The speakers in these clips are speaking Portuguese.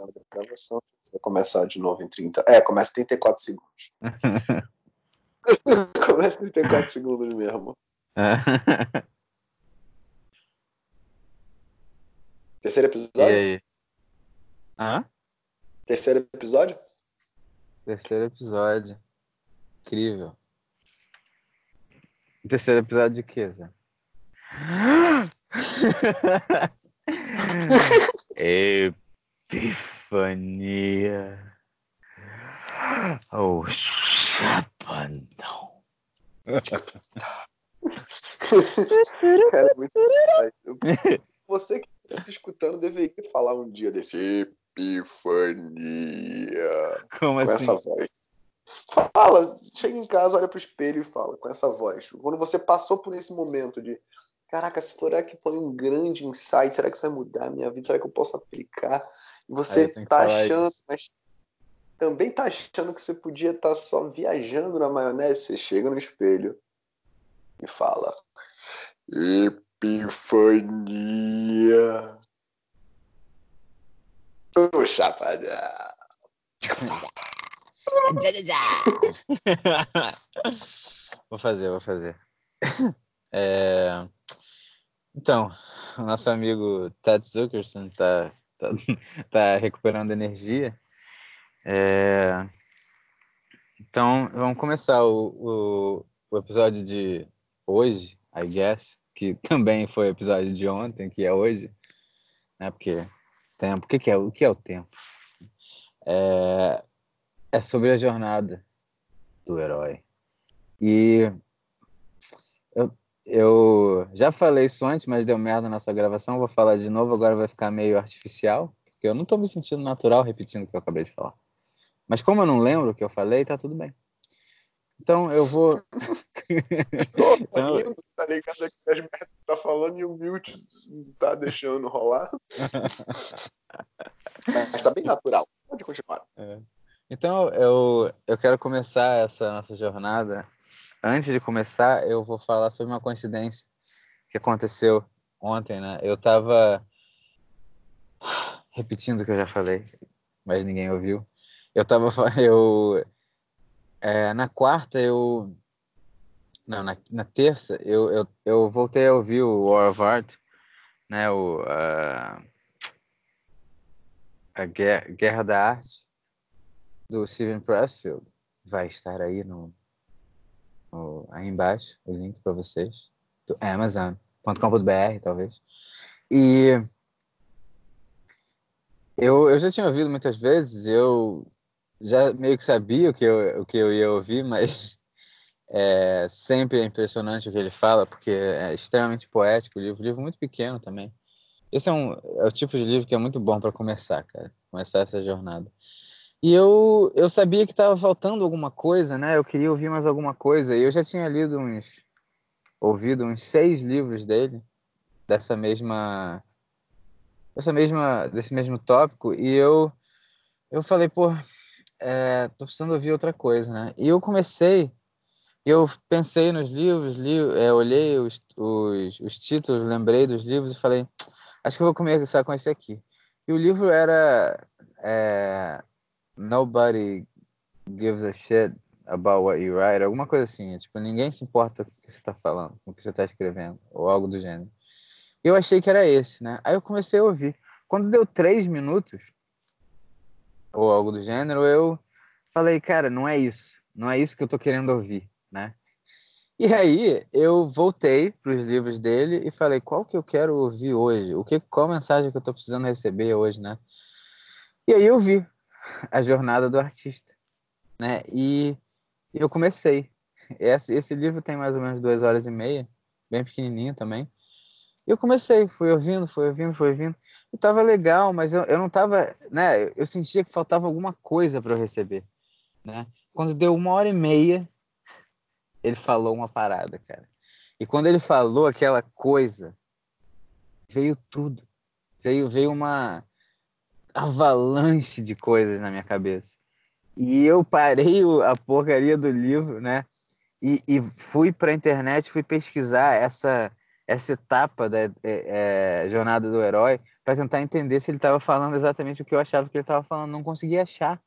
iniciando a gravação. Você vai começar de novo em 30. É, começa em 34 segundos. começa em 34 segundos mesmo. Terceiro episódio? E aí? Hã? Terceiro episódio? Terceiro episódio. Incrível. Terceiro episódio de quê, Zé? Epifania. O Chapadão. Cara, muito engraçado. Você que está escutando deveria falar um dia desse epifania. Como com assim? essa voz. Fala, chega em casa, olha pro espelho e fala com essa voz. Quando você passou por esse momento de caraca, se for que foi um grande insight, será que isso vai mudar a minha vida? Será que eu posso aplicar? Você tá achando, isso. mas também tá achando que você podia estar só viajando na maionese, você chega no espelho e fala Epifania. Ô, chapadão. vou fazer, vou fazer. É, Então, o nosso amigo Ted Zuckerson tá, tá, tá recuperando energia. É, Então, vamos começar o, o, o episódio de hoje, I guess, que também foi episódio de ontem, que é hoje, né? Porque tempo, o que, que é o que é o tempo? É, é sobre a jornada do herói. E eu, já falei isso antes, mas deu merda na nossa gravação. Vou falar de novo, agora vai ficar meio artificial, porque eu não tô me sentindo natural repetindo o que eu acabei de falar. Mas como eu não lembro o que eu falei, tá tudo bem. Então eu vou. Tô Então- rindo, tá ligado? Aqui as merdas que tá falando e o mute tá deixando rolar. Mas tá bem natural. Pode continuar. Então eu, eu quero começar essa nossa jornada. Antes de começar, eu vou falar sobre uma coincidência que aconteceu ontem, né? Eu tava repetindo o que eu já falei, mas ninguém ouviu. Eu tava eu é, na quarta eu não, na, na terça eu, eu, eu voltei a ouvir o War of Art, né, o ah, a Guerra, Guerra da Arte do Steven Pressfield. Vai estar aí no aí embaixo o link para vocês do Amazon.com.br talvez. E eu, eu já tinha ouvido muitas vezes, eu já meio que sabia o que eu, o que eu ia ouvir, mas é, sempre é impressionante o que ele fala, porque é extremamente poético o livro, livro muito pequeno também. Esse é, um, é o tipo de livro que é muito bom para começar, cara, começar essa jornada. E eu, eu sabia que estava faltando alguma coisa, né? Eu queria ouvir mais alguma coisa. E eu já tinha lido uns, ouvido uns seis livros dele, dessa mesma, dessa mesma, desse mesmo tópico. E eu, eu falei, pô, é, tô precisando ouvir outra coisa, né? E eu comecei, eu pensei nos livros, li, é, olhei os, os, os títulos, lembrei dos livros e falei, acho que vou começar com esse aqui. E o livro era é, Nobody Gives a Shit About What You Write, alguma coisa assim. Tipo, ninguém se importa com o que você está falando, com o que você está escrevendo, ou algo do gênero. E eu achei que era esse, né? Aí eu comecei a ouvir. Quando deu três minutos, ou algo do gênero, eu falei, cara, não é isso. Não é isso que eu tô querendo ouvir, né? E aí eu voltei para os livros dele e falei, qual que eu quero ouvir hoje? O que, qual mensagem que eu tô precisando receber hoje, né? E aí eu vi a jornada do artista, né? E eu comecei. Esse, esse livro tem mais ou menos duas horas e meia, bem pequenininho também. Eu comecei, fui ouvindo, fui ouvindo, fui ouvindo. E tava legal, mas eu, eu não tava, né? Eu sentia que faltava alguma coisa para eu receber, né? Quando deu uma hora e meia, ele falou uma parada, cara. E quando ele falou aquela coisa, veio tudo. Veio, veio uma avalanche de coisas na minha cabeça. E eu parei a porcaria do livro, né? E, e fui para a internet, fui pesquisar essa essa etapa da é, é, jornada do herói para tentar entender se ele estava falando exatamente o que eu achava que ele estava falando. Não conseguia achar.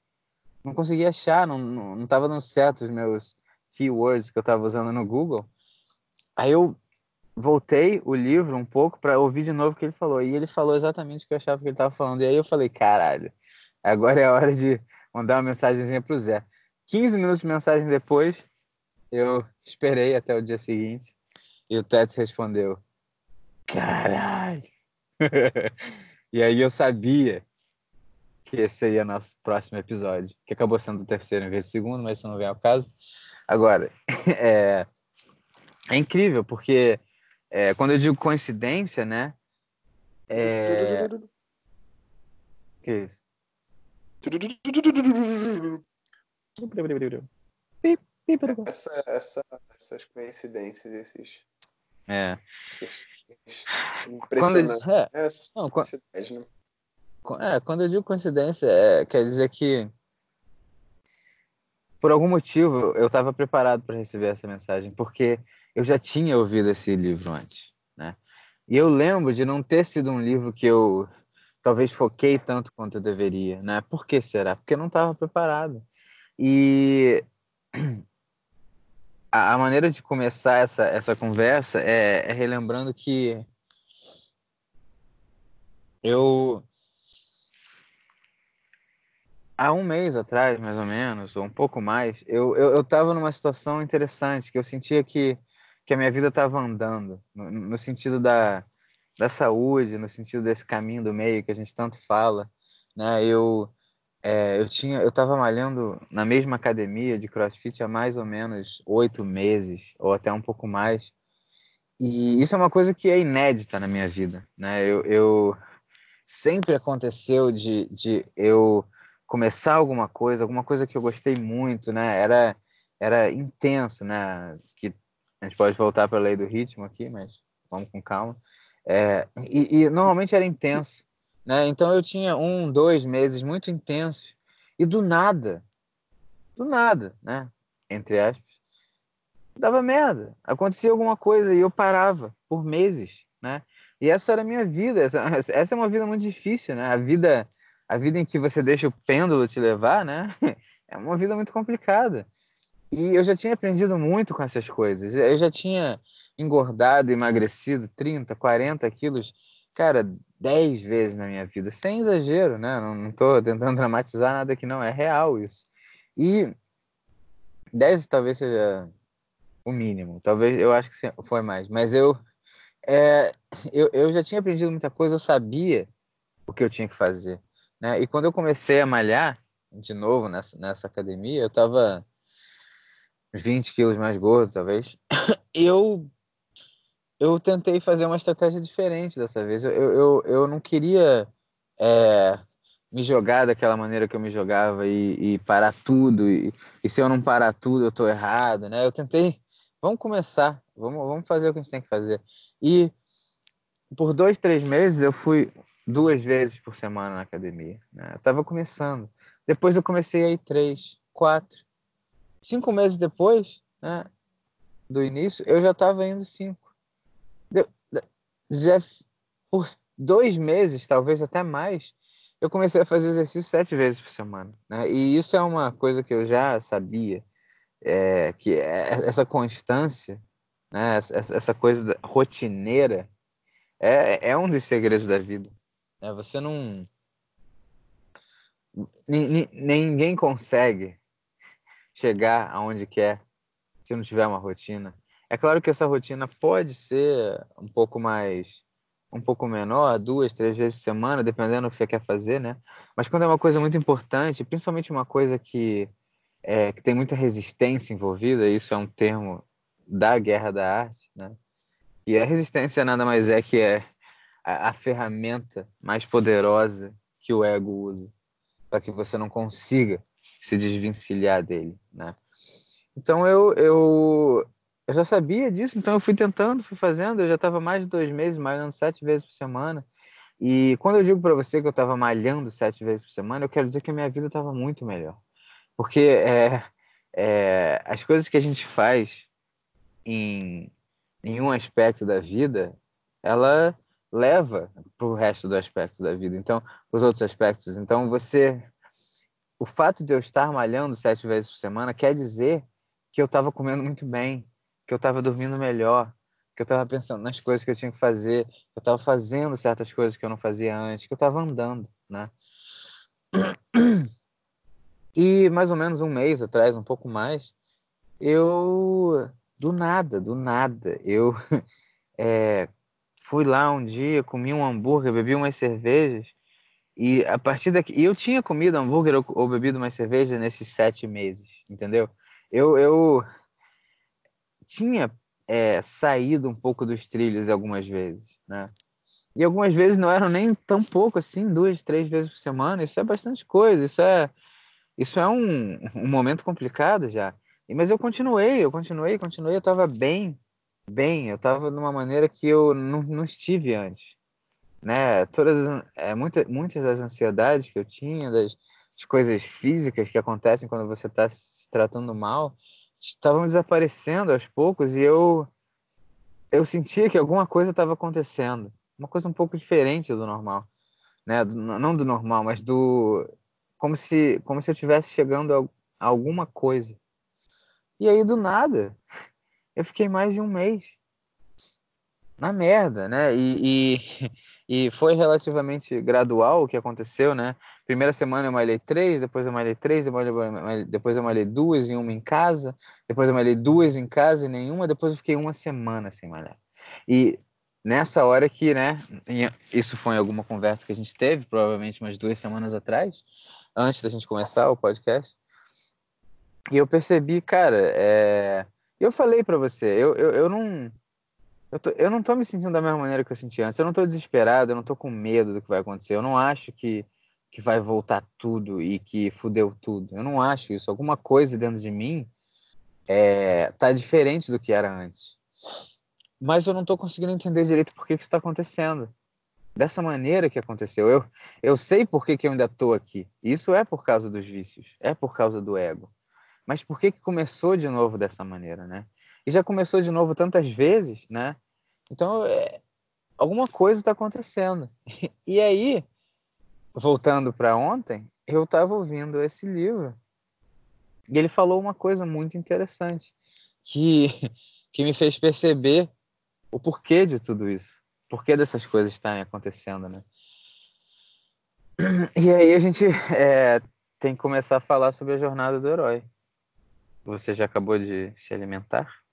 Não conseguia achar, não estava dando certo os meus keywords que eu estava usando no Google. Aí eu voltei o livro um pouco para ouvir de novo o que ele falou. E ele falou exatamente o que eu achava que ele estava falando. E aí eu falei, caralho, agora é a hora de mandar uma mensagenzinha pro Zé. 15 minutos de mensagem depois, eu esperei até o dia seguinte e o Tets respondeu: Caralho! e aí eu sabia que esse seria nosso próximo episódio, que acabou sendo o terceiro em vez do segundo, mas isso não vem ao caso. Agora, é, é incrível, porque é, quando eu digo coincidência, né? É... que é isso? Essa, essa, essas coincidências, esses. É. Impressionante. Quando, é, é, não, quando, né? é, quando eu digo coincidência, é, quer dizer que por algum motivo eu estava preparado para receber essa mensagem, porque eu já tinha ouvido esse livro antes, né? E eu lembro de não ter sido um livro que eu talvez foquei tanto quanto eu deveria, né? Por que será? Porque eu não estava preparado. E a, maneira de começar essa, essa conversa é, é relembrando que eu há um mês atrás, mais ou menos, ou um pouco mais, eu eu estava numa situação interessante que eu sentia que que a minha vida estava andando no, no, sentido da, da saúde, no sentido desse caminho do meio que a gente tanto fala, né? Eu é, eu tinha, eu estava malhando na mesma academia de CrossFit há mais ou menos oito meses ou até um pouco mais. E isso é uma coisa que é inédita na minha vida, né? Eu, eu sempre aconteceu de, de eu começar alguma coisa, alguma coisa que eu gostei muito, né? Era era intenso, né? Que a gente pode voltar para a lei do ritmo aqui, mas vamos com calma. É, e, e normalmente era intenso. Né? Então eu tinha um, dois meses muito intensos e do nada, do nada, né? Entre aspas, dava merda. Acontecia alguma coisa e eu parava por meses, né? E essa era a minha vida. Essa, essa é uma vida muito difícil, né? A vida, a vida em que você deixa o pêndulo te levar, né? É uma vida muito complicada. E eu já tinha aprendido muito com essas coisas. Eu já tinha engordado, emagrecido 30, 40 quilos cara, dez vezes na minha vida, sem exagero, né? Não, tô tentando dramatizar nada que não é real isso. E dez talvez seja o mínimo, talvez eu acho que foi mais, mas eu, é, eu, eu já tinha aprendido muita coisa, eu sabia o que eu tinha que fazer, né? E quando eu comecei a malhar de novo nessa, nessa academia, eu tava uns 20 quilos mais gordo, talvez. Eu eu tentei fazer uma estratégia diferente dessa vez. Eu, eu, eu não queria é, me jogar daquela maneira que eu me jogava e, e parar tudo. E, e, se eu não parar tudo, eu estou errado, né? Eu tentei. Vamos começar. Vamos, vamos fazer o que a gente tem que fazer. E por dois, três meses eu fui duas vezes por semana na academia. Né? Eu estava começando. Depois eu comecei a ir três, quatro. Cinco meses depois, né, do início, eu já estava indo cinco já por dois meses, talvez até mais, eu comecei a fazer exercício sete vezes por semana. Né? E isso é uma coisa que eu já sabia, é, que é essa constância, né? essa, essa coisa rotineira, é, é um dos segredos da vida. Né? Você não. Ninguém consegue chegar aonde quer se não tiver uma rotina. É claro que essa rotina pode ser um pouco mais um pouco menor, duas, três vezes por semana, dependendo do que você quer fazer, né? Mas quando é uma coisa muito importante, principalmente uma coisa que, é, que tem muita resistência envolvida, isso é um termo da guerra da arte, né? E a resistência nada mais é que é a, a ferramenta mais poderosa que o ego usa para que você não consiga se desvencilhar dele, né? Então eu, eu eu já sabia disso, então eu fui tentando, fui fazendo. Eu já estava mais de dois meses malhando sete vezes por semana. E quando eu digo para você que eu estava malhando sete vezes por semana, eu quero dizer que a minha vida estava muito melhor. Porque é, é, as coisas que a gente faz em em um aspecto da vida, ela leva para o resto do aspecto da vida. Então, os outros aspectos. Então, você, o fato de eu estar malhando sete vezes por semana quer dizer que eu estava comendo muito bem, que eu estava dormindo melhor, que eu estava pensando nas coisas que eu tinha que fazer, que eu estava fazendo certas coisas que eu não fazia antes, que eu estava andando, né? E mais ou menos um mês atrás, um pouco mais, eu do nada, do nada, eu é, fui lá um dia, comi um hambúrguer, bebi umas cervejas e a partir daqui, eu tinha comido hambúrguer ou, ou bebido umas cervejas nesses sete meses, entendeu? Eu, eu tinha é, saído um pouco dos trilhos algumas vezes, né? E algumas vezes não eram nem tão pouco assim, duas, três vezes por semana. Isso é bastante coisa. Isso é, isso é um, um momento complicado já. Mas eu continuei, eu continuei, continuei. Eu estava bem, bem. Eu estava de uma maneira que eu não, não estive antes, né? Todas, é, muita, muitas das ansiedades que eu tinha, das, das coisas físicas que acontecem quando você está se tratando mal, estavam desaparecendo aos poucos e eu eu sentia que alguma coisa estava acontecendo uma coisa um pouco diferente do normal, né? Do, não do normal, mas do como se como se eu estivesse chegando a, a alguma coisa. E aí do nada, eu fiquei mais de um mês na merda, né? E, e, e, foi relativamente gradual o que aconteceu, né? Primeira semana eu malhei três, depois eu malhei três, depois eu malhei duas e uma em casa, depois eu malhei duas em casa e nenhuma, depois eu fiquei uma semana sem malhar. E nessa hora que, né, isso foi em alguma conversa que a gente teve, provavelmente umas duas semanas atrás, antes da gente começar o podcast, e eu percebi, cara, é... eu falei para você, eu, eu, eu não eu, tô, eu não tô me sentindo da mesma maneira que eu senti antes, eu não tô desesperado, eu não tô com medo do que vai acontecer, eu não acho que, que vai voltar tudo e que fudeu tudo, eu não acho isso, alguma coisa dentro de mim é, tá diferente do que era antes mas eu não estou conseguindo entender direito por que, que isso está acontecendo. Dessa maneira que aconteceu. Eu, eu sei por que, que eu ainda estou aqui. Isso é por causa dos vícios, é por causa do ego. Mas por que, que começou de novo dessa maneira, né? E já começou de novo tantas vezes, né? Então, é, alguma coisa está acontecendo. E aí, voltando para ontem, eu estava ouvindo esse livro e ele falou uma coisa muito interessante que, que me fez perceber o porquê de tudo isso. Porquê dessas coisas estarem acontecendo, né? E aí a gente é, tem que começar a falar sobre a jornada do herói. Você já acabou de se alimentar?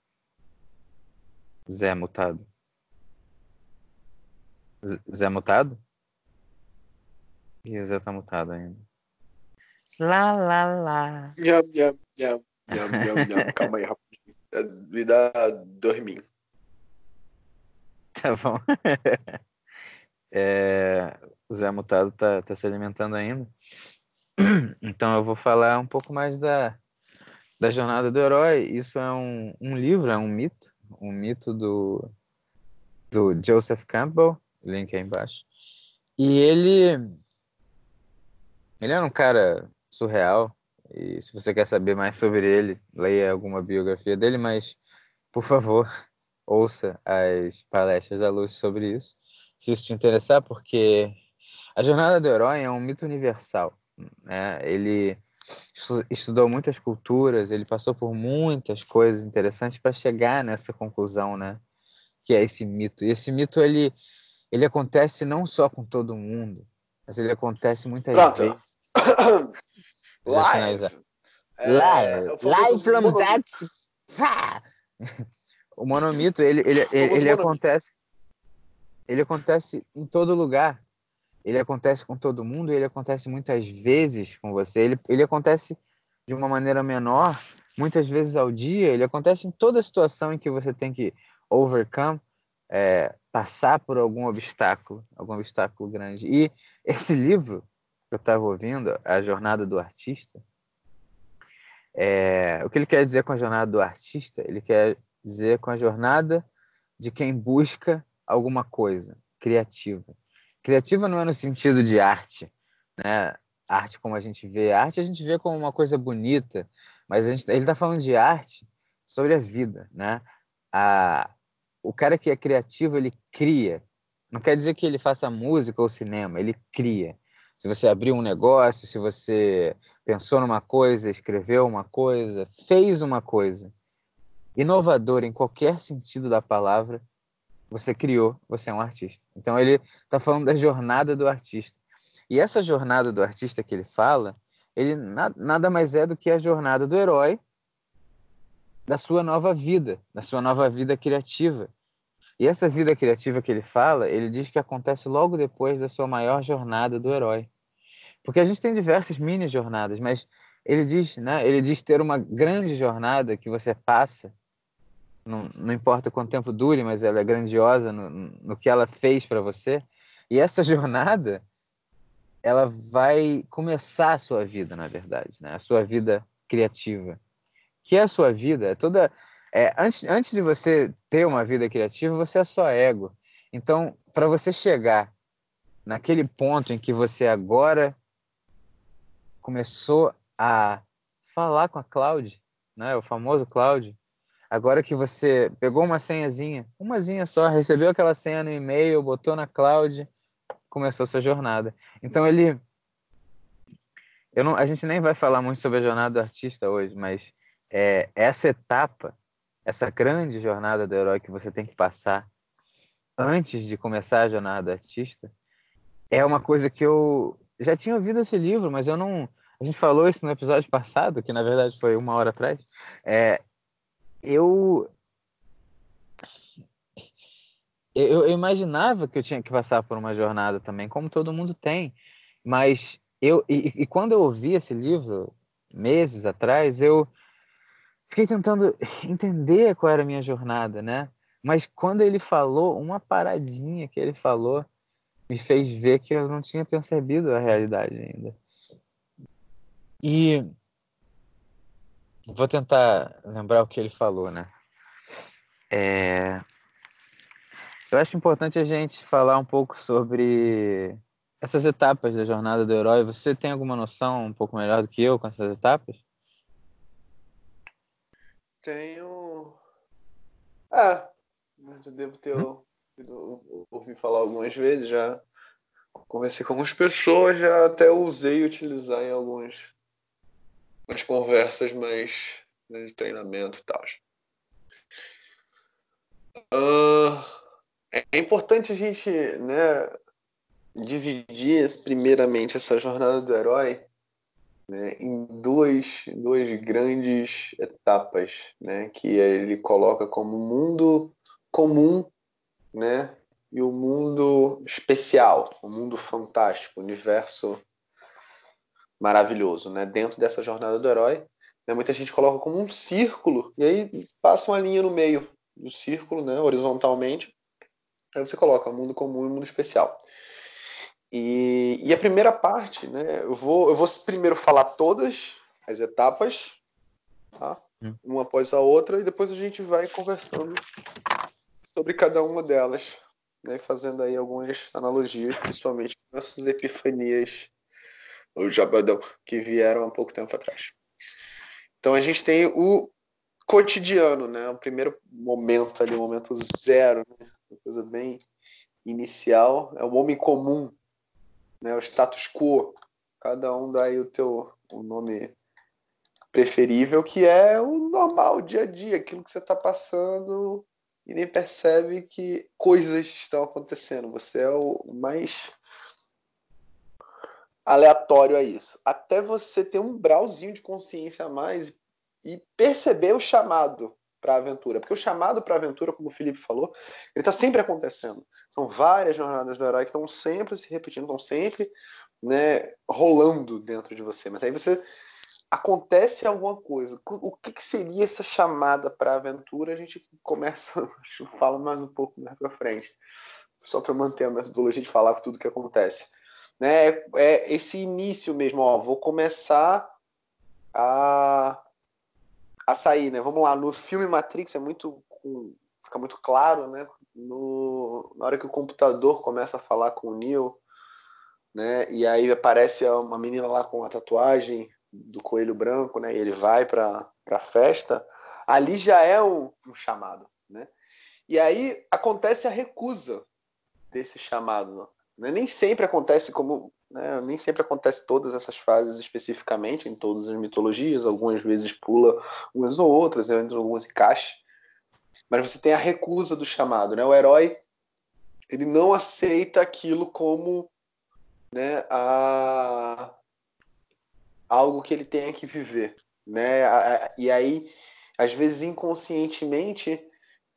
Zé mutado. Zé mutado? E o Zé tá mutado ainda. Lá, lá, lá. Nham, nham, nham, nham, nham, nham. Calma aí, rapidinho. Me dá dormir. Tá bom. é, o Zé Mutado tá, tá se alimentando ainda. Então eu vou falar um pouco mais da, da jornada do herói. Isso é um, um livro, é um mito, um mito do, do Joseph Campbell, link aí embaixo. E ele ele era um cara surreal. E se você quer saber mais sobre ele, leia alguma biografia dele, mas por favor, ouça as palestras da Luz sobre isso, se isso te interessar, porque a jornada do herói é um mito universal. Né? Ele estudou muitas culturas, ele passou por muitas coisas interessantes para chegar nessa conclusão, né? Que é esse mito. E esse mito ele ele acontece não só com todo mundo, mas ele acontece muitas Pronto. vezes. Live. É, live. Live from that. O monomito, ele, ele, ele, ele acontece. Ele acontece em todo lugar. Ele acontece com todo mundo, ele acontece muitas vezes com você. Ele, ele acontece de uma maneira menor, muitas vezes ao dia. Ele acontece em toda situação em que você tem que overcome, é, passar por algum obstáculo, algum obstáculo grande. E esse livro que eu estava ouvindo, A Jornada do Artista, é, o que ele quer dizer com a jornada do artista? Ele quer dizer com a jornada de quem busca alguma coisa criativa. Criativa não é no sentido de arte, né? Arte como a gente vê, arte a gente vê como uma coisa bonita, mas gente, ele está falando de arte sobre a vida, né? A, o cara que é criativo, ele cria. Não quer dizer que ele faça música ou cinema, ele cria. Se você abriu um negócio, se você pensou numa coisa, escreveu uma coisa, fez uma coisa, inovador em qualquer sentido da palavra, você criou, você é um artista. Então ele está falando da jornada do artista. E essa jornada do artista que ele fala, ele nada mais é do que a jornada do herói da sua nova vida, da sua nova vida criativa. E essa vida criativa que ele fala, ele diz que acontece logo depois da sua maior jornada do herói. Porque a gente tem diversas mini jornadas, mas ele diz, né, ele diz ter uma grande jornada que você passa não, não importa quanto tempo dure, mas ela é grandiosa no, no que ela fez para você. E essa jornada, ela vai começar a sua vida, na verdade, né? A sua vida criativa. Que é a sua vida, é toda é, antes, antes de você ter uma vida criativa, você é só ego. Então, para você chegar naquele ponto em que você agora começou a falar com a Cloud, né, o famoso Cloud, Agora que você pegou uma senhazinha, umazinha só, recebeu aquela senha no e-mail, botou na cloud, começou sua jornada. Então ele eu não, a gente nem vai falar muito sobre a jornada do artista hoje, mas é, essa etapa, essa grande jornada do herói que você tem que passar antes de começar a jornada do artista, é uma coisa que eu já tinha ouvido esse livro, mas eu não. A gente falou isso no episódio passado, que na verdade foi uma hora atrás. É, eu, eu, eu imaginava que eu tinha que passar por uma jornada também, como todo mundo tem, mas eu e, e quando eu ouvi esse livro meses atrás, eu fiquei tentando entender qual era a minha jornada, né? Mas quando ele falou, uma paradinha que ele falou me fez ver que eu não tinha percebido a realidade ainda. E Vou tentar lembrar o que ele falou, né? É... Eu acho importante a gente falar um pouco sobre essas etapas da jornada do herói. Você tem alguma noção um pouco melhor do que eu com essas etapas? Tenho. Ah, eu devo ter hum? ouvido falar algumas vezes, já conversei com algumas pessoas, já até usei utilizar em alguns umas conversas mais né, de treinamento e tal. Uh, é importante a gente né, dividir primeiramente essa jornada do herói né, em duas, duas grandes etapas, né, que ele coloca como mundo comum né, e o mundo especial, o mundo fantástico, o universo maravilhoso, né? Dentro dessa jornada do herói, né? muita gente coloca como um círculo e aí passa uma linha no meio do círculo, né? Horizontalmente. Aí você coloca mundo comum e mundo especial. E, e a primeira parte, né? Eu vou, eu vou primeiro falar todas as etapas, tá? Hum. Uma após a outra e depois a gente vai conversando sobre cada uma delas, né? Fazendo aí algumas analogias, principalmente com essas epifanias o Jabadão, que vieram há pouco tempo atrás. Então a gente tem o cotidiano, né? O primeiro momento ali, o momento zero, né? uma coisa bem inicial, é o homem comum, né? O status quo. Cada um dá aí o teu o nome preferível, que é o normal, o dia a dia, aquilo que você está passando e nem percebe que coisas estão acontecendo. Você é o mais aleatório a isso. Até você ter um brauzinho de consciência a mais e perceber o chamado para a aventura. Porque o chamado para a aventura, como o Felipe falou, ele está sempre acontecendo. São várias jornadas do herói que estão sempre se repetindo, estão sempre né, rolando dentro de você. Mas aí você acontece alguma coisa. O que, que seria essa chamada para a aventura? A gente começa, acho, fala mais um pouco mais para frente, só para manter a metodologia de falar tudo que acontece né? É esse início mesmo, ó, vou começar a a sair, né? Vamos lá, no filme Matrix é muito fica muito claro, né? No, na hora que o computador começa a falar com o Neo, né? E aí aparece uma menina lá com a tatuagem do coelho branco, né? E ele vai para para festa. Ali já é um, um chamado, né? E aí acontece a recusa desse chamado. Né? Nem sempre acontece como. Né? Nem sempre acontece todas essas fases especificamente em todas as mitologias. Algumas vezes pula umas ou outras, né? algumas encaixes. Mas você tem a recusa do chamado. Né? O herói ele não aceita aquilo como né, a, algo que ele tenha que viver. Né? E aí, às vezes, inconscientemente,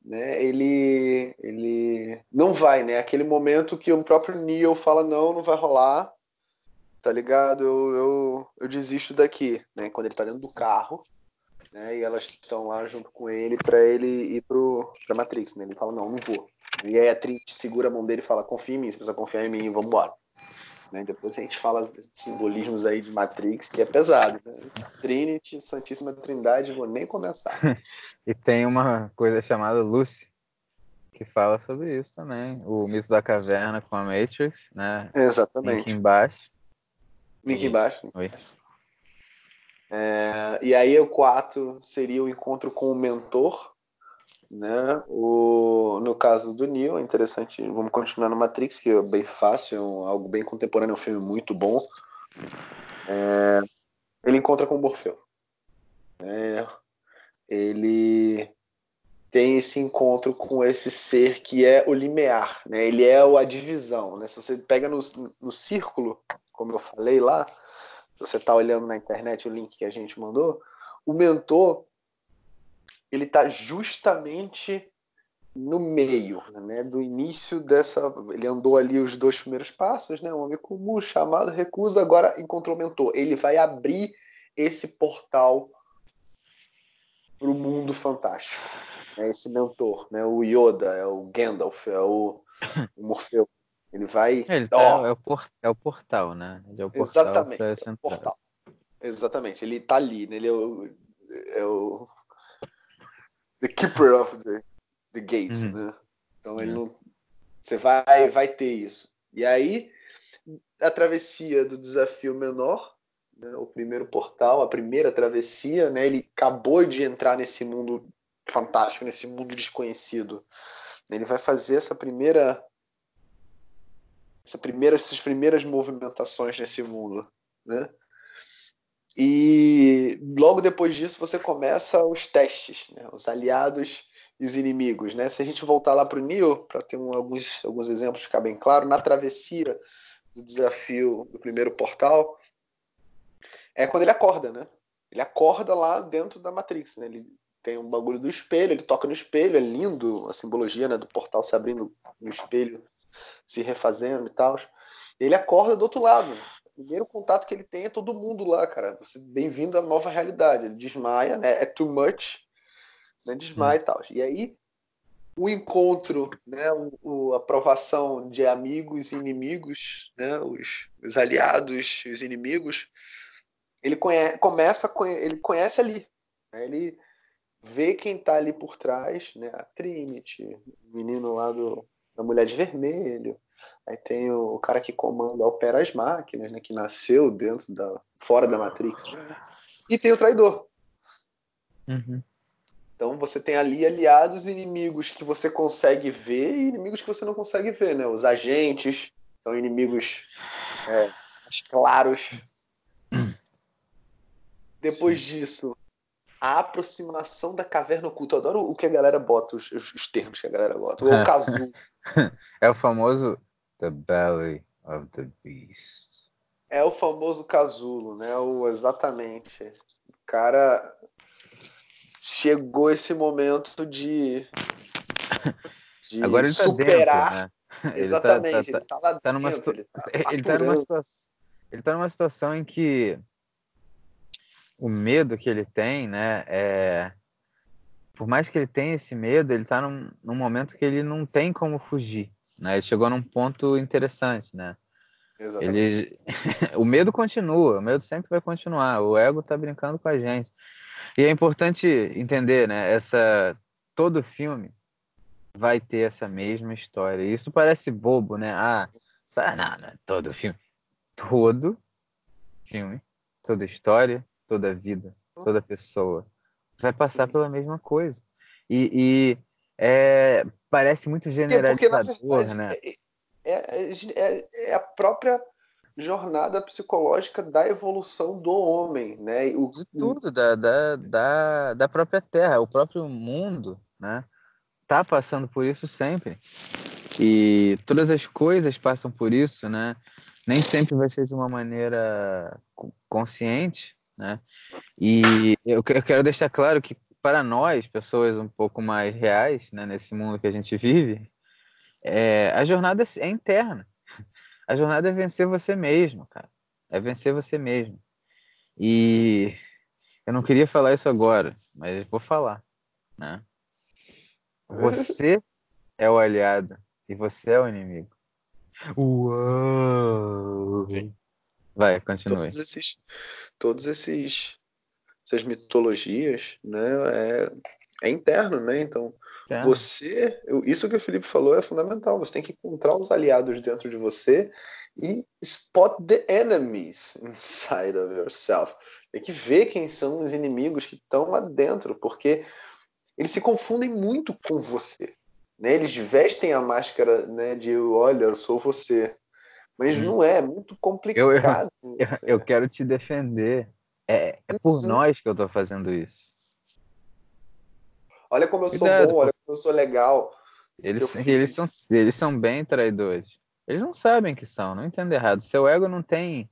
né, ele, ele não vai, né? Aquele momento que o próprio Neo fala, não, não vai rolar, tá ligado? Eu, eu, eu desisto daqui, né? Quando ele tá dentro do carro, né? E elas estão lá junto com ele para ele ir pro, pra Matrix, né? Ele fala, não, não vou. E aí a Trinity segura a mão dele e fala, confia em mim, você precisa confiar em mim, vamos embora. Né? Depois a gente fala de simbolismos aí de Matrix, que é pesado. Né? Trinity, Santíssima Trindade, vou nem começar. e tem uma coisa chamada Lucy, que fala sobre isso também. O mito da caverna com a Matrix, né? Exatamente. Link embaixo. Link embaixo. Oi. É, e aí o 4 seria o encontro com o mentor, né? O, no caso do Neo, é interessante. Vamos continuar no Matrix, que é bem fácil, é um, algo bem contemporâneo, é um filme muito bom. É, ele encontra com o Morfeu. Né? Ele tem esse encontro com esse ser que é o limiar, né? Ele é a divisão, né? Se você pega no, no círculo, como eu falei lá, você está olhando na internet o link que a gente mandou, o mentor ele está justamente no meio, né, do início dessa, ele andou ali os dois primeiros passos, né, um homem comum chamado recusa, agora encontrou mentor. Ele vai abrir esse portal para o mundo fantástico. É esse mentor, né, o Yoda, é o Gandalf, é o, o Morfeu. Ele vai. Ele tá, oh, é, o é o portal, né? Ele é o portal exatamente. É o portal. Exatamente. Ele está ali, né? Ele é o, é o keeper of the, the gates, uhum. né? Então ele não, você vai vai ter isso. E aí a travessia do desafio menor, né, o primeiro portal, a primeira travessia, né? Ele acabou de entrar nesse mundo fantástico, nesse mundo desconhecido. Ele vai fazer essa primeira essa primeira, essas primeiras movimentações nesse mundo, né? E logo depois disso você começa os testes, né? os aliados e os inimigos. Né? Se a gente voltar lá para o Neo, para ter um, alguns, alguns exemplos ficar bem claro, na travessia do desafio do primeiro portal, é quando ele acorda, né? Ele acorda lá dentro da Matrix, né? Ele tem um bagulho do espelho, ele toca no espelho, é lindo a simbologia né, do portal se abrindo no espelho, se refazendo e tal. Ele acorda do outro lado, primeiro contato que ele tem é todo mundo lá, cara. Você bem-vindo à nova realidade. Ele desmaia, né? É too much, né? Desmaia hum. e tal. E aí o encontro, né? O, a aprovação de amigos e inimigos, né? Os, os aliados, os inimigos. Ele conhece, começa, ele conhece ali. Né? Ele vê quem tá ali por trás, né? A Trinity, o menino lá do da Mulher de Vermelho. Aí tem o, o cara que comanda, opera as máquinas, né? Que nasceu dentro da. fora da Matrix. E tem o traidor. Uhum. Então você tem ali aliados e inimigos que você consegue ver e inimigos que você não consegue ver, né? Os agentes são inimigos é, claros. Depois Sim. disso, a aproximação da caverna oculta. Eu adoro o que a galera bota, os, os termos que a galera bota. O casulo. é o famoso The Belly of the Beast. É o famoso casulo, né? O, exatamente. O cara chegou esse momento de, de Agora ele tá superar. Dentro, né? Exatamente, ele tá, tá, ele tá lá tá numa dentro, ele, tá ele tá numa situação ele tá numa situação em que o medo que ele tem, né, é por mais que ele tenha esse medo, ele está num, num, momento que ele não tem como fugir, né? Ele chegou num ponto interessante, né? Exatamente. Ele... o medo continua, o medo sempre vai continuar. O ego está brincando com a gente. E é importante entender, né? Essa todo filme vai ter essa mesma história. Isso parece bobo, né? Ah, não, não, todo filme, todo filme, toda história, toda vida, toda pessoa vai passar pela mesma coisa. E, é, parece muito generalizador, porque, né? É, é, é, é, a própria jornada psicológica da evolução do homem, né? O, de tudo, da, da, da, da própria Terra, o próprio mundo, né? Tá passando por isso sempre. E todas as coisas passam por isso, né? Nem sempre vai ser de uma maneira consciente, né? E eu quero deixar claro que para nós, pessoas um pouco mais reais, né, nesse mundo que a gente vive, é, a jornada é interna. A jornada é vencer você mesmo, cara. É vencer você mesmo. E eu não queria falar isso agora, mas vou falar, né? Você é o aliado e você é o inimigo. Uau! Vai, continue. Todos esses, todos esses essas mitologias, né, é, é interno, né? Então, é. você, isso que o Felipe falou é fundamental. Você tem que encontrar os aliados dentro de você e spot the enemies inside of yourself. Tem que ver quem são os inimigos que estão lá dentro, porque eles se confundem muito com você. Né? Eles vestem a máscara né, de olha, eu sou você. Mas hum. não é, é muito complicado. Eu, eu, eu quero te defender. É, é por uhum. nós que eu tô fazendo isso. Olha como eu sou Cuidado, bom, olha como eu sou legal. Eles, eles, são, eles são bem traidores. Eles não sabem que são, não entendo errado. Seu ego não tem.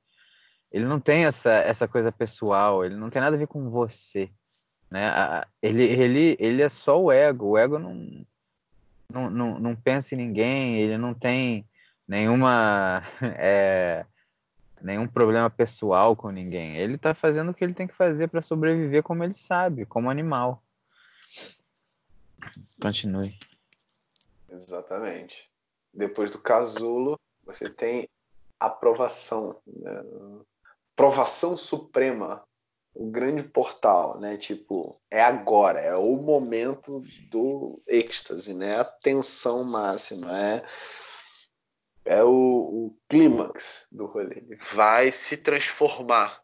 Ele não tem essa, essa coisa pessoal, ele não tem nada a ver com você. Né? Ele, ele, ele é só o ego. O ego não, não, não, não pensa em ninguém, ele não tem nenhuma. É, nenhum problema pessoal com ninguém. Ele está fazendo o que ele tem que fazer para sobreviver como ele sabe, como animal. Continue. Exatamente. Depois do casulo, você tem aprovação, né? provação suprema, o grande portal, né? Tipo, é agora, é o momento do êxtase, né? A tensão máxima, é é o, o clímax do rolê. Vai se transformar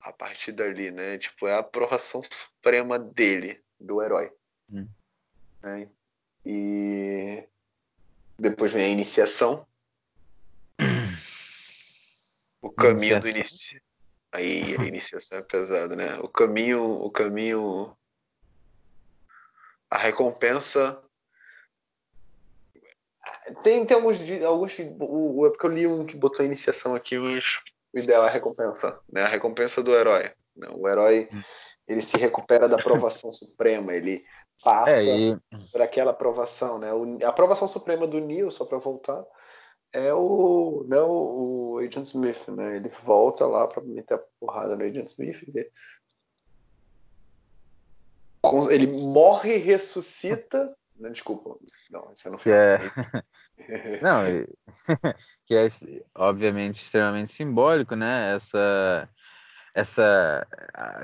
a partir dali, né? Tipo, é a aprovação suprema dele, do herói. Hum. Né? E depois vem a iniciação. O caminho iniciação. do início. Aí a iniciação é pesada, né? O caminho, o caminho, a recompensa tem, tem alguns, alguns o, é porque eu li um que botou a iniciação aqui, mas o ideal é a recompensa, né? A recompensa do herói. Né? O herói, ele se recupera da aprovação suprema, ele passa é, e... por aquela aprovação, né? O, a aprovação suprema do Neil, só para voltar, é o, né, o, o, Agent Smith, né? Ele volta lá para meter a porrada no Agent Smith. Ele, ele morre e ressuscita não, desculpa. Não, isso não foi. É... não, que é obviamente extremamente simbólico, né? Essa, essa,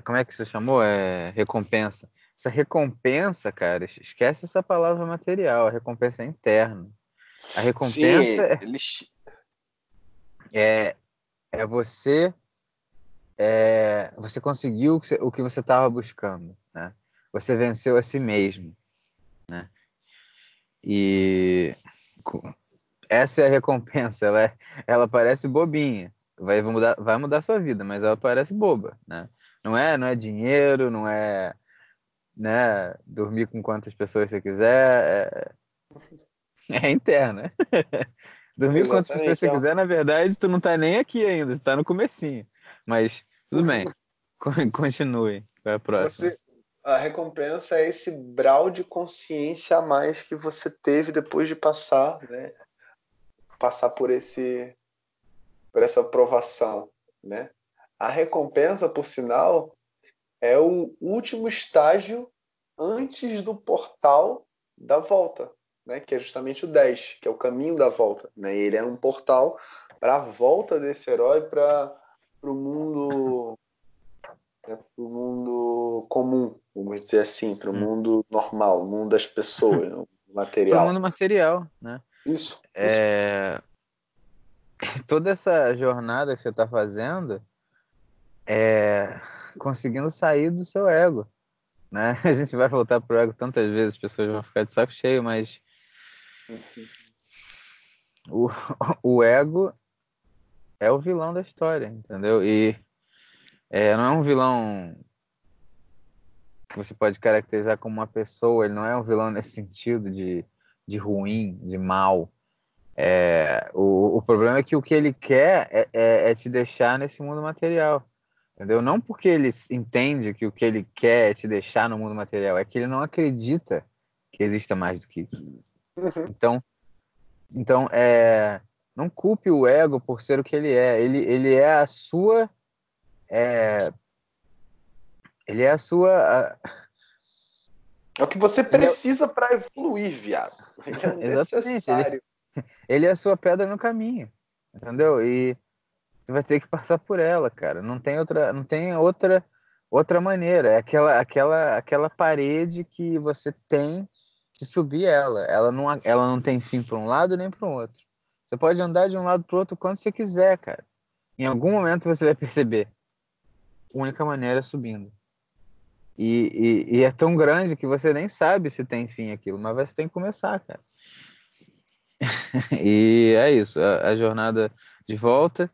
como é que você chamou? É recompensa. Essa recompensa, cara, esquece essa palavra material. A recompensa é interna. A recompensa Sim, é, eles... é, é você é, você conseguiu o que você estava buscando, né? Você venceu a si mesmo, né? E essa é a recompensa. Ela, é, ela parece bobinha, vai mudar, vai mudar sua vida, mas ela parece boba, né? Não é, não é dinheiro, não é, né? Dormir com quantas pessoas você quiser, é, é interna. Dormir com quantas pessoas você quiser, na verdade, tu não tá nem aqui ainda, você tá no comecinho. Mas tudo bem, continue. Vai a próxima. Você, a recompensa é esse brau de consciência a mais que você teve depois de passar, né? Passar por esse por essa aprovação, né? A recompensa, por sinal, é o último estágio antes do portal da volta, né? Que é justamente o 10, que é o caminho da volta, né? Ele é um portal para a volta desse herói para o mundo né, o mundo comum, vamos dizer assim, para o hum. mundo normal, o mundo das pessoas, material. Para o mundo material, né? Isso. É... Isso. Toda essa jornada que você está fazendo é conseguindo sair do seu ego, né? A gente vai voltar pro ego tantas vezes, as pessoas vão ficar de saco cheio, mas o, o ego é o vilão da história, entendeu? E é, não é um vilão que você pode caracterizar como uma pessoa, ele não é um vilão nesse sentido de, de ruim, de mal. É, o, o problema é que o que ele quer é, é, é te deixar nesse mundo material. Entendeu? Não porque ele entende que o que ele quer é te deixar no mundo material, é que ele não acredita que exista mais do que isso. Uhum. Então, então é, não culpe o ego por ser o que ele é. Ele, ele é a sua. É, ele é a sua. É o que você é precisa é... para evoluir, viado. É Exatamente. Ele, ele é a sua pedra no caminho. Entendeu? E você vai ter que passar por ela, cara. Não tem outra, não tem outra outra maneira. É aquela aquela aquela parede que você tem de subir ela. Ela não ela não tem fim para um lado nem para o outro. Você pode andar de um lado para o outro quando você quiser, cara. Em algum momento você vai perceber. A única maneira é subindo. E, e, e, é tão grande que você nem sabe se tem fim aquilo, mas você tem que começar, cara. e é isso, a, a jornada de volta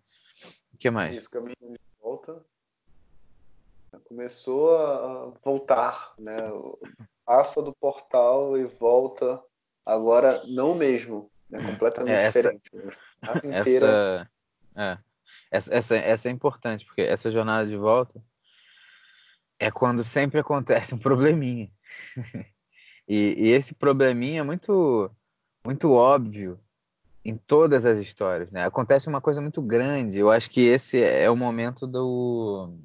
o que mais? Isso, caminho de volta. Começou a voltar, né? Passa do portal e volta. Agora, não mesmo. Né? Completamente é, essa, diferente. Essa, é, essa, essa, essa é importante, porque essa jornada de volta é quando sempre acontece um probleminha. e, e, esse probleminha é muito, muito óbvio em todas as histórias, né? Acontece uma coisa muito grande. Eu acho que esse é o momento do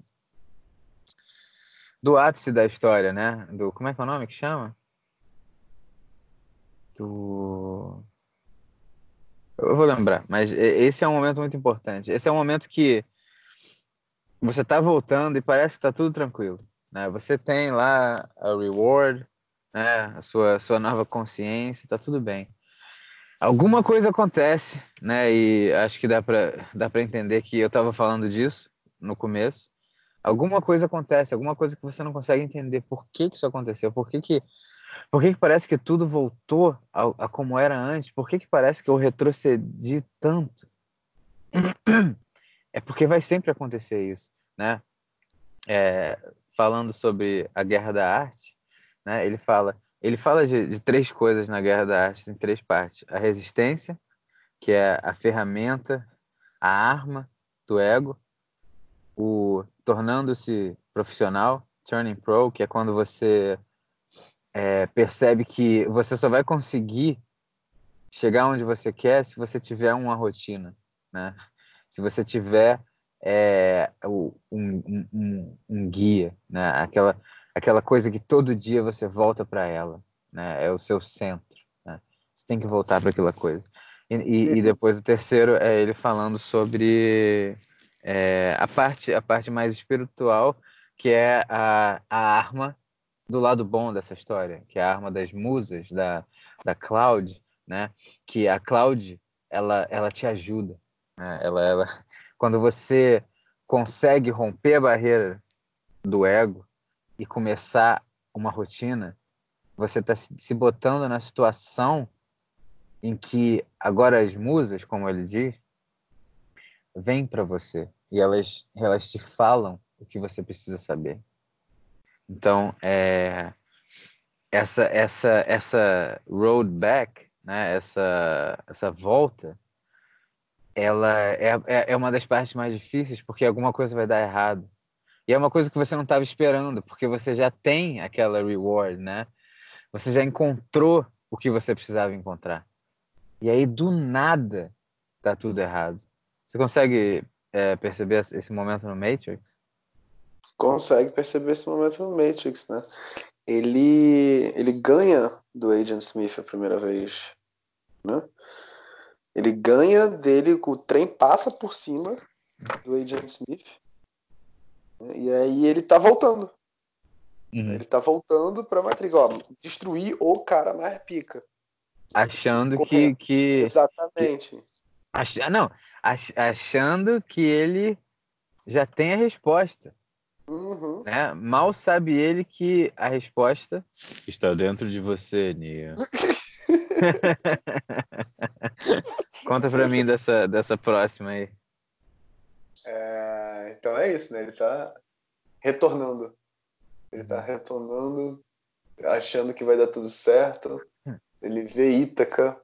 do ápice da história, né? Do como é que é o nome que chama? Do eu vou lembrar, mas esse é um momento muito importante. Esse é um momento que você está voltando e parece que está tudo tranquilo, né? Você tem lá a reward, né? A sua sua nova consciência, está tudo bem alguma coisa acontece, né? E acho que dá para dá para entender que eu estava falando disso no começo. Alguma coisa acontece, alguma coisa que você não consegue entender por que, que isso aconteceu, por que, que, por que, que parece que tudo voltou a, a como era antes, por que, que parece que eu retrocedi tanto. É porque vai sempre acontecer isso, né? É, falando sobre a guerra da arte, né? Ele fala ele fala de, de, três coisas na Guerra da Arte, em três partes. A resistência, que é a ferramenta, a arma do ego. O tornando-se profissional, turning pro, que é quando você é, percebe que você só vai conseguir chegar onde você quer se você tiver uma rotina, né? Se você tiver é, um, um, um, guia, né? Aquela aquela coisa que todo dia você volta para ela, né? É o seu centro, né? Você tem que voltar para aquela coisa. E, e, e, depois o terceiro é ele falando sobre é, a parte a parte mais espiritual, que é a, a arma do lado bom dessa história, que é a arma das musas da da Cloud, né? Que a Cloud ela ela te ajuda, né? Ela ela quando você consegue romper a barreira do ego e começar uma rotina, você está se botando na situação em que agora as musas, como ele diz, vêm para você e elas, elas te falam o que você precisa saber. Então, é, essa essa essa road back, né, essa essa volta, ela é, é, é uma das partes mais difíceis porque alguma coisa vai dar errado. E é uma coisa que você não estava esperando, porque você já tem aquela reward, né? Você já encontrou o que você precisava encontrar. E aí, do nada, tá tudo errado. Você consegue é, perceber esse momento no Matrix? Consegue perceber esse momento no Matrix, né? Ele, ele ganha do Agent Smith a primeira vez, né? Ele ganha dele, o trem passa por cima do Agent Smith e aí ele tá voltando. Uhum. Ele tá voltando pra Matrix, ó, destruir o cara mais pica. Achando que, que. Exatamente. Ach... Não, ach... achando que ele já tem a resposta. Uhum. Né? Mal sabe ele que a resposta está dentro de você, Nia. Conta pra mim dessa, dessa próxima aí. É, então é isso, né? Ele tá retornando. Ele tá retornando, achando que vai dar tudo certo. Ele vê Ítaca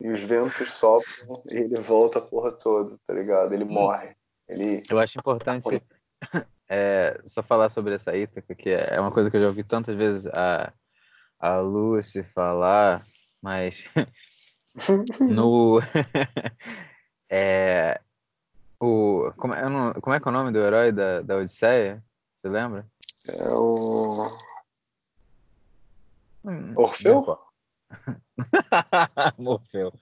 e os ventos sopram e ele volta a porra toda, tá ligado? Ele morre. Ele... Eu acho importante é, só falar sobre essa Ítaca, que é uma coisa que eu já ouvi tantas vezes a, a Lucy falar, mas no. é, o, como, é, não, como é que é o nome do herói da, da Odisseia? Você lembra? É o. Hum, Orfeu? Morfeu.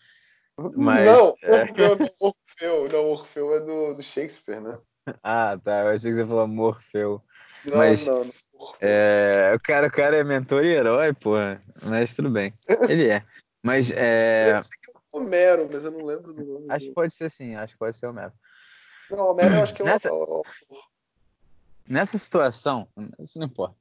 Mas, não, é... Orfeu, não, Orfeu, não, Orfeu é do, do Shakespeare, né? Ah, tá. Eu achei que você falou Morfeu. Não, mas, não, não. É, o, cara, o cara é mentor e herói, porra. Mas tudo bem. Ele é. Mas é. Eu sei que é Homero, mas eu não lembro do nome. Acho que pode ser sim, acho que pode ser Homero. Não, Homero eu acho que é Nessa... o. Nessa situação, isso não importa.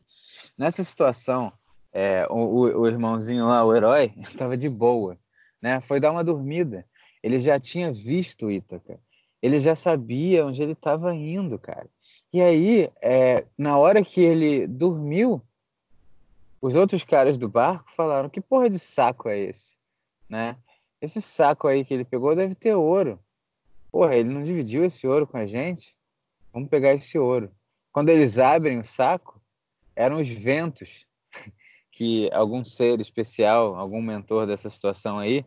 Nessa situação, é, o, o, o irmãozinho lá, o herói, tava de boa, né? Foi dar uma dormida. Ele já tinha visto Ítaca. Ele já sabia onde ele estava indo, cara. E aí, é, na hora que ele dormiu, os outros caras do barco falaram: que porra de saco é esse? Né? Esse saco aí que ele pegou deve ter ouro. Porra, ele não dividiu esse ouro com a gente? Vamos pegar esse ouro. Quando eles abrem o saco, eram os ventos que algum ser especial, algum mentor dessa situação aí,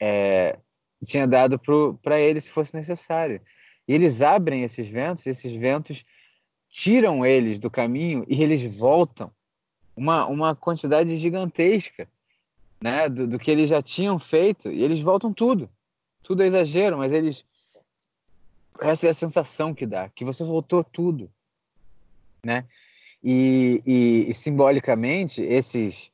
é, tinha dado para ele se fosse necessário. E eles abrem esses ventos, esses ventos tiram eles do caminho e eles voltam uma, uma quantidade gigantesca né, do, do que eles já tinham feito, e eles voltam tudo. Tudo é exagero, mas eles. Essa é a sensação que dá, que você voltou tudo. Né? E, e, e simbolicamente, esses,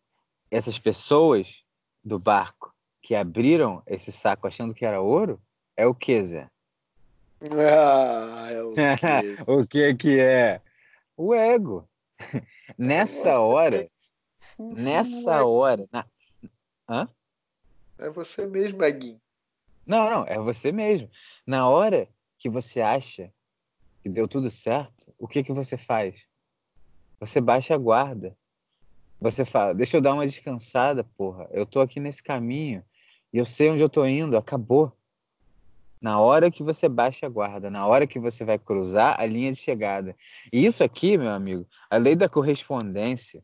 essas pessoas do barco que abriram esse saco achando que era ouro, é o que, Zé? Ah, é o, o que que é? O ego. nessa hora, nessa hora... Na... Hã? É você mesmo, Eguinho. Não, não, é você mesmo. Na hora que você acha que deu tudo certo, o que que você faz? Você baixa a guarda. Você fala, deixa eu dar uma descansada, porra. Eu tô aqui nesse caminho e eu sei onde eu tô indo, acabou. Na hora que você baixa a guarda, na hora que você vai cruzar a linha de chegada. E isso aqui, meu amigo, a lei da correspondência.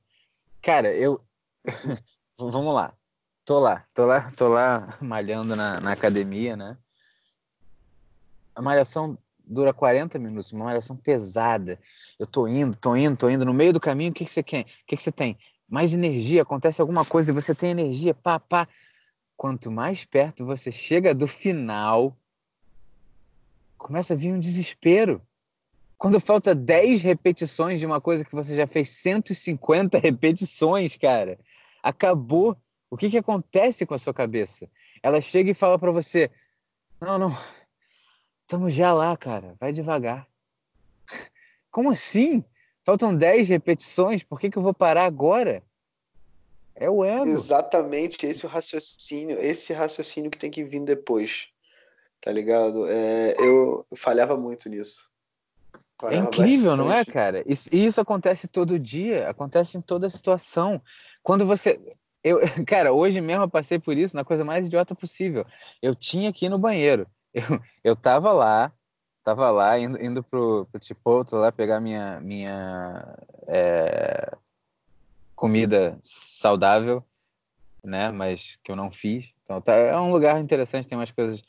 Cara, eu. Vamos lá. Tô lá, tô lá, tô lá malhando na, na academia, né? A malhação dura 40 minutos, uma malhação pesada. Eu tô indo, tô indo, tô indo. No meio do caminho, o que, que você quer? O que, que você tem? Mais energia, acontece alguma coisa e você tem energia, pá, pá quanto mais perto você chega do final, começa a vir um desespero. Quando falta 10 repetições de uma coisa que você já fez 150 repetições, cara, acabou. O que, que acontece com a sua cabeça? Ela chega e fala para você: Não, não, estamos já lá, cara, vai devagar. Como assim? Faltam 10 repetições, por que, que eu vou parar agora? É o ego. Exatamente esse o raciocínio, esse raciocínio que tem que vir depois. Tá ligado? É, eu, falhava muito nisso. Falhava é incrível, bastante. não é, cara? Isso, isso acontece todo dia, acontece em toda situação. Quando você. Eu, cara, hoje mesmo eu passei por isso na coisa mais idiota possível. Eu tinha que ir no banheiro. Eu, eu tava lá, tava lá indo, indo pro, pro Chipotle lá pegar minha, minha é, comida saudável, né? Mas que eu não fiz. Então tá, é um lugar interessante, tem umas coisas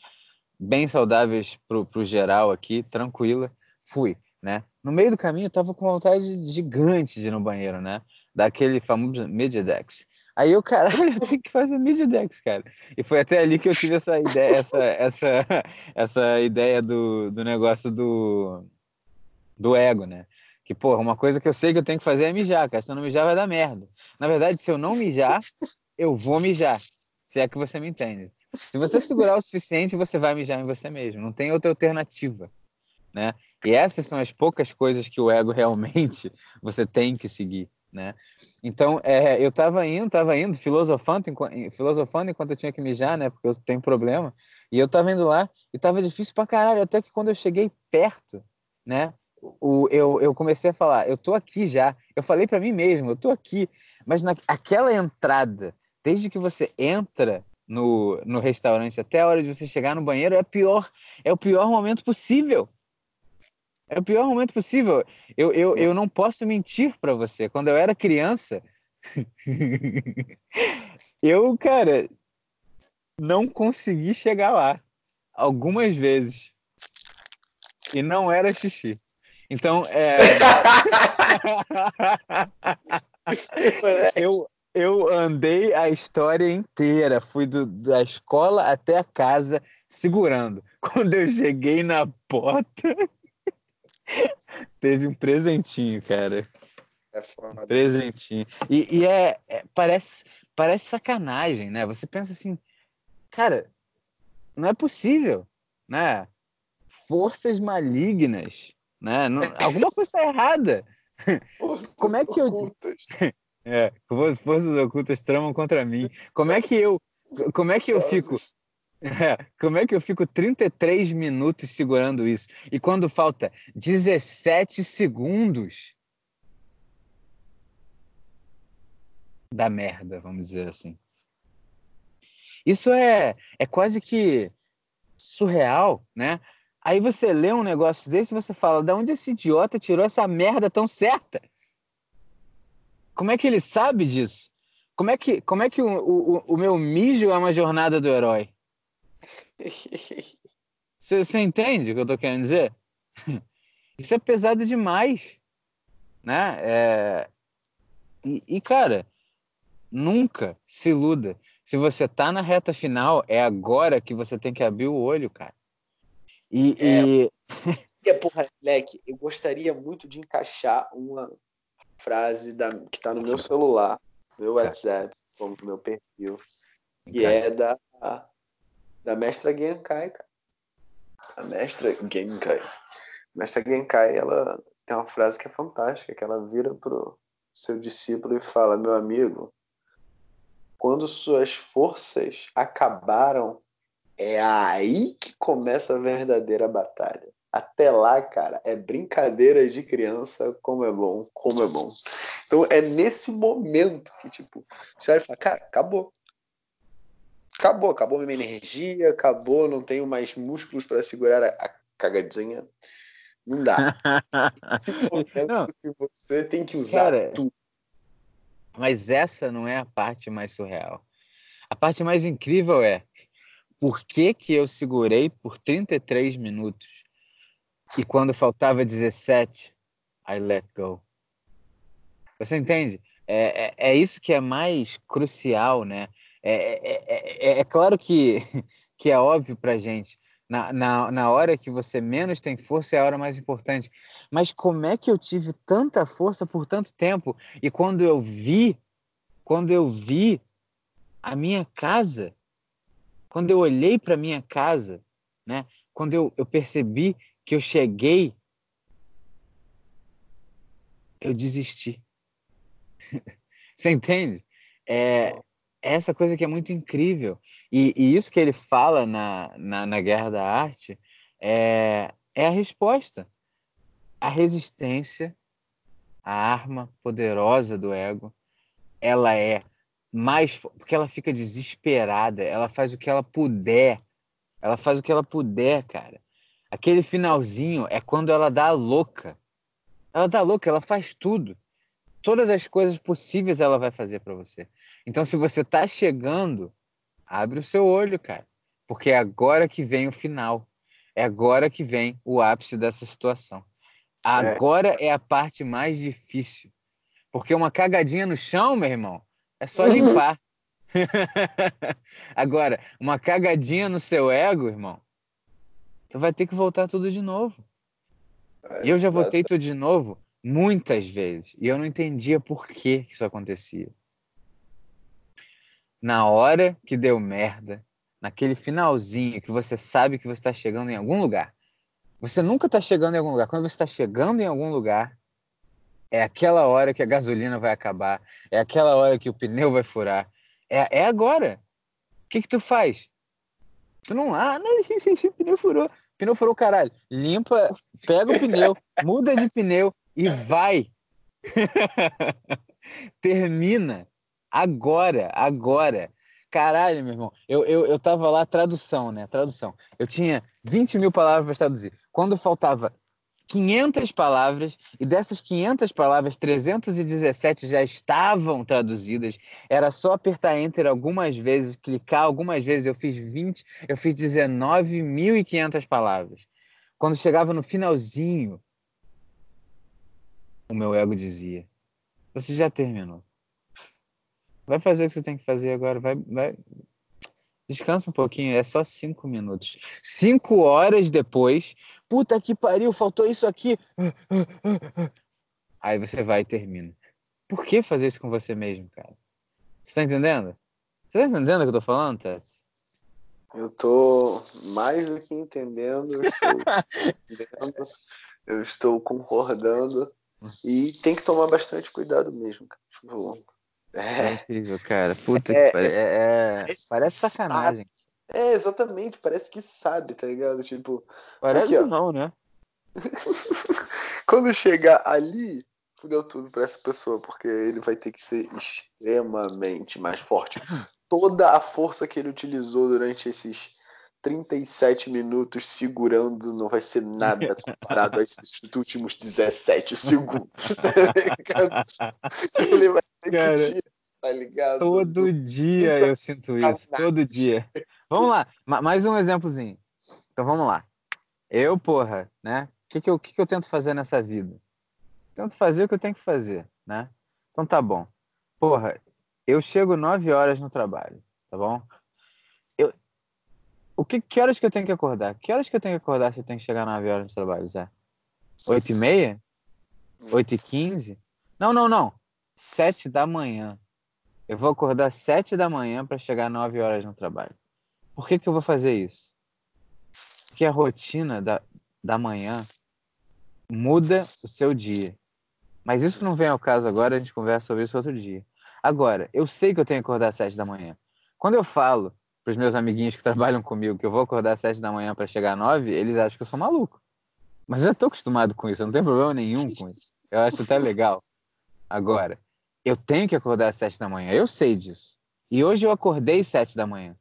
bem saudáveis pro, pro geral aqui, tranquila. Fui, né? No meio do caminho eu tava com vontade gigante de ir no banheiro, né? Daquele famoso Mediadex. Aí eu, caralho, eu tenho que fazer Mediadex, cara. E foi até ali que eu tive essa ideia, essa, essa, essa ideia do, do negócio do, do ego, né? Que, porra, uma coisa que eu sei que eu tenho que fazer é mijar, cara. Se eu não mijar, vai dar merda. Na verdade, se eu não mijar, eu vou mijar. Se é que você me entende. Se você segurar o suficiente, você vai mijar em você mesmo. Não tem outra alternativa, né? E essas são as poucas coisas que o ego realmente você tem que seguir, né? Então, é, eu estava indo, estava indo, filosofando, filosofando enquanto eu tinha que mijar, né? Porque eu tenho problema. E eu estava indo lá e estava difícil pra caralho. Até que quando eu cheguei perto, né? O, eu, eu comecei a falar, eu tô aqui já. Eu falei para mim mesmo, eu tô aqui. Mas naquela entrada, desde que você entra no, no restaurante até a hora de você chegar no banheiro, é pior, é o pior momento possível. É o pior momento possível. Eu, eu, eu não posso mentir para você. Quando eu era criança, eu, cara, não consegui chegar lá algumas vezes. E não era xixi. Então, é. eu, eu andei a história inteira. Fui do, da escola até a casa segurando. Quando eu cheguei na porta. Teve um presentinho, cara. É foda. Presentinho. E, e é, é, parece, parece sacanagem, né? Você pensa assim, cara, não é possível, né? Forças malignas, né? Não, alguma coisa está errada. Forças Como é que ocultas. eu É, forças ocultas tramam contra mim. Como é que eu como é que eu fico é, como é que eu fico 33 minutos segurando isso? E quando falta 17 segundos, da merda, vamos dizer assim. Isso é, é quase que surreal, né? Aí você lê um negócio desse e você fala: de onde esse idiota tirou essa merda tão certa? Como é que ele sabe disso? Como é que, como é que o, o, o meu mijo é uma jornada do herói? Você entende o que eu tô querendo dizer? Isso é pesado demais, né? É... E, e, cara, nunca se iluda. Se você tá na reta final, é agora que você tem que abrir o olho, cara. E, é, e... porra, Leque, eu gostaria muito de encaixar uma frase da, que tá no meu celular, meu tá. WhatsApp, como meu perfil, que é da da mestra Genkai, cara. A mestra Genkai. A mestra Genkai, ela tem uma frase que é fantástica, que ela vira pro seu discípulo e fala, meu amigo, quando suas forças acabaram, é aí que começa a verdadeira batalha. Até lá, cara, é brincadeira de criança, como é bom, como é bom. Então é nesse momento que, tipo, você vai falar, cara, acabou acabou, acabou minha energia, acabou, não tenho mais músculos para segurar a, a, cagadinha. Não dá. não. você tem que usar Cara, tudo. Mas essa não é a parte mais surreal. A parte mais incrível é por que, que eu segurei por 33 minutos e quando faltava 17, I let go. Você entende? É, é, é isso que é mais crucial, né? É é, é, é, é, claro que, que é óbvio para gente. Na, na, na hora que você menos tem força é a hora mais importante. Mas como é que eu tive tanta força por tanto tempo? E quando eu vi, quando eu vi a minha casa, quando eu olhei para minha casa, né? Quando eu, eu percebi que eu cheguei, eu desisti. Você entende? É, essa coisa que é muito incrível. E, e isso que ele fala na, na, na, Guerra da Arte é, é a resposta. A resistência, a arma poderosa do ego, ela é mais. Porque ela fica desesperada, ela faz o que ela puder. Ela faz o que ela puder, cara. Aquele finalzinho é quando ela dá louca. Ela dá louca, ela faz tudo todas as coisas possíveis ela vai fazer para você. Então, se você está chegando, abre o seu olho, cara, porque é agora que vem o final. É agora que vem o ápice dessa situação. Agora é, é a parte mais difícil. Porque uma cagadinha no chão, meu irmão, é só limpar. Agora, uma cagadinha no seu ego, irmão, tu vai ter que voltar tudo de novo. É, eu já voltei tudo de novo muitas vezes, e eu não entendia por que isso acontecia. Na hora que deu merda, naquele finalzinho que você sabe que você está chegando em algum lugar, Você nunca está chegando em algum lugar. Quando você está chegando em algum lugar, é aquela hora que a gasolina vai acabar, é aquela hora que o pneu vai furar. É, é agora. O que, que tu faz? Tu não, ah, não, o pneu furou. Pneu furou, caralho. Limpa, pega o pneu, muda de pneu e vai. Termina. Agora, agora. Caralho, meu irmão. Eu, eu, eu tava lá, tradução, né? Tradução. Eu tinha 20 mil palavras para traduzir. Quando faltava 500 palavras, e dessas 500 palavras, 317 já estavam traduzidas. Era só apertar Enter algumas vezes, clicar algumas vezes. Eu fiz 20, eu fiz 19.500 palavras. Quando chegava no finalzinho, o meu ego dizia: Você já terminou. Vai fazer o que você tem que fazer agora. Vai, vai. Descansa um pouquinho, é só cinco minutos. Cinco horas depois, puta que pariu, faltou isso aqui. Aí você vai e termina. Por que fazer isso com você mesmo, cara? Você tá entendendo? Você tá entendendo o que eu tô falando, Tess? Eu tô mais do que entendendo, eu estou, entendendo, eu estou concordando e tem que tomar bastante cuidado mesmo, cara. Tipo, é, é incrível, cara. Puta é, que pariu. É, é, parece sacanagem. É, exatamente. Parece que sabe, tá ligado? Tipo. Parece aqui, não, né? Quando chegar ali, fudeu tudo pra essa pessoa, porque ele vai ter que ser extremamente mais forte. Toda a força que ele utilizou durante esses 37 minutos segurando não vai ser nada comparado a esses últimos 17 segundos. Tá Ele vai ter Cara, que tirar, tá ligado? Todo dia eu sinto isso, todo dia. Vamos lá, mais um exemplozinho. Então vamos lá. Eu, porra, né? O que, que, eu, que, que eu tento fazer nessa vida? Tento fazer o que eu tenho que fazer, né? Então tá bom. Porra, eu chego 9 horas no trabalho, tá bom? O que, que horas que eu tenho que acordar? Que horas que eu tenho que acordar se eu tenho que chegar 9 horas no trabalho, Zé? 8 e meia? 8 e 15? Não, não, não. 7 da manhã. Eu vou acordar 7 da manhã para chegar 9 horas no trabalho. Por que, que eu vou fazer isso? Porque a rotina da, da manhã muda o seu dia. Mas isso não vem ao caso agora, a gente conversa sobre isso outro dia. Agora, eu sei que eu tenho que acordar às 7 da manhã. Quando eu falo para os meus amiguinhos que trabalham comigo que eu vou acordar às sete da manhã para chegar às nove, eles acham que eu sou maluco. Mas eu já estou acostumado com isso, eu não tenho problema nenhum com isso. Eu acho até legal. Agora, eu tenho que acordar às sete da manhã, eu sei disso. E hoje eu acordei às sete da manhã.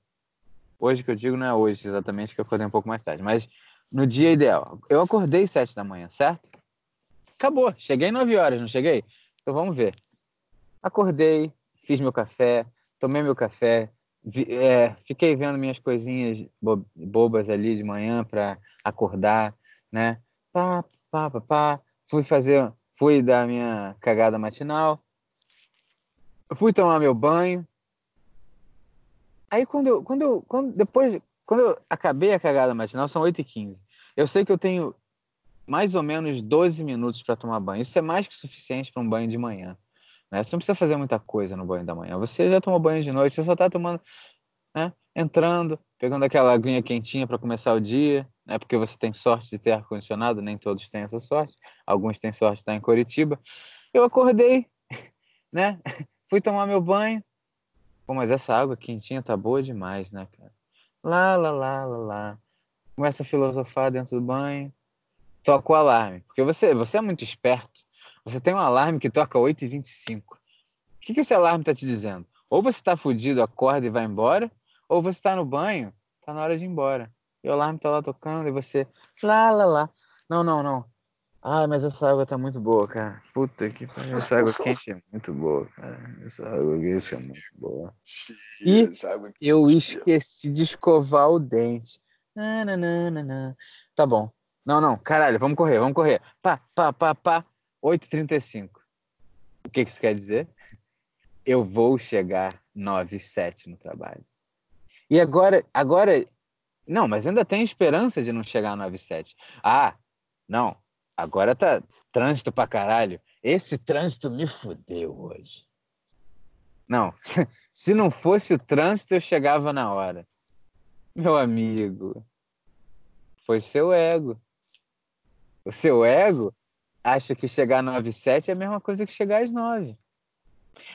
Hoje que eu digo não é hoje exatamente, que eu acordei um pouco mais tarde, mas no dia ideal. Eu acordei às sete da manhã, certo? Acabou, cheguei nove horas, não cheguei? Então vamos ver. Acordei, fiz meu café, tomei meu café, é, fiquei vendo minhas coisinhas bobas ali de manhã para acordar, né? Pá, pá, pá, pá. Fui fazer, fui dar minha cagada matinal. Fui tomar meu banho. Aí quando eu, quando eu, quando, depois, quando eu acabei a cagada matinal, são 8h15. Eu sei que eu tenho mais ou menos 12 minutos para tomar banho. Isso é mais que suficiente para um banho de manhã. Né? Você não precisa fazer muita coisa no banho da manhã. Você já tomou banho de noite, você só está tomando, né? entrando, pegando aquela aguinha quentinha para começar o dia, né? porque você tem sorte de ter ar-condicionado, nem todos têm essa sorte. Alguns têm sorte de estar em Curitiba. Eu acordei, né? Fui tomar meu banho. Pô, mas essa água quentinha tá boa demais, né, cara? Lá, lá, lá, lá, lá. Começa a filosofar dentro do banho. Toca o alarme. Porque você, você é muito esperto. Você tem um alarme que toca 8h25. O que, que esse alarme está te dizendo? Ou você está fudido, acorda e vai embora, ou você está no banho, está na hora de ir embora. E o alarme está lá tocando e você. Lá, lá, lá. Não, não, não. Ai, mas essa água tá muito boa, cara. Puta que pariu. Essa água quente é muito boa, cara. Essa água quente é muito boa. E eu esqueci de escovar o dente. Nananana. Tá bom. Não, não. Caralho, vamos correr, vamos correr. Pá, pá, pá, pá. 8h35. O que isso quer dizer? Eu vou chegar 9 7 no trabalho. E agora, agora, não, mas ainda tenho esperança de não chegar 9 7. Ah, não, agora tá trânsito pra caralho. Esse trânsito me fudeu hoje. Não, se não fosse o trânsito, eu chegava na hora. Meu amigo, foi seu ego. O seu ego acha que chegar às 9 é a mesma coisa que chegar às 9.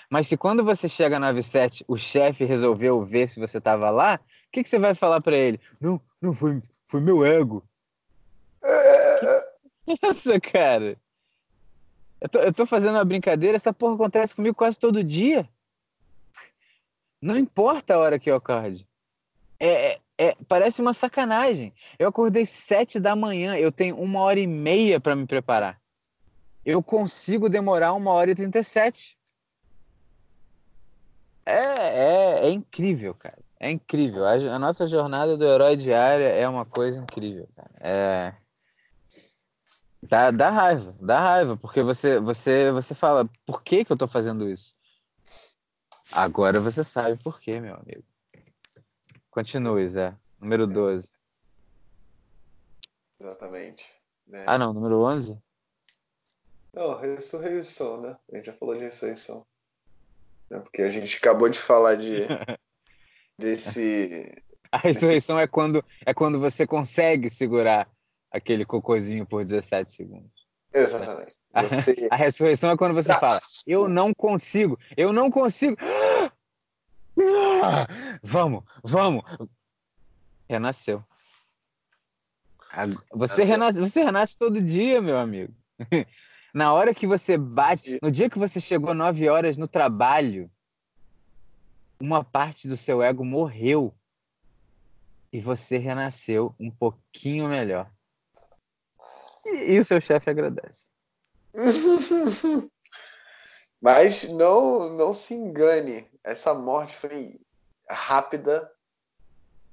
Mas se quando você chega às 9 o chefe resolveu ver se você estava lá, o que, que você vai falar para ele? Não, não, foi, foi meu ego. Essa, cara. Eu tô, eu tô fazendo uma brincadeira, essa porra acontece comigo quase todo dia. Não importa a hora que eu acorde. É, é, é, parece uma sacanagem. Eu acordei sete da manhã, eu tenho uma hora e meia para me preparar. Eu consigo demorar uma hora e trinta e sete. É, é, é incrível, cara. É incrível. A, a, nossa jornada do herói diária é uma coisa incrível, cara. É... Dá, dá raiva, dá raiva, porque você, você, você fala, por que, que eu tô fazendo isso? Agora você sabe por quê, meu amigo. Continue, Zé. Número 12. Exatamente. Né? Ah, não, número 11? Não, ressurreição, né? A gente já falou de ressurreição. É porque a gente acabou de falar de desse. A ressurreição desse... é quando é quando você consegue segurar aquele cocôzinho por 17 segundos. Exatamente. Você... A, a ressurreição é quando você fala: Eu não consigo, eu não consigo. Vamos, vamos. Renasceu. Você renasce, você renasce todo dia, meu amigo. Na hora que você bate, no dia que você chegou nove horas no trabalho, uma parte do seu ego morreu e você renasceu um pouquinho melhor. E, e o seu chefe agradece. Mas não, não se engane, essa morte foi rápida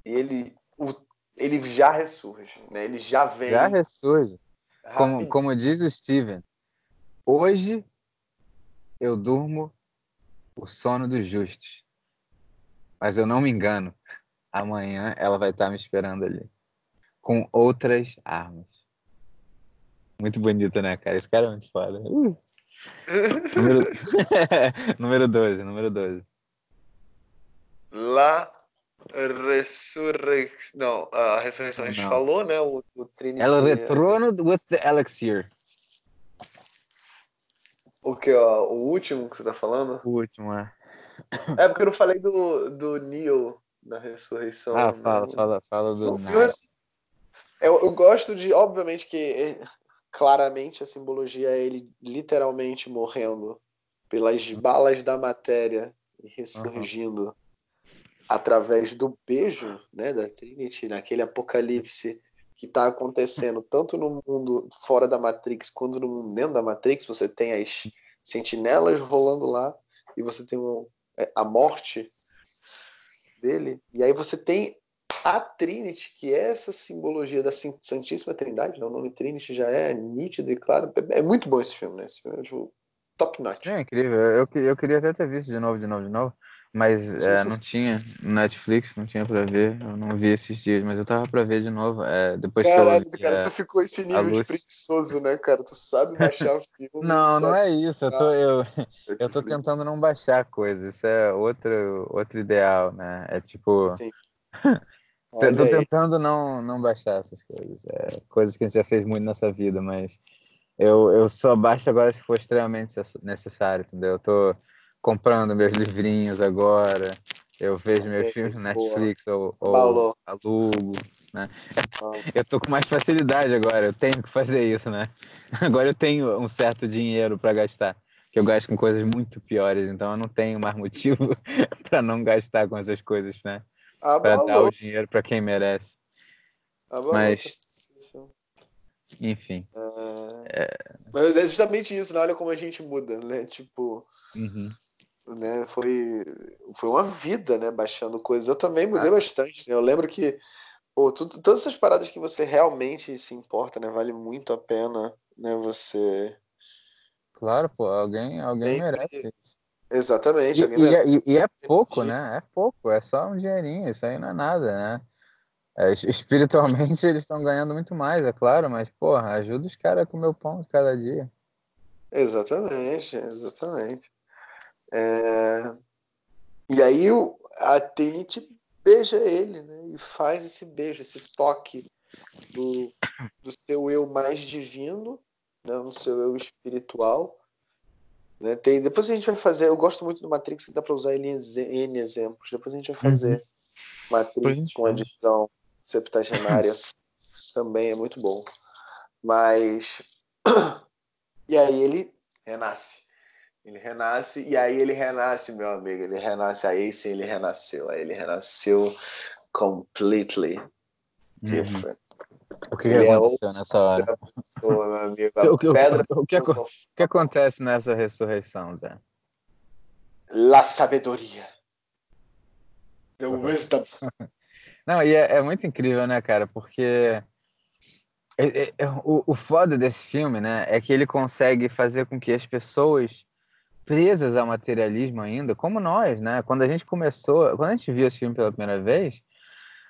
e ele, o, ele já ressurge, né? Ele já vem. Já ressurge. Como, como diz o Steven, hoje eu durmo o sono dos justos. Mas eu não me engano. Amanhã ela vai estar me esperando ali. Com outras armas. Muito bonito, né, cara? Esse cara é muito foda. Uh. número... número 12, número 12. La Resurreição. Não, a ressurreição a gente não. falou, né? O, o Trinity. El Retrono with the Elixir. O que, ó? O último que você tá falando? O último, é. É porque eu não falei do, do Neo na ressurreição. Ah, fala, fala, fala do eu, eu gosto de, obviamente, que claramente a simbologia é ele literalmente morrendo pelas balas da matéria e ressurgindo uhum. através do beijo né, da Trinity, naquele apocalipse que está acontecendo tanto no mundo fora da Matrix quanto no mundo dentro da Matrix. Você tem as sentinelas rolando lá e você tem é, a morte dele. E aí você tem a Trinity, que é essa simbologia da Santíssima Trindade, né? o nome Trinity já é nítido e claro. É, é muito bom esse filme, né? Esse filme é tipo, top notch. É incrível. Eu, eu queria até ter visto de novo, de novo, de novo. Mas é, não tinha no Netflix, não tinha pra ver. Eu não vi esses dias, mas eu tava pra ver de novo. É, depois Caralho, eu, cara, é, tu ficou esse nível de preguiçoso, né, cara? Tu sabe baixar o filme. não, não é isso. Eu tô, eu, eu tô tentando não baixar coisas. Isso é outro, outro ideal, né? É tipo. aí. tentando não, não baixar essas coisas. É, coisas que a gente já fez muito nessa vida, mas eu, eu só baixo agora se for extremamente necessário, entendeu? Eu tô comprando meus livrinhos agora, eu vejo meus filmes no Netflix ou, ou alugo, né? Eu tô com mais facilidade agora, eu tenho que fazer isso, né? Agora eu tenho um certo dinheiro para gastar, que eu gasto com coisas muito piores, então eu não tenho mais motivo para não gastar com essas coisas, né? Ah, para dar o dinheiro para quem merece. Ah, Mas, enfim. É... É... Mas é justamente isso, né? Olha como a gente muda, né? Tipo, uhum. né? Foi, foi uma vida, né? Baixando coisas. Eu também mudei ah. bastante. Né? Eu lembro que pô, tudo, todas essas paradas que você realmente se importa, né? Vale muito a pena, né? Você. Claro, pô, alguém, alguém merece isso. Exatamente. E, e, e, é pouco, né? É pouco, é só um dinheirinho, isso aí não é nada, né? É, espiritualmente eles estão ganhando muito mais, é claro, mas, porra, ajuda os caras a comer o pão de cada dia. Exatamente, exatamente. É... E aí o, a Trinity beija ele, né? E faz esse beijo, esse toque do, do seu eu mais divino, né, no seu eu espiritual. Né? Tem, depois a gente vai fazer, eu gosto muito do Matrix, que dá para usar ele em N exemplos. Depois a gente vai fazer uhum. Matrix com a edição septagenária. Também é muito bom. Mas. E aí ele renasce. Ele renasce, e aí ele renasce, meu amigo. Ele renasce, aí sim ele renasceu. Aí ele renasceu completely uhum. different. O que, que aconteceu é nessa hora? Pessoa, meu amigo. o, que, pedra o, que, o que acontece nessa ressurreição, Zé? La sabedoria. The wisdom. Não, e é, é, muito incrível, né, cara? Porque é, é, é, o, o foda desse filme, né, é que ele consegue fazer com que as pessoas presas ao materialismo ainda, como nós, né? Quando a gente começou, quando a gente viu esse filme pela primeira vez,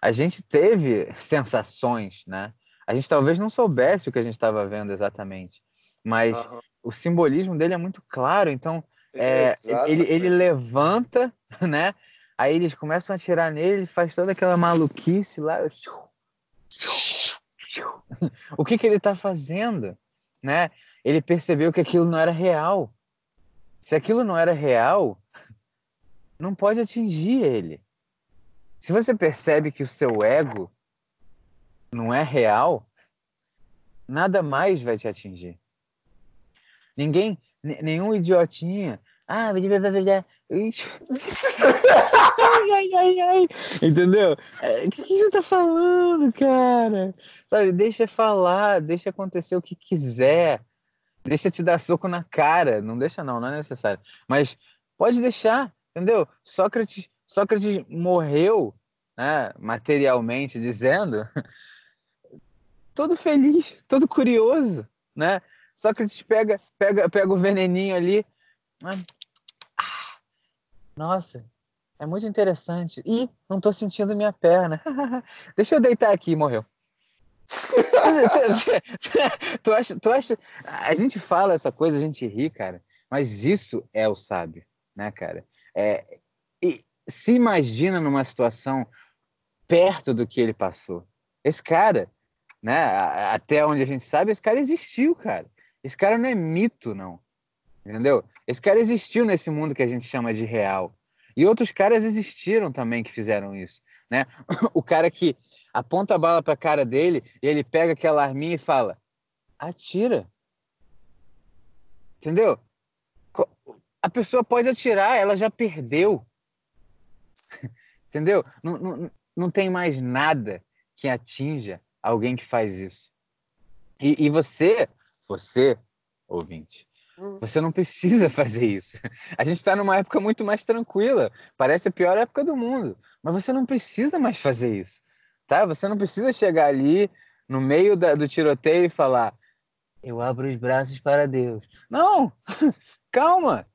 a gente teve sensações, né? A gente talvez não soubesse o que a gente estava vendo exatamente, mas uhum. o simbolismo dele é muito claro. Então, é, ele, ele levanta, né? Aí eles começam a atirar nele, ele faz toda aquela maluquice lá. O que, que ele está fazendo? Né? Ele percebeu que aquilo não era real. Se aquilo não era real, não pode atingir ele. Se você percebe que o seu ego não é real, nada mais vai te atingir. Ninguém, nenhum idiotinha. Ah, ai, ai, ai, ai. Entendeu? É, o que, que, você tá falando, cara? Sabe, deixa falar, deixa acontecer o que quiser. Deixa te dar soco na cara. Não deixa, não, não é necessário. Mas pode deixar, entendeu? Sócrates Sócrates morreu, né, materialmente dizendo, todo feliz, todo curioso, né? Sócrates pega, pega, pega o veneninho ali. Ah, nossa, é muito interessante. E não estou sentindo minha perna. Deixa eu deitar aqui morreu. tu, acha, tu acha. A gente fala essa coisa, a gente ri, cara. Mas isso é o sábio, né, cara? É, e, se imagina numa situação perto do que ele passou. Esse cara, né, até onde a gente sabe, esse cara existiu, cara. Esse cara não é mito, não. Entendeu? Esse cara existiu nesse mundo que a gente chama de real. E outros caras existiram também que fizeram isso, né? O cara que aponta a bala para a cara dele e ele pega aquela arminha e fala: "Atira". Entendeu? A pessoa pode atirar, ela já perdeu. Entendeu? Não, não, não tem mais nada que atinja alguém que faz isso. E, e você, você, ouvinte, hum. você não precisa fazer isso. A gente está numa época muito mais tranquila. Parece a pior época do mundo. Mas você não precisa mais fazer isso. Tá? Você não precisa chegar ali no meio da, do tiroteio e falar: Eu abro os braços para Deus. Não! Calma!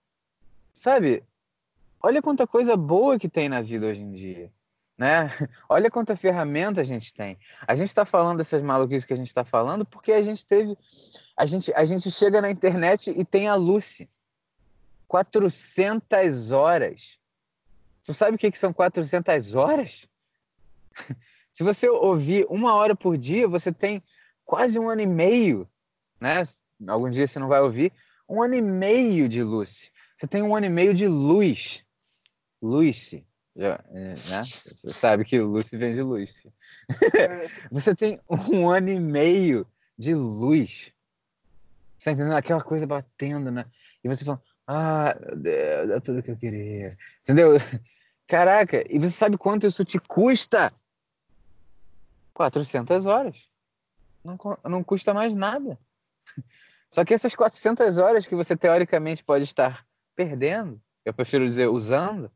Sabe? olha quanta coisa boa que tem na vida hoje em dia. Né? Olha quanta ferramenta a gente tem. A gente está falando dessas maluquices que a gente está falando porque a gente teve. A gente, a gente chega na internet e tem a Lucy. 400 horas. Tu sabe o que, que são 400 horas? Se você ouvir uma hora por dia, você tem quase um ano e meio, né? Algum dia você não vai ouvir. Um ano e meio de luz. Você tem um ano e meio de luz. Lucy, é, né? Você sabe que o Lucy vem de Lucy. É. Você tem um ano e meio de luz. Você tá entendendo? Aquela coisa batendo, né? E você fala, ah, é tudo que eu queria. Entendeu? Caraca, e você sabe quanto isso te custa? 400 horas. Não, não custa mais nada. Só que essas 400 horas que você teoricamente pode estar perdendo, eu prefiro dizer usando,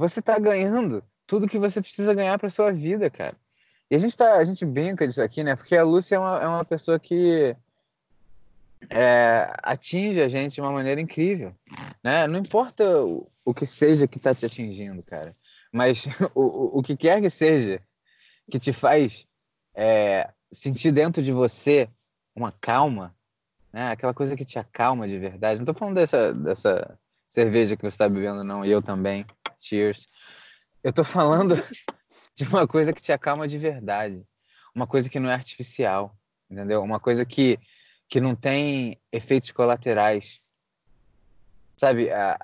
você está ganhando tudo que você precisa ganhar para sua vida, cara. E a gente tá, a gente brinca disso aqui, né? Porque a Lúcia é uma, é uma pessoa que é, atinge a gente de uma maneira incrível, né? Não importa o, o que seja que está te atingindo, cara, mas o, o que quer que seja que te faz é, sentir dentro de você uma calma, né? Aquela coisa que te acalma de verdade. Não estou falando dessa, dessa cerveja que você está bebendo, não, e eu também. Cheers. Eu tô falando de uma coisa que te acalma de verdade. uma coisa que não é artificial, entendeu? Uma coisa que, que não tem efeitos colaterais. Sabe, a,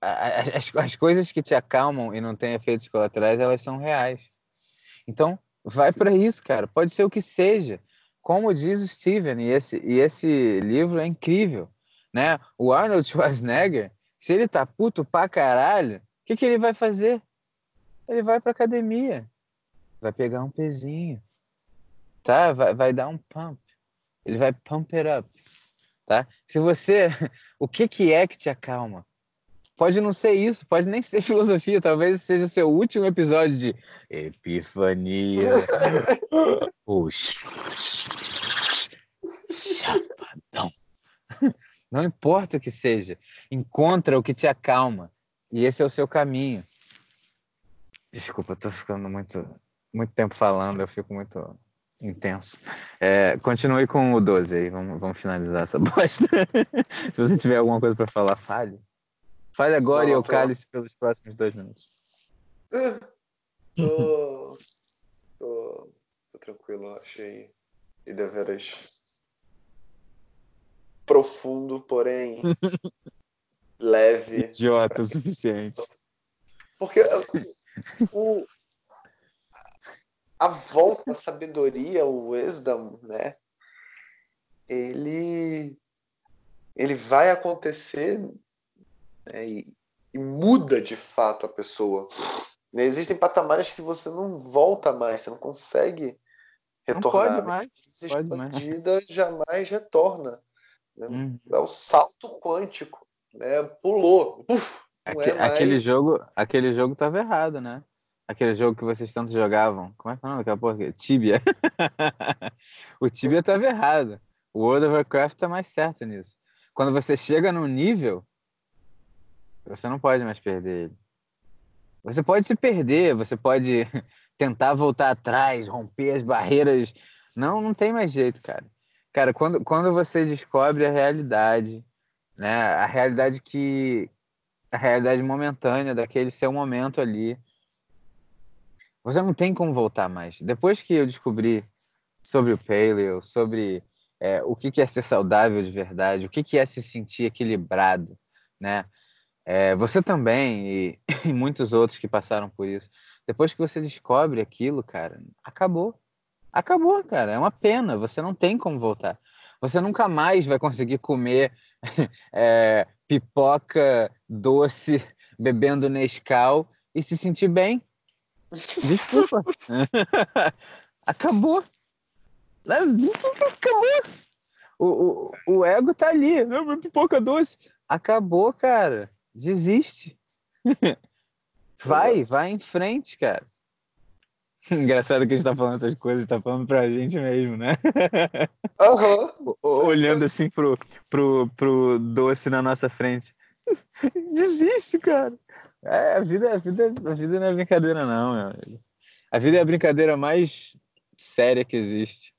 a, as, as coisas que te acalmam e não têm efeitos colaterais, elas são reais. Então, vai para isso, cara. Pode ser o que seja. Como diz o Steven, e esse, e esse livro é incrível, né? O Arnold Schwarzenegger, se ele tá puto pra caralho, o que, que ele vai fazer? Ele vai pra academia, vai pegar um pezinho, tá? Vai, vai dar um pump. Ele vai pump it up, tá? Se você, o que que é que te acalma? Pode não ser isso, pode nem ser filosofia, talvez seja seu último episódio de Epifania. Puxa. Não importa o que seja, encontra o que te acalma. E esse é o seu caminho. Desculpa, tô ficando muito, muito tempo falando, eu fico muito intenso. É, continue com o 12 aí, vamos, vamos finalizar essa bosta. Se você tiver alguma coisa para falar, fale. Fale agora Não, e eu tô... cale-se pelos próximos dois minutos. tô, tô, tô tranquilo, achei. E deveras profundo, porém leve. Idiota o suficiente. Porque o, a volta à sabedoria, o wisdom, né? Ele, ele vai acontecer né, e, e, muda de fato a pessoa. Né, existem patamares que você não volta mais, você não consegue retornar. Não pode mais. Expandida mais. jamais retorna. Né? Hum. É o salto quântico, né? Pulou. Uf, Aque, é mais... Aquele jogo, aquele jogo tava errado, né? Aquele jogo que vocês tanto jogavam. Como é que é o nome daquela porra? Tibia. o Tibia tava errado. O World of Warcraft tá mais certo nisso. Quando você chega num nível, você não pode mais perder ele. Você pode se perder, você pode tentar voltar atrás, romper as barreiras. Não, não tem mais jeito, cara. Cara, quando, quando você descobre a realidade, né? A realidade que. A realidade momentânea daquele seu momento ali. Você não tem como voltar mais. Depois que eu descobri sobre o paleo, sobre é, o que é ser saudável de verdade, o que é se sentir equilibrado, né? É, você também e, e, muitos outros que passaram por isso. Depois que você descobre aquilo, cara, acabou. Acabou, cara. É uma pena. Você não tem como voltar. Você nunca mais vai conseguir comer é, pipoca doce, bebendo Nescau e se sentir bem. Desculpa. Acabou. Acabou. O, o, o ego tá ali. Pipoca doce. Acabou, cara. Desiste. Vai, vai em frente, cara. Engraçado que a gente tá falando essas coisas, tá falando pra gente mesmo, né? Uhum. Olhando assim pro, pro, pro doce na nossa frente. Desiste, cara. É, a vida, a vida, a vida não é brincadeira, não, meu amigo. A vida é a brincadeira mais séria que existe.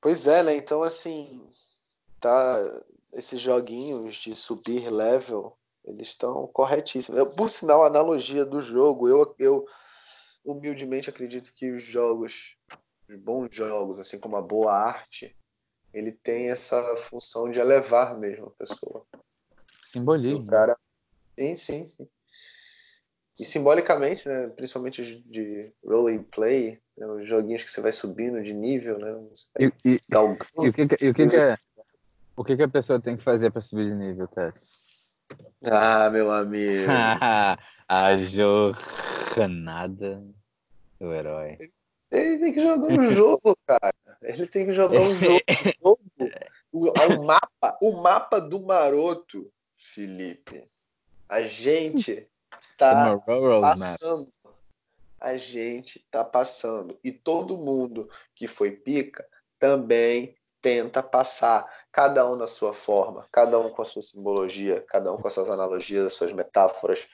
Pois é, né? Então, assim, tá esses joguinhos de subir level, eles estão corretíssimos. Por sinal, a analogia do jogo, eu, eu humildemente acredito que os jogos, os bons jogos, assim como a boa arte, ele tem essa função de elevar mesmo a pessoa. Simbolismo. O cara... Sim, sim, sim. E simbolicamente, né, principalmente de role play, né, os joguinhos que você vai subindo de nível, né? E, e, e, o que, e o que, que é, o que, que a pessoa tem que fazer para subir de nível, Tets? Ah, meu amigo. a jornada do herói. Ele tem que jogar um jogo, cara. Ele tem que jogar um jogo. O, o, mapa, o mapa do maroto, Felipe. A gente tá passando. A gente tá passando. E todo mundo que foi pica também tenta passar, cada um na sua forma, cada um com a sua simbologia, cada um com as suas analogias, as suas metáforas,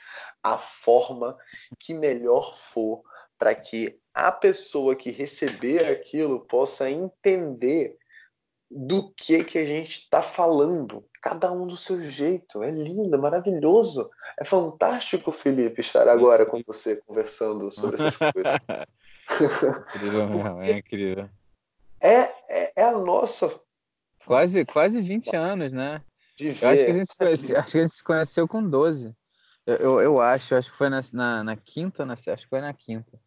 a forma que melhor for para que a pessoa que receber aquilo possa entender do que que a gente está falando, cada um do seu jeito. É lindo, é maravilhoso, é fantástico, Felipe, estar agora com você conversando sobre essas coisas. Incrível é incrível. É, é, é, a nossa. Quase, quase 20 anos, né? De ver. Eu acho que, a gente conheceu, acho que a gente se conheceu com 12. Eu, eu, eu acho, acho que foi na, na, na quinta, na, acho que foi na quinta.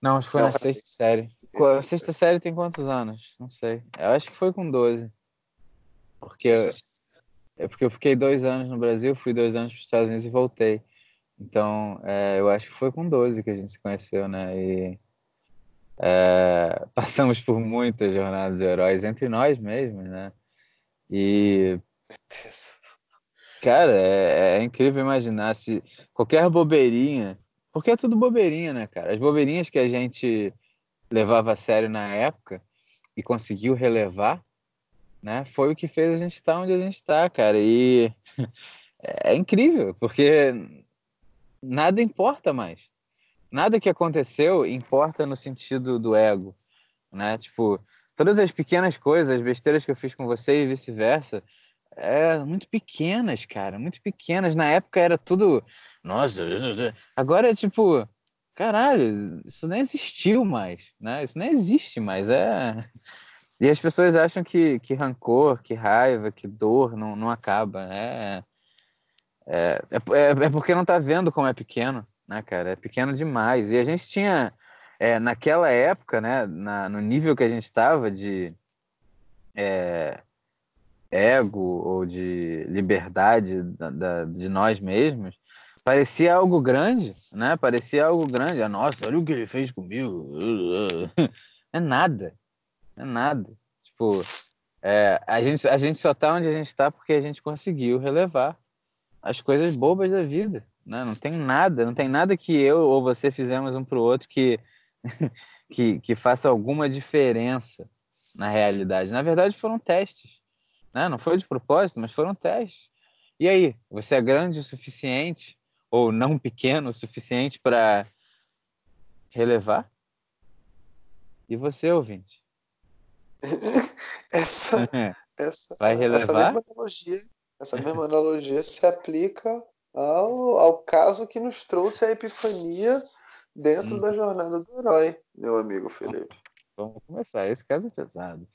Não, acho que foi Não, na sexta série. A sexta série tem quantos anos? Não sei. Eu acho que foi com 12. Porque é porque eu fiquei dois anos no Brasil, fui dois anos para os Estados Unidos e voltei. Então, é, eu acho que foi com 12 que a gente se conheceu, né? E é, passamos por muitas jornadas heróis entre nós mesmos, né? E. Cara, é, é incrível imaginar se qualquer bobeirinha. Porque é tudo bobeirinha, né, cara? As bobeirinhas que a gente levava a sério na época e conseguiu relevar, né? Foi o que fez a gente estar onde a gente está, cara. E é incrível, porque nada importa mais. Nada que aconteceu importa no sentido do ego, né? Tipo, todas as pequenas coisas, as besteiras que eu fiz com você e vice-versa, é muito pequenas, cara, muito pequenas. Na época era tudo, nossa, agora é tipo, caralho, isso nem existiu mais, né? Isso nem existe mais, é e as pessoas acham que, que rancor, que raiva, que dor não, não acaba. É, é, é, é porque não tá vendo como é pequeno, né, cara? É pequeno demais. E a gente tinha, é, naquela época, né, na, no nível que a gente estava de é, ego ou de liberdade da, da, de nós mesmos, parecia algo grande, né? Parecia algo grande. Ah, nossa, olha o que ele fez comigo. É nada. É nada. Tipo, é, a, gente, a gente só tá onde a gente tá porque a gente conseguiu relevar as coisas bobas da vida. Né? Não tem nada, não tem nada que eu ou você fizemos um pro outro que, que, que faça alguma diferença na realidade. Na verdade, foram testes. Né? Não foi de propósito, mas foram testes. E aí, você é grande o suficiente ou não pequeno o suficiente para relevar? E você, ouvinte? essa, essa, Vai relevar? essa mesma analogia, essa mesma analogia se aplica ao, ao caso que nos trouxe a epifania dentro hum. da jornada do herói, meu amigo Felipe. Vamos começar. Esse caso é pesado.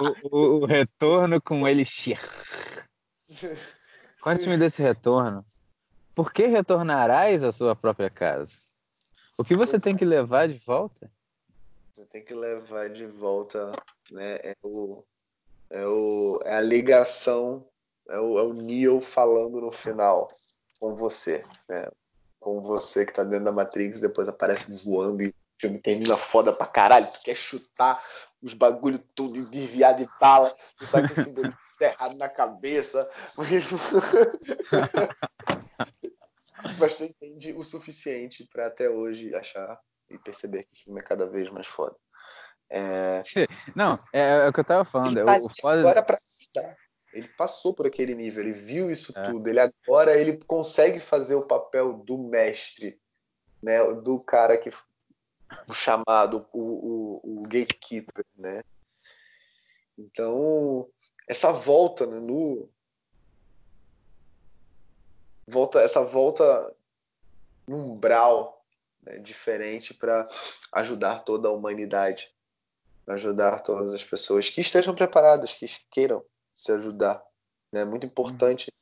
o, o, o, retorno com Elixir. Conte-me desse retorno. Por que retornarás à sua própria casa? O que você tem que levar de volta? Você tem que levar de volta, né? É, o, é, o, é a ligação, é o, é o Neo falando no final com você, né? Com você que tá dentro da Matrix, depois aparece voando e o filme termina foda pra caralho. Tu quer chutar os bagulho tudo desviado de bala, tu sabe que esse errado na cabeça. Mas... mas tu entende o suficiente para até hoje achar e perceber que o filme é cada vez mais foda. É... Não, é, é, o que eu tava falando. Ele tá o foda... agora pra Ele passou por aquele nível, ele viu isso é. tudo. Ele agora ele consegue fazer o papel do mestre, né? Do cara que o chamado o, o, o gatekeeper, né? Então essa volta né, no volta essa volta no umbral né, diferente para ajudar toda a humanidade, ajudar todas as pessoas que estejam preparadas, que queiram se ajudar. É né? muito importante.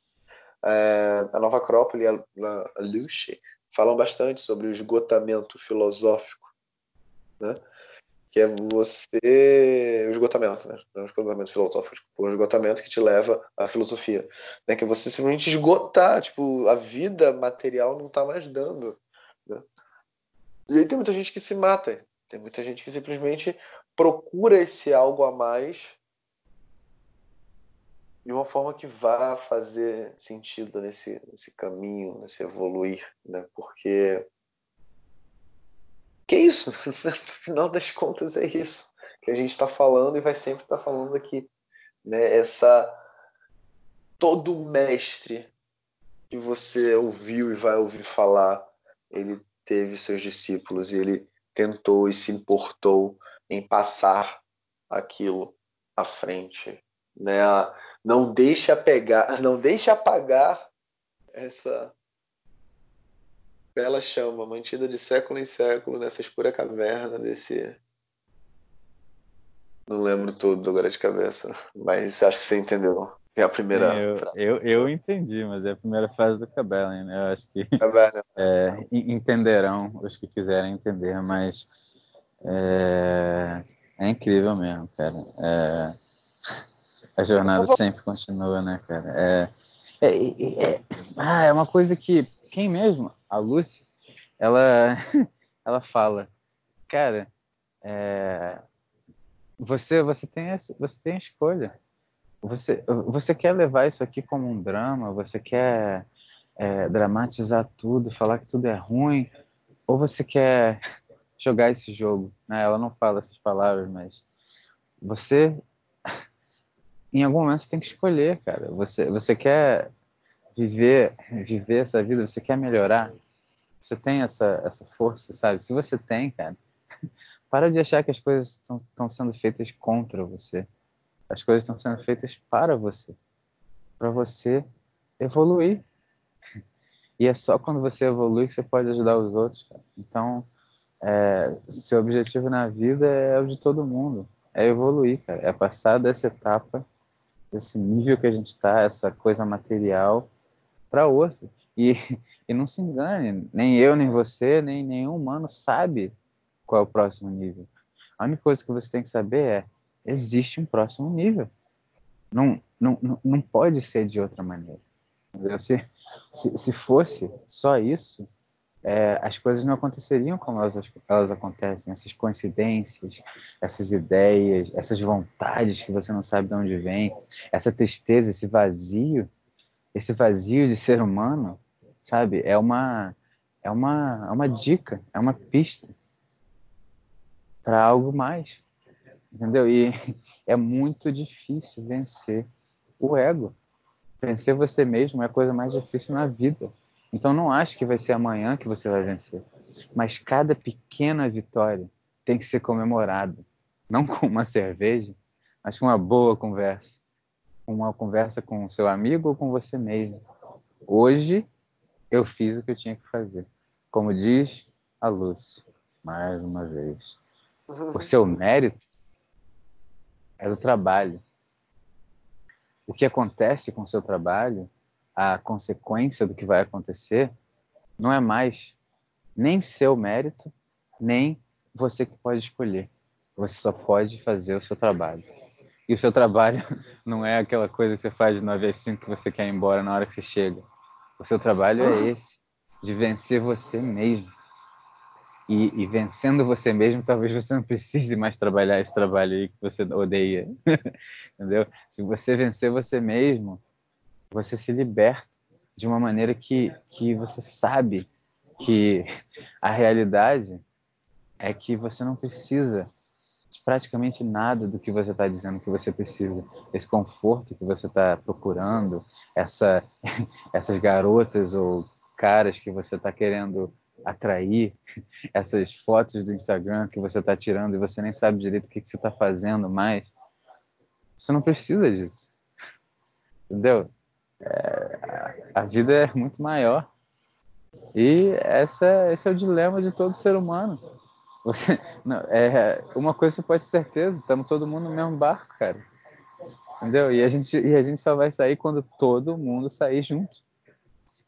É, a Nova Acrópole e a, a Luce falam bastante sobre o esgotamento filosófico, né? que é você o esgotamento, né? Não é o esgotamento filosófico, o esgotamento que te leva à filosofia, né? Que é você simplesmente esgotar, tipo, a vida material não está mais dando, né? E aí tem muita gente que se mata. Tem muita gente que simplesmente procura esse algo a mais de uma forma que vá fazer sentido nesse, nesse caminho, nesse evoluir, né? Porque que é isso? No final das contas é isso que a gente está falando e vai sempre estar tá falando aqui, né? Essa todo mestre que você ouviu e vai ouvir falar, ele teve seus discípulos e ele tentou e se importou em passar aquilo à frente, né? Não deixe apegar, não deixe apagar essa Bela chama, mantida de século em século nessa escura caverna desse. Não lembro tudo agora de cabeça, mas acho que você entendeu. É a primeira eu, frase. Eu, eu entendi, mas é a primeira frase do Cabela, né? Eu acho que é, entenderão os que quiserem entender, mas é, é incrível mesmo, cara. É, a jornada sempre continua, né, cara? É, é, é, ah, é uma coisa que quem mesmo, a Lucy, ela, ela fala, cara, é, você, você tem, você tem escolha. Você, você quer levar isso aqui como um drama? Você quer é, dramatizar tudo, falar que tudo é ruim? Ou você quer jogar esse jogo? Né? Ela não fala essas palavras, mas você, em algum momento, você tem que escolher, cara. Você, você quer viver, viver essa vida? Você quer melhorar? Você tem essa, essa força, sabe? Se você tem, cara, para de achar que as coisas estão sendo feitas contra você. As coisas estão sendo feitas para você, para você evoluir. E é só quando você evolui que você pode ajudar os outros. Cara. Então, é, seu objetivo na vida é o de todo mundo, é evoluir, cara. É passar dessa etapa, desse nível que a gente está, essa coisa material, para outra. E, e não se engane, nem eu, nem você, nem nenhum humano sabe qual é o próximo nível. A única coisa que você tem que saber é existe um próximo nível. Não, não, não pode ser de outra maneira. Se, se, se fosse só isso, é, as coisas não aconteceriam como elas, elas acontecem, essas coincidências, essas ideias, essas vontades que você não sabe de onde vem, essa tristeza, esse vazio, esse vazio de ser humano, sabe? É uma é uma é uma dica, é uma pista para algo mais entendeu? E é muito difícil vencer o ego. Vencer você mesmo é a coisa mais difícil na vida. Então não acho que vai ser amanhã que você vai vencer. Mas cada pequena vitória tem que ser comemorada. Não com uma cerveja, mas com uma boa conversa. Uma conversa com o seu amigo ou com você mesmo. Hoje eu fiz o que eu tinha que fazer. Como diz a Lúcia, mais uma vez. Por seu mérito, é do trabalho. O que acontece com o seu trabalho, a consequência do que vai acontecer, não é mais nem seu mérito, nem você que pode escolher. Você só pode fazer o seu trabalho. E o seu trabalho não é aquela coisa que você faz de 9 às 5 que você quer ir embora na hora que você chega. O seu trabalho é esse, de vencer você mesmo e, e, vencendo você mesmo, talvez você não precise mais trabalhar esse trabalho aí que você odeia, entendeu? Se você vencer você mesmo, você se liberta de uma maneira que, que você sabe que a realidade é que você não precisa de praticamente nada do que você está dizendo que você precisa. Esse conforto que você está procurando, essa, essas garotas ou caras que você está querendo atrair essas fotos do Instagram que você está tirando e você nem sabe direito o que, que você está fazendo mais. Você não precisa disso. Entendeu? É, a vida é muito maior. E essa, esse é o dilema de todo ser humano. Você, não, é, uma coisa você pode ter certeza, estamos todo mundo no mesmo barco, cara. Entendeu? E a, gente, e a gente só vai sair quando todo mundo sair junto.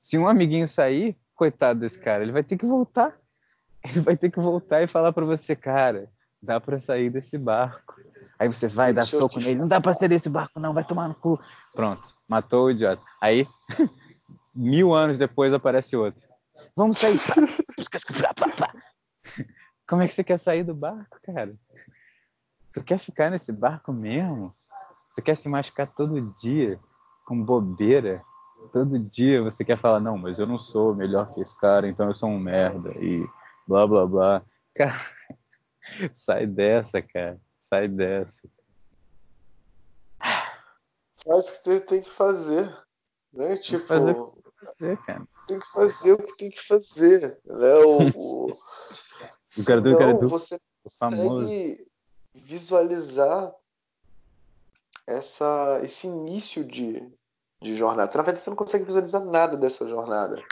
Se um amiguinho sair, coitado desse cara, ele vai ter que voltar. Ele vai ter que voltar e falar para você, cara, dá para sair desse barco. Aí você vai dar soco nele, não dá para sair desse barco, não, vai tomar no cu. Pronto, matou o idiota. Aí, mil anos depois aparece outro. Vamos sair. Como é que você quer sair do barco, cara? Tu quer ficar nesse barco mesmo? Você quer se machucar todo dia com bobeira? todo dia você quer falar, não, mas eu não sou melhor que esse cara, então eu sou um merda e blá blá blá. Cara, sai dessa, cara. Sai dessa. Faz o que você tem que fazer. Né? Tipo, fazer que tem que fazer. Tem que fazer o que tem que fazer. Né? O, o... o do você consegue visualizar essa, esse início de, de jornada. Na verdade, você não consegue visualizar nada dessa jornada.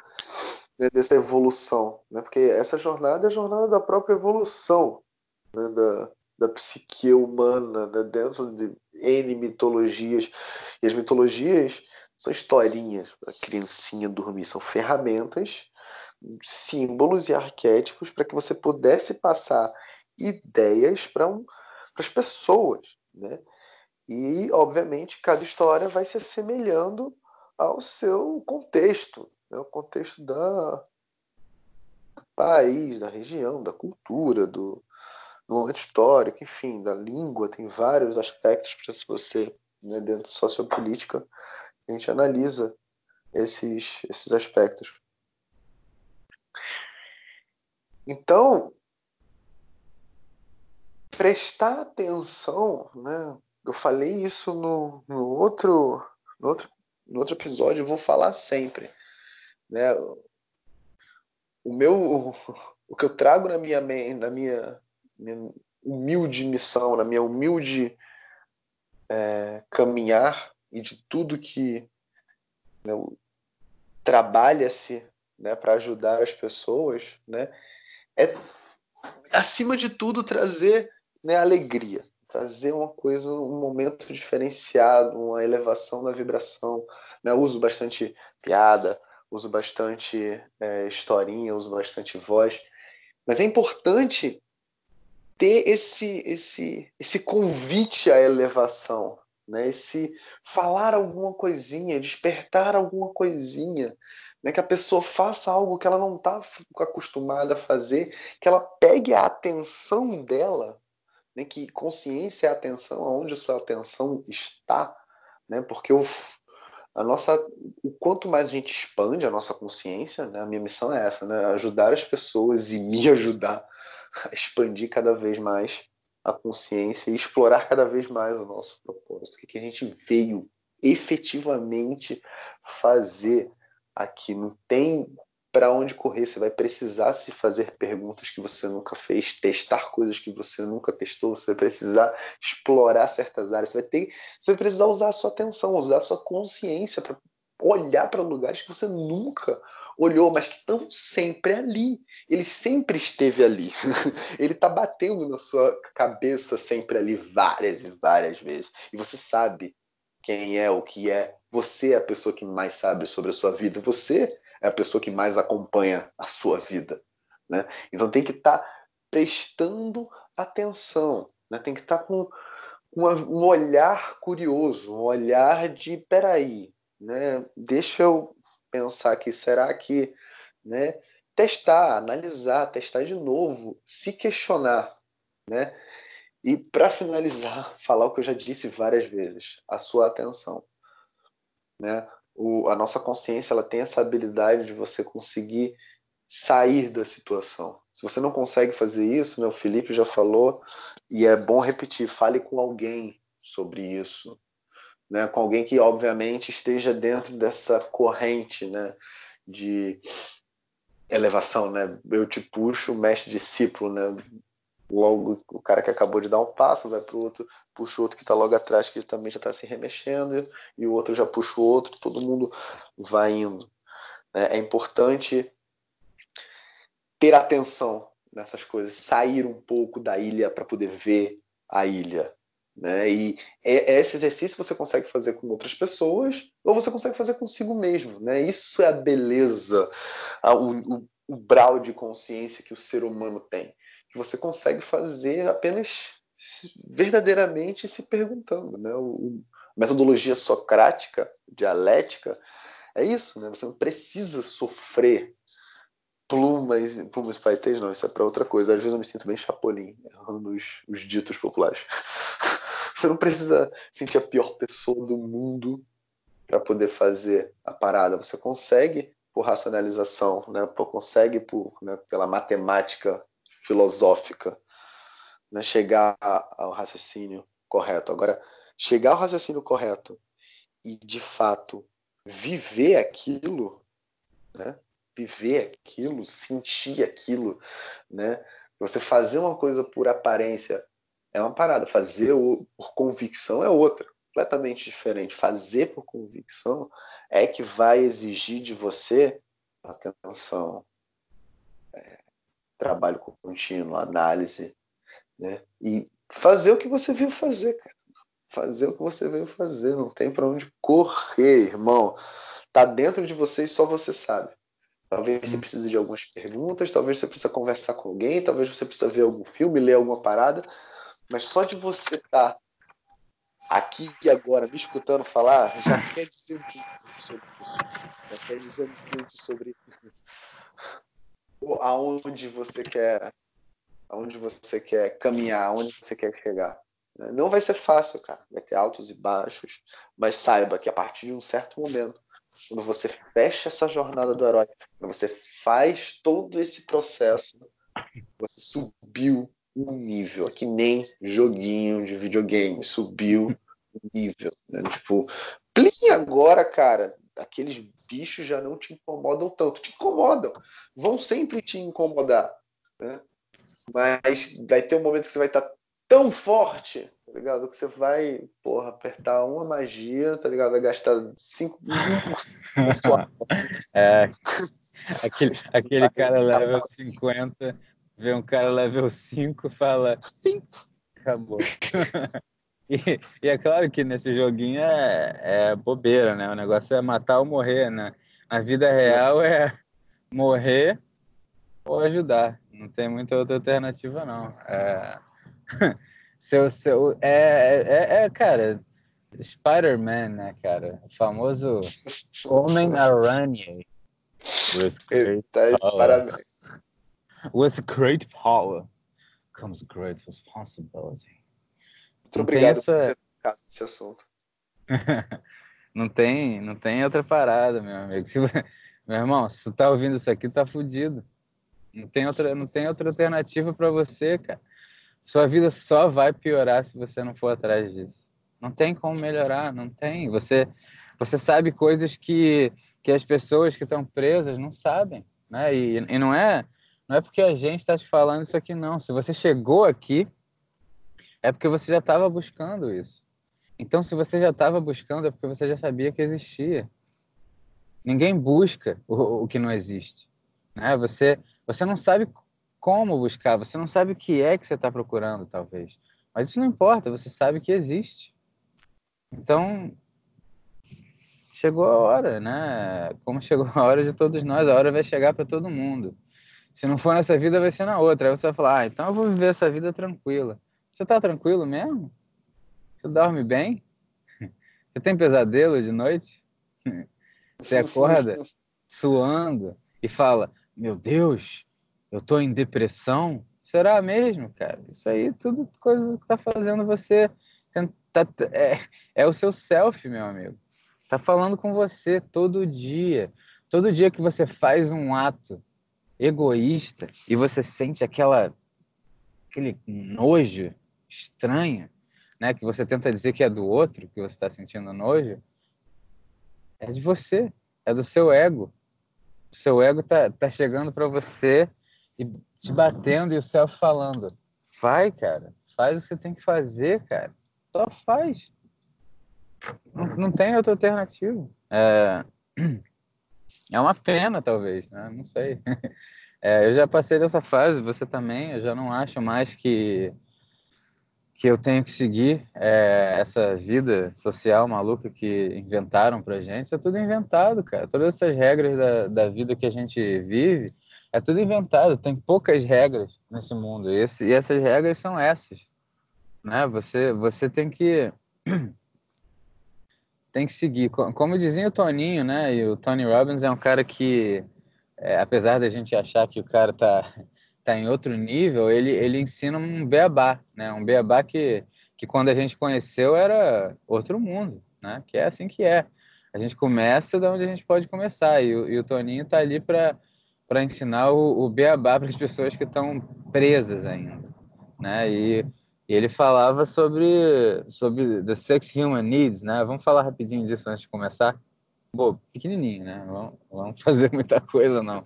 né, dessa evolução, né? Porque essa jornada é a jornada da própria evolução, né? da, da psique humana, né? dentro de N mitologias. E as mitologias são historinhas para a criancinha dormir, são ferramentas, símbolos e arquétipos para que você pudesse passar ideias para um, as pessoas, né? E, obviamente, cada história vai se assemelhando ao seu contexto, né? o contexto da país, da região, da cultura, do, do momento histórico, enfim, da língua, tem vários aspectos para se você, né, dentro da sociopolítica, a gente analisa esses, esses aspectos. Então, prestar atenção, né? Eu falei isso no, no, outro, no, outro, no outro episódio, eu vou falar sempre. Né? O meu, o que eu trago na minha, na minha, minha humilde missão, na minha humilde é, caminhar e de tudo que né, trabalha-se né, para ajudar as pessoas, né, é acima de tudo trazer né, alegria, trazer uma coisa, um momento diferenciado, uma elevação na vibração. Né? uso bastante piada, uso bastante é, historinha, uso bastante voz, mas é importante ter esse esse esse convite à elevação, né? Esse falar alguma coisinha, despertar alguma coisinha, né? Que a pessoa faça algo que ela não está acostumada a fazer, que ela pegue a atenção dela né, que consciência é atenção aonde sua atenção está, né, porque o, a nossa, o quanto mais a gente expande a nossa consciência, né, a minha missão é essa, né, ajudar as pessoas e me ajudar expandir cada vez mais a consciência e explorar cada vez mais o nosso propósito, o que, a gente veio efetivamente fazer aqui. Não tem para onde correr, você vai precisar se fazer perguntas que você nunca fez, testar coisas que você nunca testou, você vai precisar explorar certas áreas, você vai ter, você vai precisar usar a sua atenção, usar a sua consciência para olhar para lugares que você nunca olhou, mas que estão sempre ali. Ele sempre esteve ali. Ele está batendo na sua cabeça sempre ali várias e várias vezes. E você sabe quem é, o que é. Você é a pessoa que mais sabe sobre a sua vida. Você é a pessoa que mais acompanha a sua vida. Né? Então tem que estar tá prestando atenção, né? tem que estar tá com um olhar curioso, um olhar de peraí, né? deixa eu pensar aqui, será que né? testar, analisar, testar de novo, se questionar. Né? E para finalizar, falar o que eu já disse várias vezes, a sua atenção. Né? o, a nossa consciência ela tem essa habilidade de você conseguir sair da situação. Se você não consegue fazer isso, meu Felipe já falou, e é bom repetir, fale com alguém sobre isso, né? Com alguém que obviamente esteja dentro dessa corrente, né? De elevação, né? Eu te puxo, mestre discípulo, né? logo o cara que acabou de dar um passo vai para o outro, puxa o outro que está logo atrás, que também já está se remexendo, e o outro já puxa o outro, todo mundo vai indo. É, é importante ter atenção nessas coisas, sair um pouco da ilha para poder ver a ilha. Né? E é, é esse exercício você consegue fazer com outras pessoas ou você consegue fazer consigo mesmo. Né? Isso é a beleza, a, o, o, brau de consciência que o ser humano tem que você consegue fazer apenas verdadeiramente se perguntando. Né? O, a metodologia socrática, dialética, é isso, né? Você não precisa sofrer plumas, plumas paetês, não, isso é para outra coisa. Às vezes eu me sinto bem chapolim, errando os, os ditos populares. Você não precisa sentir a pior pessoa do mundo para poder fazer a parada. Você consegue por racionalização, né? consegue por, né, pela matemática filosófica, né? chegar ao raciocínio correto. Agora, chegar ao raciocínio correto e, de fato, viver aquilo, né? viver aquilo, sentir aquilo, né? Você fazer uma coisa por aparência é uma parada, fazer por convicção é outra, completamente diferente. Fazer por convicção é que vai exigir de você atenção, é, trabalho contínuo, análise, né? E fazer o que você veio fazer, cara. Fazer o que você veio fazer, não tem para onde correr, irmão. Tá dentro de você e só você sabe. Talvez você hum. precise de algumas perguntas, talvez você precisa conversar com alguém, talvez você precisa ver algum filme, ler alguma parada, mas só de você estar tá aqui e agora me escutando falar já quer dizer muito sobre isso. Já quer dizer muito sobre aonde você quer aonde você quer caminhar, aonde você quer chegar. Não vai ser fácil, cara. Vai ter altos e baixos, mas saiba que a partir de um certo momento, quando você fecha essa jornada do herói, quando você faz todo esse processo, você subiu um nível, que nem joguinho de videogame, subiu um nível. Né? Tipo, plim agora, cara, aqueles bichos já não te incomodam tanto. Te incomodam, vão sempre te incomodar. Né? Mas vai ter um momento que você vai estar tão forte, tá ligado? Que você vai, porra, apertar uma magia, tá ligado? Vai gastar 5% da sua É, aquele, aquele cara level 50, vê um cara level 5 fala, acabou. E, e, é claro que nesse joguinho é, é, bobeira, né? O negócio é matar ou morrer, né? A vida real é morrer ou ajudar. Não tem muita outra alternativa, não. É... seu, seu, é, é, é, cara, Spider-Man, né, cara? O famoso Homem-Aranha. With great power. With great power comes great responsibility. Muito não obrigado essa... por ter nesse assunto. não tem, não tem outra parada, meu amigo. Se, meu irmão, se tu tá ouvindo isso aqui, tá fudido. Não tem outra, não tem outra alternativa para você, cara. Sua vida só vai piorar se você não for atrás disso. Não tem como melhorar, não tem. Você, você sabe coisas que, que as pessoas que estão presas não sabem, né? E, e não é, não é porque a gente está te falando isso aqui não. Se você chegou aqui, é porque você já estava buscando isso. Então, se você já estava buscando, é porque você já sabia que existia. Ninguém busca o, o que não existe. Né? Você, você não sabe como buscar, você não sabe o que é que você está procurando, talvez. Mas isso não importa, você sabe que existe. Então, chegou a hora, né? Como chegou a hora de todos nós, a hora vai chegar para todo mundo. Se não for nessa vida, vai ser na outra. Aí você vai falar, ah, então eu vou viver essa vida tranquila. Você tá tranquilo mesmo? Você dorme bem? Você tem pesadelo de noite? Você acorda suando e fala: Meu Deus, eu tô em depressão? Será mesmo, cara? Isso aí tudo coisa que tá fazendo você. Tá, é, é o seu self, meu amigo. Tá falando com você todo dia. Todo dia que você faz um ato egoísta e você sente aquela aquele nojo estranha, né, que você tenta dizer que é do outro, que você está sentindo nojo, é de você, é do seu ego. O seu ego tá, tá chegando para você e te batendo e o céu falando: vai, cara, faz o que você tem que fazer, cara. Só faz. Não, não tem outra alternativa. É, é uma pena, talvez, né? Não sei. É, eu já passei dessa fase, você também. Eu já não acho mais que que eu tenho que seguir é, essa vida social maluca que inventaram pra gente, isso é tudo inventado, cara. Todas essas regras da, da vida que a gente vive, é tudo inventado. Tem poucas regras nesse mundo. E, esse, e essas regras são essas. Né? Você, você tem que tem que seguir. Como dizia o Toninho, né? E o Tony Robbins é um cara que, é, apesar da gente achar que o cara tá está em outro nível, ele, ele ensina um beabá, né? Um beabá que, que quando a gente conheceu era outro mundo, né? Que é assim que é. A gente começa de onde a gente pode começar e, o, e o Toninho está ali para ensinar o, o beabá para as pessoas que estão presas ainda, né? E, e ele falava sobre sobre the six human needs, né? Vamos falar rapidinho disso antes de começar. Bom, pequenininho, né? Vamos, vamos fazer muita coisa não,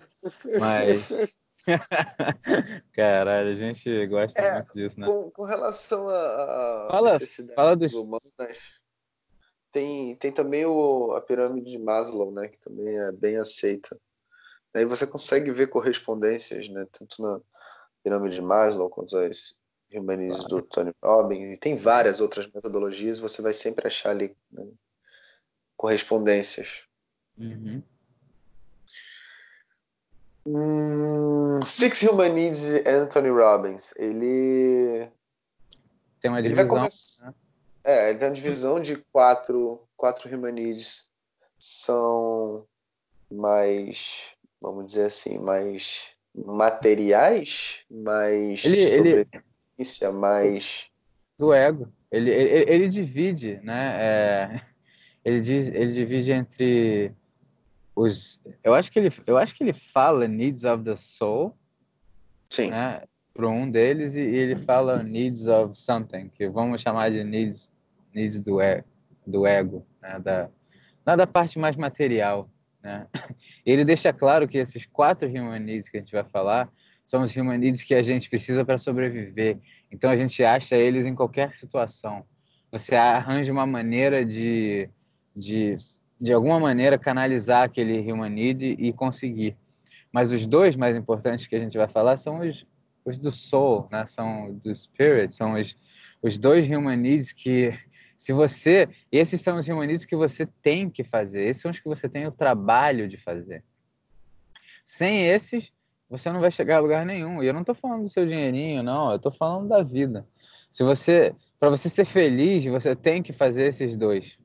mas Caralho, a gente gosta é, muito disso, né? Com, com relação a, fala, fala dos... humanas, tem, tem também o, a pirâmide de Maslow, né? Que também é bem aceita. Aí você consegue ver correspondências, né? Tanto na pirâmide de Maslow quanto as Humanis do Tony Robbins. E tem várias outras metodologias, você vai sempre achar ali né, correspondências. Uhum. Hum, Six Human Needs Anthony Robbins. Ele. Tem uma Ele divisão. vai começar. É, ele tem uma divisão de quatro, quatro Human Needs. São mais, vamos dizer assim, mais materiais, mais Ele- ele- sobrevivência, mais. do ego. Ele, ele, ele divide, né? é, ele, diz, ele divide entre os. Eu acho que ele, eu acho que ele fala needs of the soul, Sim. né? Para um deles e, e ele fala needs of something, que vamos chamar de needs, needs do, e, do ego, né? Da, não da parte mais material, né? Ele deixa claro que esses quatro human needs que a gente vai falar são os human needs que a gente precisa para sobreviver. Então a gente acha eles em qualquer situação. Você arranja uma maneira de, de, de alguma maneira, canalizar aquele human need e conseguir. Mas os dois mais importantes que a gente vai falar são os, os do soul, né? São do spirit, são os, os dois human needs que se você, esses são os human needs que você tem que fazer, esses são os que você tem o trabalho de fazer. Sem esses, você não vai chegar a lugar nenhum. E eu não estou falando do seu dinheirinho, não. Eu estou falando da vida. Se você, para você ser feliz, você tem que fazer esses dois.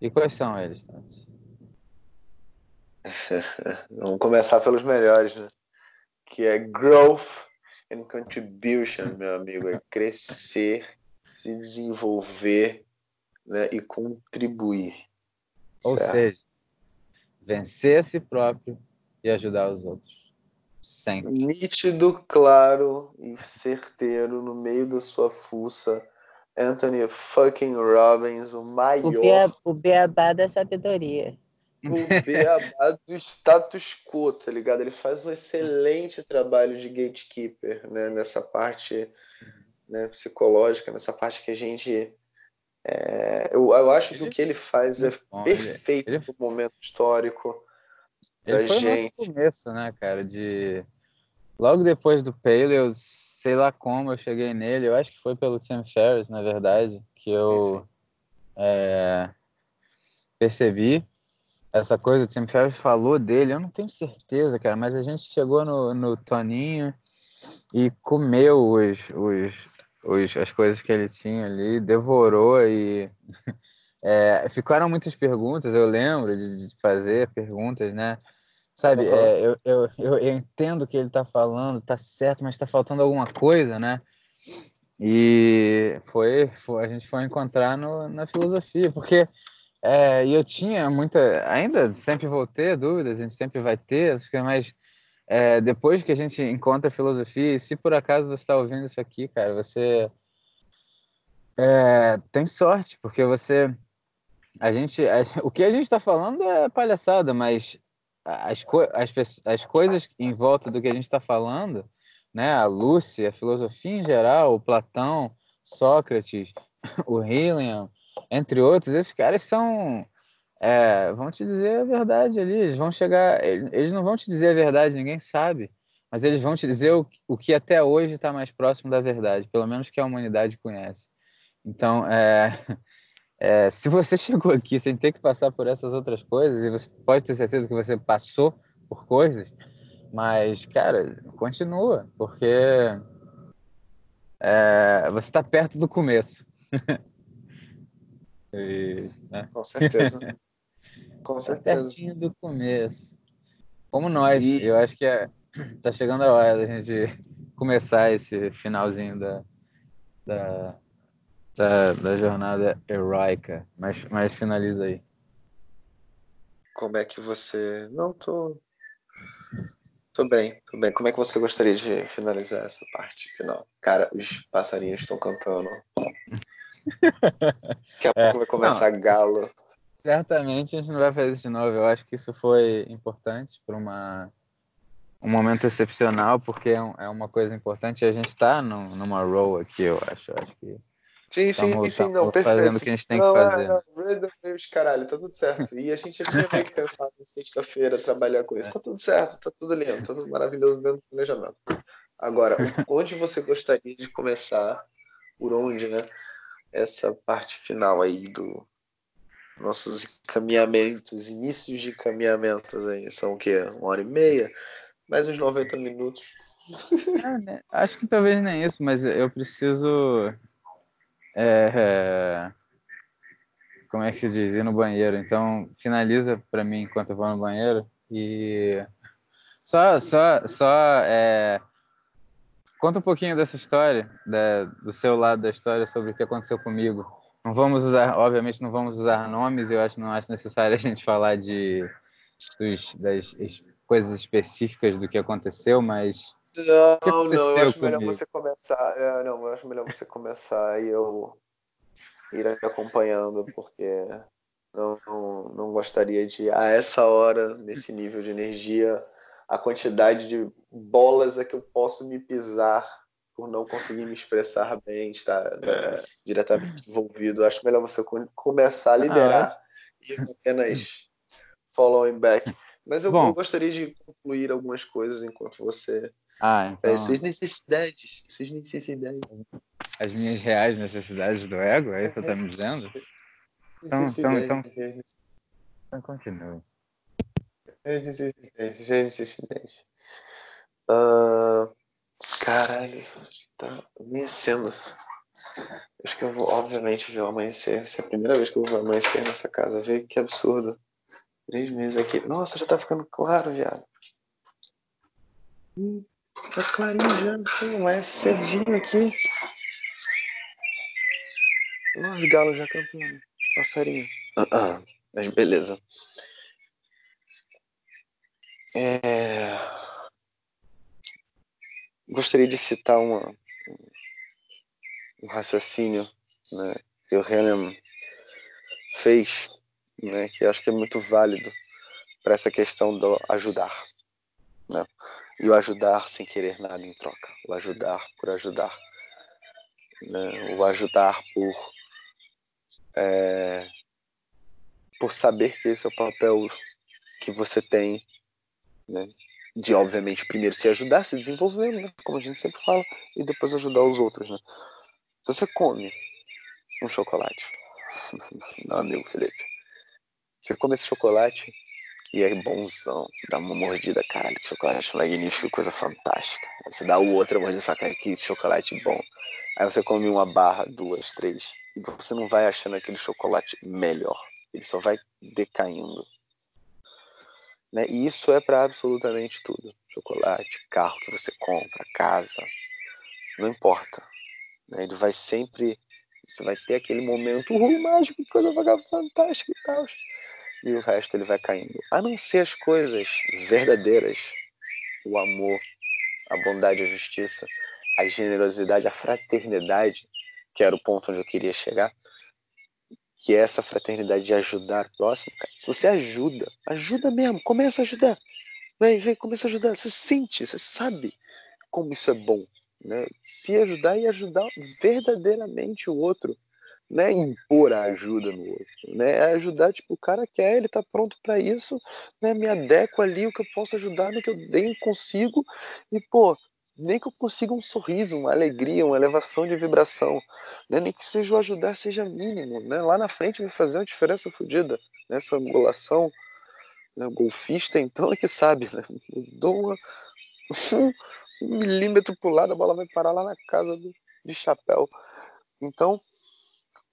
E quais são eles? Tati? Vamos começar pelos melhores, né? Que é growth and contribution, meu amigo. É crescer, se desenvolver né? e contribuir. Ou certo? seja, vencer a si próprio e ajudar os outros. Sempre. nítido, claro e certeiro no meio da sua fuça. Anthony fucking Robbins, o O, maior bea, o beabá da sabedoria. o beabá do status quo, tá ligado? Ele faz um excelente trabalho de gatekeeper, né? Nessa parte né, psicológica, nessa parte que a gente. é, eu, eu acho que o que ele faz é Bom, ele- perfeito ele- pro momento histórico. Ele da foi gente. o nosso começo, né, cara? De logo depois do Paley, eu sei lá como eu cheguei nele. Eu acho que foi pelo Tim Ferriss, na verdade, que eu é, percebi essa coisa. O Tim Ferriss falou dele. Eu não tenho certeza, cara, mas a gente chegou no, no Toninho e comeu os, os, os, as coisas que ele tinha ali, devorou e é, ficaram muitas perguntas. Eu lembro de, de fazer perguntas, né? Sabe, Uhum. é, eu, eu, eu, eu entendo o que ele está falando, tá certo, mas está faltando alguma coisa, né? E foi, foi a gente foi encontrar no, na filosofia, porque é, eu tinha muita, ainda sempre vou ter dúvidas, a gente sempre vai ter, mas é, depois que a gente encontra a filosofia, e se por acaso você está ouvindo isso aqui, cara, você é, tem sorte, porque você, a gente, a- o que a gente está falando é palhaçada, mas as, co as, as coisas em volta do que a gente está falando, né, a Lúcia, a filosofia em geral, o Platão, Sócrates, o Helium, entre outros, esses caras são é, vão te dizer a verdade ali, eles vão chegar, ele- eles não vão te dizer a verdade, ninguém sabe, mas eles vão te dizer o, o que até hoje está mais próximo da verdade, pelo menos que a humanidade conhece. Então, é, é, se você chegou aqui sem ter que passar por essas outras coisas, e você pode ter certeza que você passou por coisas, mas, cara, continua, porque é, você está perto do começo. E, né? Com certeza. Com Tá certeza. pertinho do começo. Como nós, E- eu acho que é, tá chegando a hora da gente começar esse finalzinho da, da, da, da jornada heróica. Mas, mas finaliza aí. Como é que você. Não, tô. Tô bem, tô bem. Como é que você gostaria de finalizar essa parte final? Cara, os passarinhos estão cantando. Daqui a É, pouco vai começar galo. Certamente a gente não vai fazer isso de novo. Eu acho que isso foi importante para uma um momento excepcional, porque é, é uma coisa importante. E a gente está numa row aqui, eu acho. Eu acho que Sim, sim, Estamos- sim, não, estamos perfeito. fazendo o que a gente tem que Não, é, fazer. é, meu Deus, caralho, tá tudo certo. E a gente já tinha meio que pensado em sexta-feira trabalhar com isso. Tá tudo certo, tá tudo lindo, tá tudo maravilhoso dentro do planejamento. Agora, onde você gostaria de começar? Por onde, né? Essa parte final aí do nossos encaminhamentos, inícios de encaminhamentos aí. São o quê? Uma hora e meia? Mais uns 90 minutos. É, né? Acho que talvez nem isso, mas eu preciso. É, é, como é que se diz? Ir no banheiro. Então, finaliza para mim enquanto eu vou no banheiro. E só, só, só é, conta um pouquinho dessa história, da, do seu lado da história, sobre o que aconteceu comigo. Não vamos usar, obviamente, não vamos usar nomes. Eu acho não acho necessário a gente falar de dos, das coisas específicas do que aconteceu, mas não, não, eu acho melhor você começar. É, não, eu acho melhor você começar e eu ir acompanhando, porque não, não, não gostaria de, a essa hora, nesse nível de energia, a quantidade de bolas a que eu posso me pisar por não conseguir me expressar bem, estar né, diretamente envolvido. Acho melhor você começar a liderar ah, e apenas following back. Mas eu, eu, gostaria de concluir algumas coisas enquanto você. Ah, então... É, suas necessidades. Suas necessidades. As minhas reais necessidades do ego, é isso que você está me dizendo? Então, então, então, então continua. Necessidade. Uh, caralho, tá amanhecendo. Acho que eu vou, obviamente, ver o amanhecer. Essa é a primeira vez que eu vou amanhecer nessa casa. Ver que absurdo. Três meses aqui. Nossa, já tá ficando claro, viado. Hum, tá clarinho já. Não é cedinho aqui. Os galos já cantando. Passarinho. Uh -uh. Mas beleza. É... Gostaria de citar uma, um raciocínio né, que o Renan fez né, que acho que é muito válido para essa questão do ajudar, né? E o ajudar sem querer nada em troca, o ajudar por ajudar, né? O ajudar por é, por saber que esse é o papel que você tem, né? De obviamente primeiro se ajudar, se desenvolvendo, né? como a gente sempre fala, e depois ajudar os outros, né? Se você come um chocolate, não amigo Felipe, você come esse chocolate e é bonzão. Você dá uma mordida, caralho, que chocolate magnífico, coisa fantástica. Aí você dá outra mordida e fala, cara, que chocolate bom. Aí você come uma barra, duas, três, e você não vai achando aquele chocolate melhor. Ele só vai decaindo. Né? E isso é para absolutamente tudo. Chocolate, carro que você compra, casa, não importa. Né? Ele vai sempre você vai ter aquele momento uh, mágico, coisa fantástica e tal. E o resto ele vai caindo. A não ser as coisas verdadeiras, o amor, a bondade, a justiça, a generosidade, a fraternidade, que era o ponto onde eu queria chegar, que é essa fraternidade de ajudar o próximo. Cara. Se você ajuda, ajuda mesmo, começa a ajudar. Vem, vem, começa a ajudar. Você sente, você sabe como isso é bom né? Se ajudar e ajudar verdadeiramente o outro, né? Impor a ajuda no outro, né? É ajudar, tipo, o cara quer, ele tá pronto para isso, né? Me adequo ali o que eu posso ajudar no que eu nem consigo e, pô, nem que eu consiga um sorriso, uma alegria, uma elevação de vibração, né? nem que seja o ajudar seja mínimo, né? Lá na frente vai fazer uma diferença fodida nessa angulação, né? O golfista então é que sabe, né? Eu dou uma um milímetro pro lado, a bola vai parar lá na casa do, de chapéu. Então,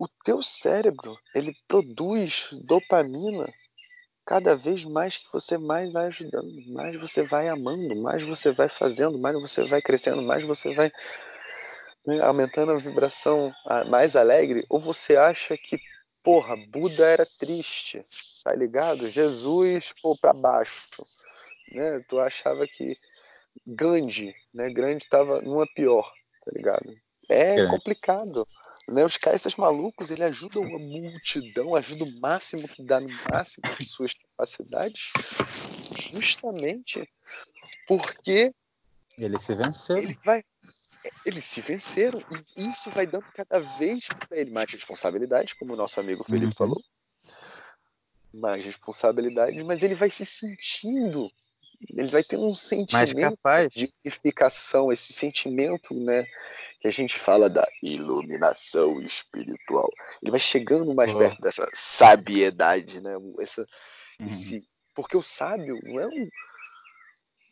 o teu cérebro, ele produz dopamina cada vez mais que você mais vai ajudando, mais você vai amando, mais você vai fazendo, mais você vai crescendo, mais você vai né, aumentando a vibração mais alegre, ou você acha que, porra, Buda era triste, tá ligado? Jesus, pô, pra baixo, né? Tu achava que Gandhi, né? Gandhi estava numa pior, tá ligado? É, é. complicado. Né? Os caras, esses malucos, ele ajudam a multidão, ajuda o máximo que dá no máximo de suas capacidades, justamente porque eles se venceram. Ele vai, eles se venceram e isso vai dando cada vez para ele mais responsabilidade, como o nosso amigo Felipe uhum. falou, mais responsabilidades, mas ele vai se sentindo, ele vai ter um sentimento de unificação, esse sentimento, né, que a gente fala da iluminação espiritual. Ele vai chegando mais Pô. perto dessa sabiedade, né, essa, Uhum. esse, porque o sábio não é um,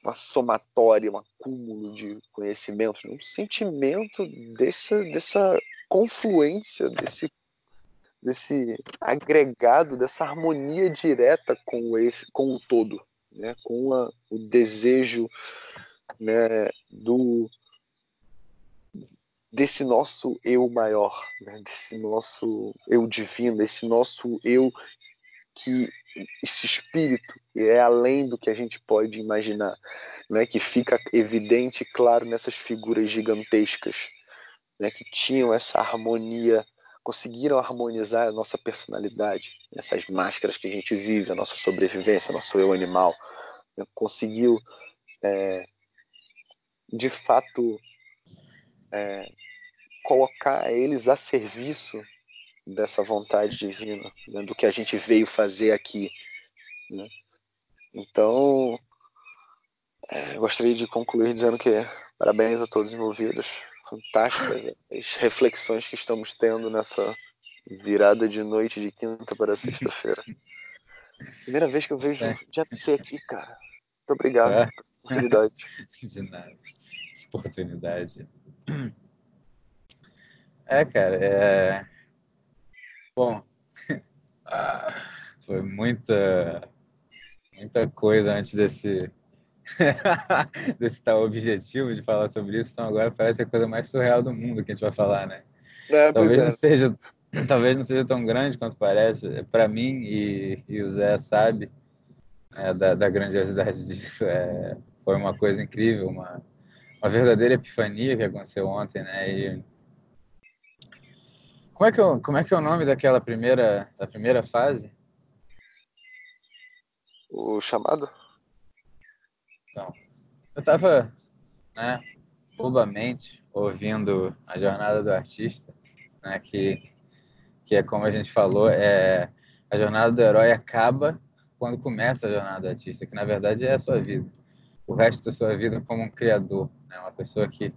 uma somatória, um acúmulo de conhecimentos, é um sentimento dessa, dessa confluência, desse, desse agregado, dessa harmonia direta com, esse, com o todo, né? com a, o desejo né, do desse nosso eu maior, né? desse nosso eu divino, desse nosso eu que esse espírito é além do que a gente pode imaginar, né, que fica evidente e claro nessas figuras gigantescas, né, que tinham essa harmonia, conseguiram harmonizar a nossa personalidade, essas máscaras que a gente vive, a nossa sobrevivência, nosso eu animal, né, conseguiu é, de fato é, colocar eles a serviço dessa vontade divina, né, do que a gente veio fazer aqui. Né? Então, é, gostaria de concluir dizendo que parabéns a todos os envolvidos. Fantásticas as reflexões que estamos tendo nessa virada de noite de quinta para sexta-feira. Primeira vez que eu vejo É. já ser aqui, cara. Muito obrigado É. pela oportunidade. De nada. Oportunidade. É, cara, é. Bom, foi muita, muita coisa antes desse, desse tal objetivo de falar sobre isso, então agora parece a coisa mais surreal do mundo que a gente vai falar, né? É, Talvez é. não seja, talvez não seja tão grande quanto parece. Para mim e, e o Zé sabe é, da, da grandiosidade disso. É, foi uma coisa incrível, uma, uma verdadeira epifania que aconteceu ontem, né? E como é que eu, como é que é o nome daquela primeira da primeira fase? O chamado? Eu estava, né, bobamente ouvindo a jornada do artista, né, que que é como a gente falou, é a jornada do herói acaba quando começa a jornada do artista, que na verdade é a sua vida. O resto da sua vida como um criador, né, uma pessoa que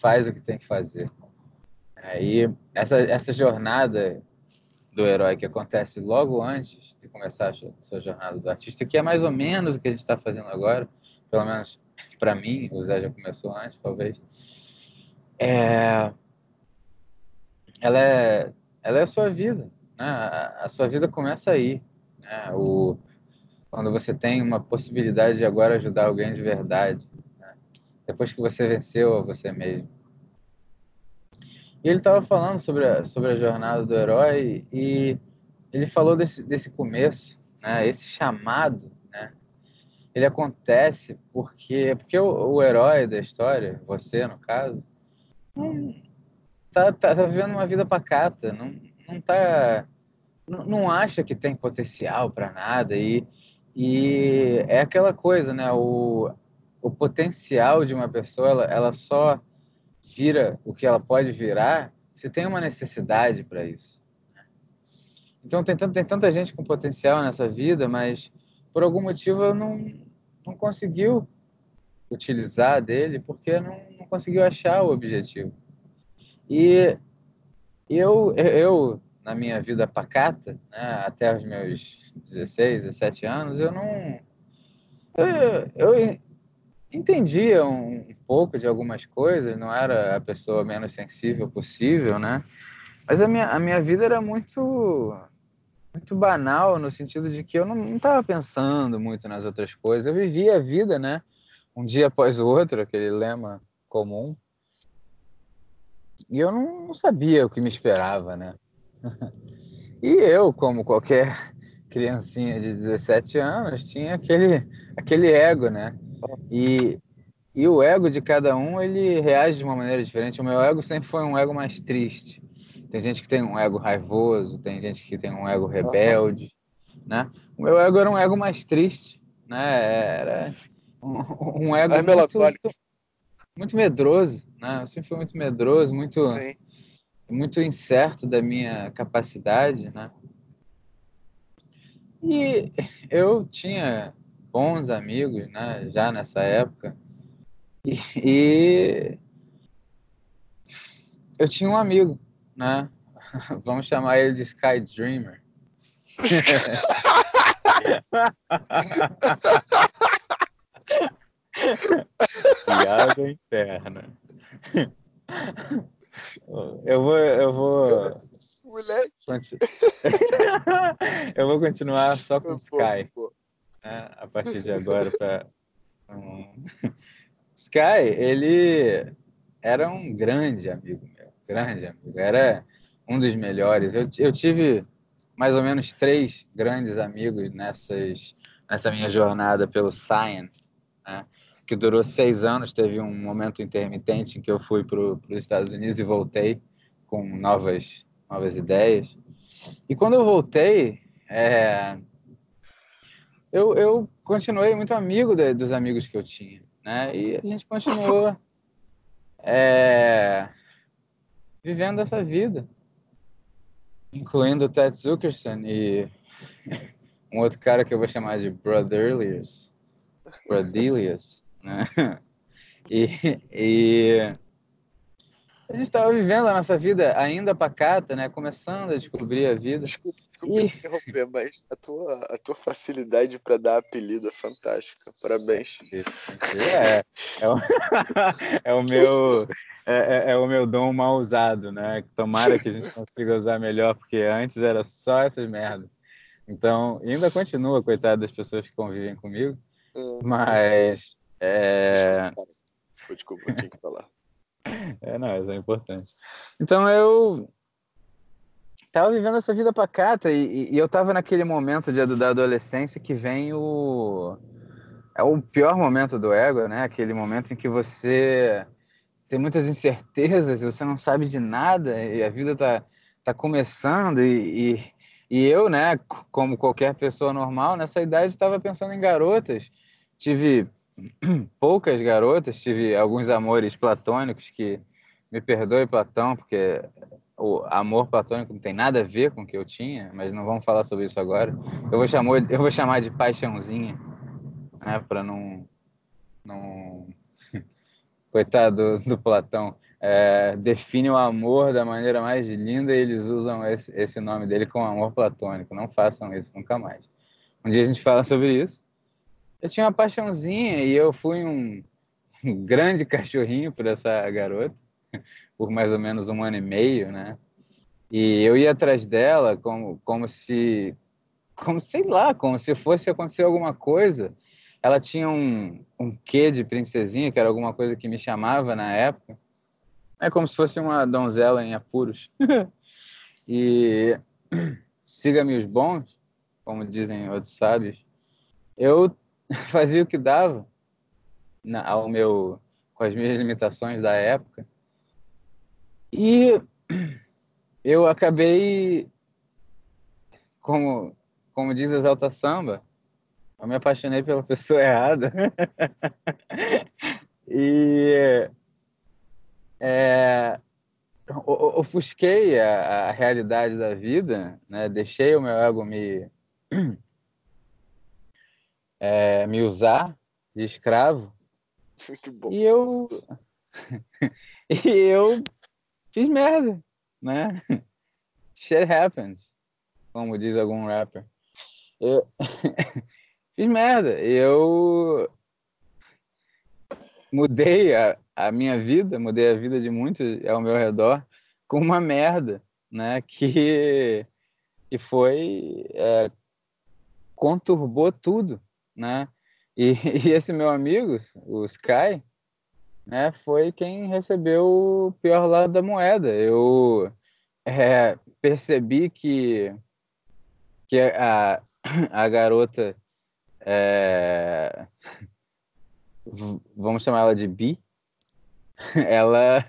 faz o que tem que fazer. Aí essa essa jornada do herói que acontece logo antes de começar a sua- jornada do artista, que é mais ou menos o que a gente está fazendo agora, pelo menos para mim, o Zé já começou antes, talvez. É... Ela é, ela é a sua vida, né? A, sua vida começa aí, né? O quando você tem uma possibilidade de agora ajudar alguém de verdade, né? depois que você venceu a você mesmo. E ele estava falando sobre a, sobre a jornada do herói e ele falou desse, desse começo, né? Esse chamado? Ele acontece porque porque o, o herói da história, você no caso, não tá, tá, tá vivendo uma vida pacata, não não tá não, não acha que tem potencial para nada e e é aquela coisa, né? O, o potencial de uma pessoa, ela, ela só vira o que ela pode virar se tem uma necessidade para isso. né? Então tem, tem tanta gente com potencial nessa vida, mas por algum motivo não, não conseguiu utilizar dele porque não, não conseguiu achar o objetivo. E eu, eu na minha vida pacata, né, até os meus 16, 17 anos, eu não. Eu, eu entendia um pouco de algumas coisas, não era a pessoa menos sensível possível, né? Mas a minha, a minha vida era muito muito banal no sentido de que eu não estava pensando muito nas outras coisas. Eu vivia a vida, né? Um dia após o outro, aquele lema comum. E eu não, não sabia o que me esperava, né? E eu, como qualquer criancinha de 17 anos, tinha aquele, aquele ego, né? E, e o ego de cada um, ele reage de uma maneira diferente. O meu ego sempre foi um ego mais triste. Tem gente que tem um ego raivoso, tem gente que tem um ego rebelde, né? O meu ego era um ego mais triste, né? Era um, um ego Mais muito, muito, muito medroso, né? Eu sempre fui muito medroso, muito Sim. muito incerto da minha capacidade, né? E eu tinha bons amigos, né, já nessa época. E, e eu tinha um amigo, né? Vamos chamar ele de Sky Dreamer. Piada interna. Eu vou, eu vou. Moleque. eu vou continuar só com Sky. Né? A partir de agora para. Sky, ele era um grande amigo meu, grande amigo. Era um dos melhores. Eu, eu tive mais ou menos três grandes amigos nessas, nessa minha jornada pelo Science, né? que durou seis anos. Teve um momento intermitente em que eu fui para os Estados Unidos e voltei com novas, novas ideias. E quando eu voltei, é, eu, eu continuei muito amigo de, dos amigos que eu tinha. Né? E a gente continuou é, vivendo essa vida incluindo o Ted Zuckerson e um outro cara que eu vou chamar de Brotherlius, Brodelius, né? E, e a gente estava vivendo a nossa vida ainda pacata, né? Começando a descobrir a vida. Desculpa, desculpa e... interromper, mas a tua, a tua facilidade para dar apelido é fantástica. Parabéns. É, é, o, é o meu é, é, é, o meu dom mal usado, né? Tomara que a gente consiga usar melhor, porque antes era só essas merdas. Então, ainda continua, coitado das pessoas que convivem comigo, hum. mas. É... Desculpa, eu tinha que falar. É, não, isso é importante. Então, eu tava vivendo essa vida pacata e, e eu tava naquele momento de, da adolescência que vem o. É o pior momento do ego, né? Aquele momento em que você tem muitas incertezas, você não sabe de nada e a vida tá, tá começando e, e, e eu, né, como qualquer pessoa normal, nessa idade estava pensando em garotas. Tive poucas garotas, tive alguns amores platônicos que me perdoe Platão, porque o amor platônico não tem nada a ver com o que eu tinha, mas não vamos falar sobre isso agora. Eu vou chamar, eu vou chamar de paixãozinha, né, para não não coitado do, do Platão, é, define o amor da maneira mais linda e eles usam esse, esse nome dele como amor platônico. Não façam isso nunca mais. Um dia a gente fala sobre isso. Eu tinha uma paixãozinha e eu fui um, um grande cachorrinho por essa garota, por mais ou menos um ano e meio, né? E eu ia atrás dela como, como se, como sei lá, como se fosse acontecer alguma coisa ela tinha um, um quê de princesinha, que era alguma coisa que me chamava na época. É como se fosse uma donzela em apuros. e siga-me os bons, como dizem outros sábios. Eu fazia o que dava na, ao meu, com as minhas limitações da época. E eu acabei, como, como diz Exalta Samba, eu me apaixonei pela pessoa errada. e é, ofusquei a, a, realidade da vida, né? deixei o meu ego me, é, me usar de escravo. Muito bom. E eu, e eu fiz merda, né? Shit happens, como diz algum rapper. Eu, fiz merda. Eu mudei a, a minha vida, mudei a vida de muitos ao meu redor com uma merda, né? Que, que foi é, conturbou tudo, né? E, e, esse meu amigo, o Sky, né, foi quem recebeu o pior lado da moeda. Eu é, percebi que, que a, a garota é... vamos chamar ela de Bi, ela,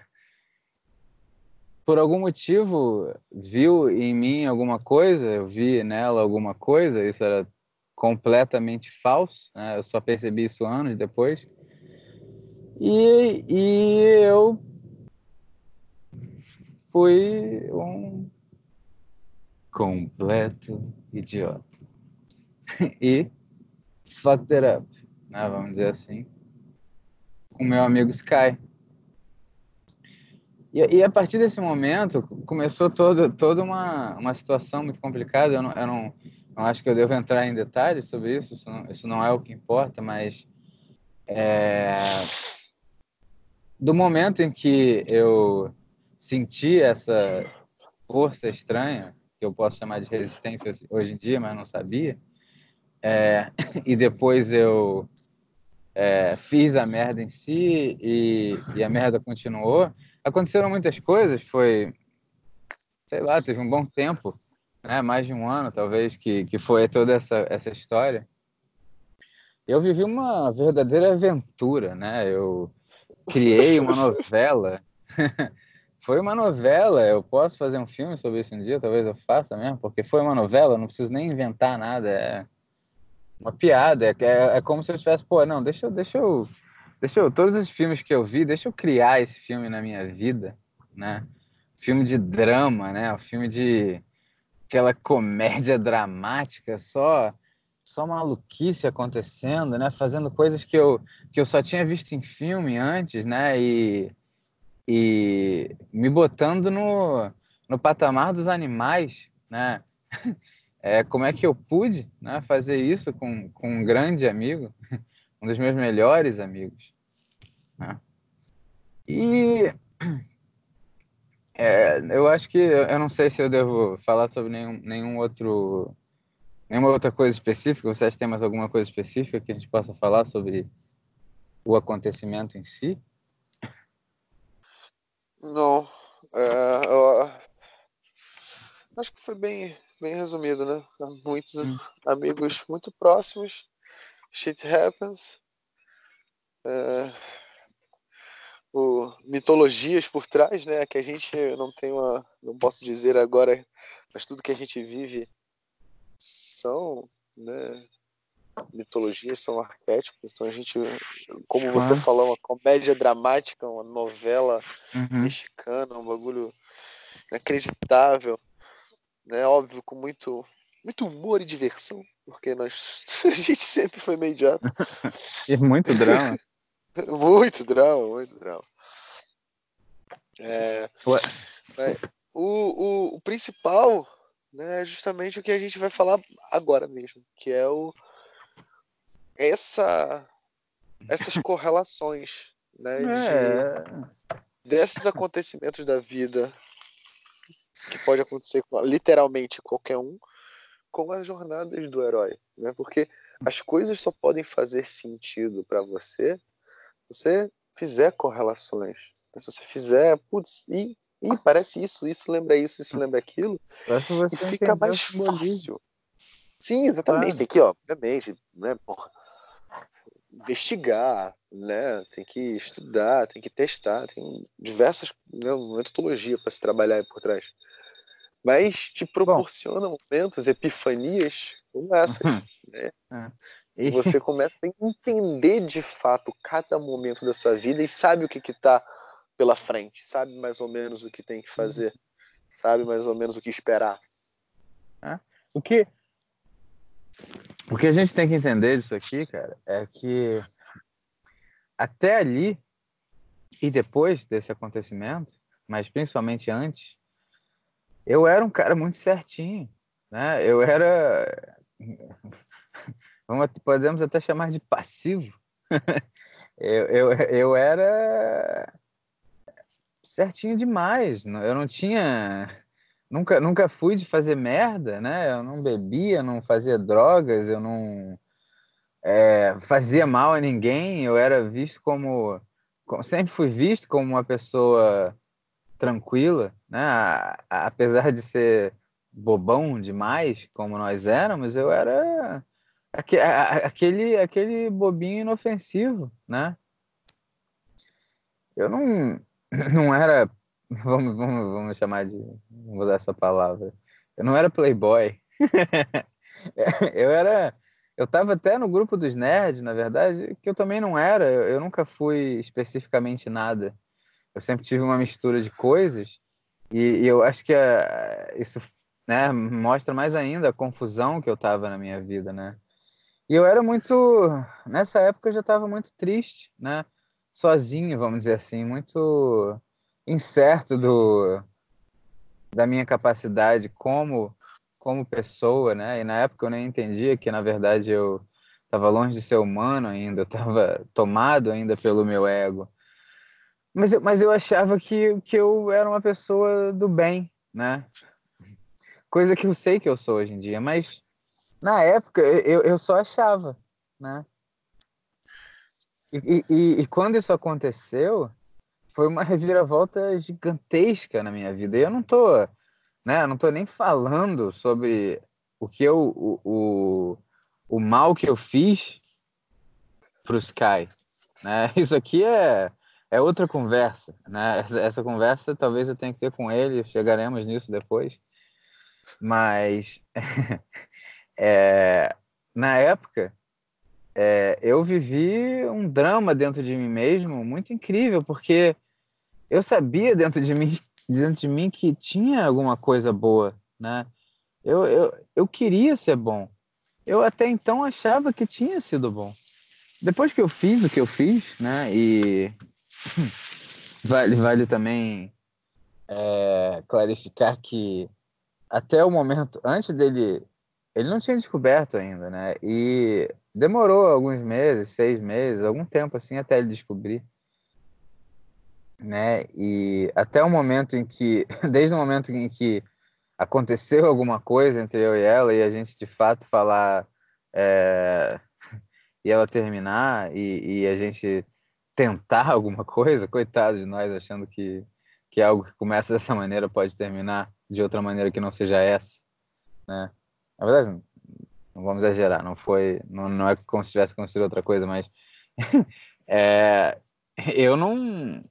por algum motivo, viu em mim alguma coisa, eu vi nela alguma coisa, isso era completamente falso, né? eu só percebi isso anos depois. E, e eu fui um completo idiota. e fucked it up, né, vamos dizer assim, com meu amigo Sky. E, e, a partir desse momento começou toda, toda uma, uma situação muito complicada. Eu não, eu não, não acho que eu devo entrar em detalhes sobre isso, isso não, isso não é o que importa, mas é, do momento em que eu senti essa força estranha, que eu posso chamar de resistência hoje em dia, mas não sabia, é, e depois eu é, fiz a merda em si e, e a merda continuou, aconteceram muitas coisas, foi, sei lá, teve um bom tempo, né, mais de um ano talvez, que, que foi toda essa, essa história. Eu vivi uma verdadeira aventura, né? Eu criei uma novela. foi uma novela. Eu posso fazer um filme sobre isso um dia, talvez eu faça mesmo, porque foi uma novela. Não preciso nem inventar nada. É uma piada. É, é, é como se eu tivesse, pô, não, deixa deixa eu deixa eu, todos os filmes que eu vi, deixa eu criar esse filme na minha vida, né? Filme de drama, né? O filme de aquela comédia dramática, só só maluquice acontecendo, né? Fazendo coisas que eu que eu só tinha visto em filme antes, né? E e me botando no no patamar dos animais, né? É, como é que eu pude né, fazer isso com, com um grande amigo, um dos meus melhores amigos? Né? E é, eu acho que eu não sei se eu devo falar sobre nenhum, nenhum outro nenhuma outra coisa específica. Você acha que tem mais alguma coisa específica que a gente possa falar sobre o acontecimento em si? Não, é, eu acho que foi bem bem resumido, né? Muitos hum. amigos muito próximos, shit happens. É, o, mitologias por trás, né? Que a gente não tem uma. Não posso dizer agora, mas tudo que a gente vive são, né? Mitologias são arquétipos, então a gente, como você ah. falou, uma comédia dramática, uma novela uhum. mexicana, um bagulho inacreditável, né? Óbvio, com muito, muito humor e diversão, porque nós, a gente sempre foi meio idiota. e muito drama. muito drama, muito drama. É, o, o, o, principal né, é justamente o que a gente vai falar agora mesmo, que é o essa essas correlações né, é. desses acontecimentos da vida que pode acontecer com literalmente qualquer um com as jornadas do herói, né? Porque as coisas só podem fazer sentido para você você fizer correlações. Se você fizer, putz, e, e parece isso, isso lembra isso, isso lembra aquilo, e fica mais fácil. Sim, exatamente. Tem que, obviamente, né, porra, investigar, né? Tem que estudar, tem que testar, tem diversas né, metodologias para se trabalhar aí por trás. Mas te proporciona Bom. momentos, epifanias como essas, uhum. né? É. E você começa a entender de fato cada momento da sua vida e sabe o que está pela frente, sabe mais ou menos o que tem que fazer, sabe mais ou menos o que esperar. É. O que o que a gente tem que entender disso aqui, cara, é que até ali e depois desse acontecimento, mas principalmente antes, eu era um cara muito certinho, né? Eu era vamos, podemos até chamar de passivo. eu, eu, eu era certinho demais. Eu não tinha. Nunca, nunca fui de fazer merda, né? Eu não bebia, não fazia drogas, eu não é, fazia mal a ninguém. Eu era visto como. Sempre fui visto como uma pessoa tranquila, né? Apesar de ser bobão demais, como nós éramos, eu era aquele, aquele bobinho inofensivo, né? Eu não, não era, vamos, vamos, vamos chamar de, vamos usar essa palavra, eu não era playboy. eu era, eu estava até no grupo dos nerds, na verdade, que eu também não era, eu nunca fui especificamente nada. Eu sempre tive uma mistura de coisas e, e eu acho que a, isso né, mostra mais ainda a confusão que eu estava na minha vida, né? E eu era muito. Nessa época eu já estava muito triste, né? Sozinho, vamos dizer assim, muito incerto do, da minha capacidade como, como pessoa, né? E na época eu nem entendia que, na verdade, eu estava longe de ser humano ainda, estava tomado ainda pelo meu ego. Mas eu, mas eu achava que, que eu era uma pessoa do bem, né? Coisa que eu sei que eu sou hoje em dia, mas na época eu, eu só achava, né? E, e, e quando isso aconteceu, foi uma reviravolta gigantesca na minha vida. E eu não tô, né, não tô nem falando sobre o que eu, o, o, o mal que eu fiz pro Sky, né? Isso aqui é é outra conversa, né? Essa, essa, conversa talvez eu tenha que ter com ele, chegaremos nisso depois. Mas é, na época é, eu vivi um drama dentro de mim mesmo muito incrível, porque eu sabia dentro de mim, dentro de mim que tinha alguma coisa boa, né? Eu, eu, eu queria ser bom. Eu até então achava que tinha sido bom. Depois que eu fiz o que eu fiz, né? E vale, vale também é, clarificar que até o momento, antes dele, ele não tinha descoberto ainda, né? E demorou alguns meses, seis meses, algum tempo assim, até ele descobrir. Né? E até o momento em que, desde o momento em que aconteceu alguma coisa entre eu e ela e a gente de fato falar é, e ela terminar e, e a gente tentar alguma coisa, coitado de nós achando que, que algo que começa dessa maneira pode terminar de outra maneira que não seja essa, né? Na verdade, não, vamos exagerar, não foi, não, não é como se tivesse acontecido outra coisa, mas é, eu não,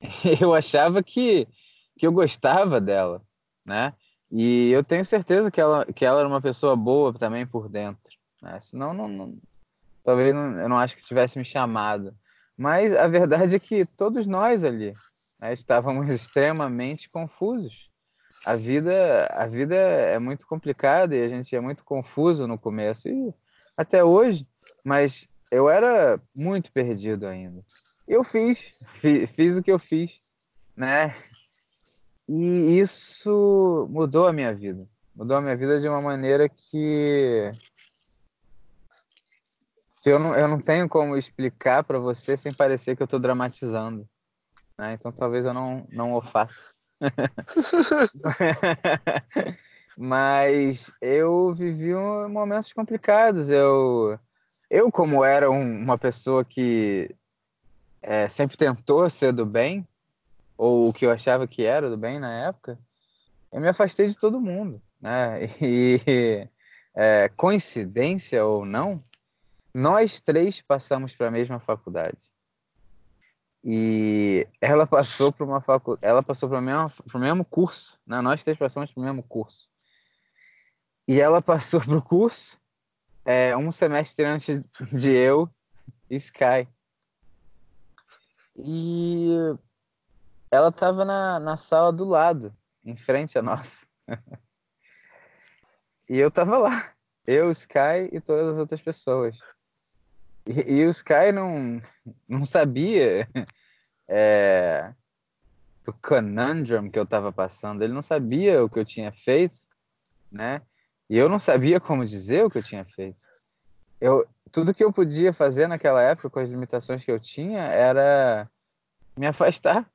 eu achava que, que eu gostava dela, né? E eu tenho certeza que ela, que ela era uma pessoa boa também por dentro, né? Senão, não, não talvez não, eu não acho que tivesse me chamado. Mas a verdade é que todos nós ali né, estávamos extremamente confusos. A vida, a vida é muito complicada e a gente é muito confuso no começo e até hoje, mas eu era muito perdido ainda. Eu fiz, fiz, fiz o que eu fiz, né? E isso mudou a minha vida. Mudou a minha vida de uma maneira que eu não, eu não tenho como explicar para você sem parecer que eu estou dramatizando. Né? Então talvez eu não, não o faça. Mas eu vivi momentos complicados. Eu, eu como era um, uma pessoa que é, sempre tentou ser do bem, ou o que eu achava que era do bem na época, eu me afastei de todo mundo. Né? E é, coincidência ou não, nós três passamos para a mesma faculdade. E ela passou para uma faculdade, ela passou para o mesmo curso, né? Nós três passamos para o mesmo curso. E ela passou para o curso é, um semestre antes de eu e Sky. E ela estava na, na sala do lado, em frente a nossa. e eu estava lá, eu, Sky e todas as outras pessoas. E, e o Sky não, não sabia é, do conundrum que eu estava passando. Ele não sabia o que eu tinha feito, né? E eu não sabia como dizer o que eu tinha feito. Eu, tudo que eu podia fazer naquela época, com as limitações que eu tinha, era me afastar,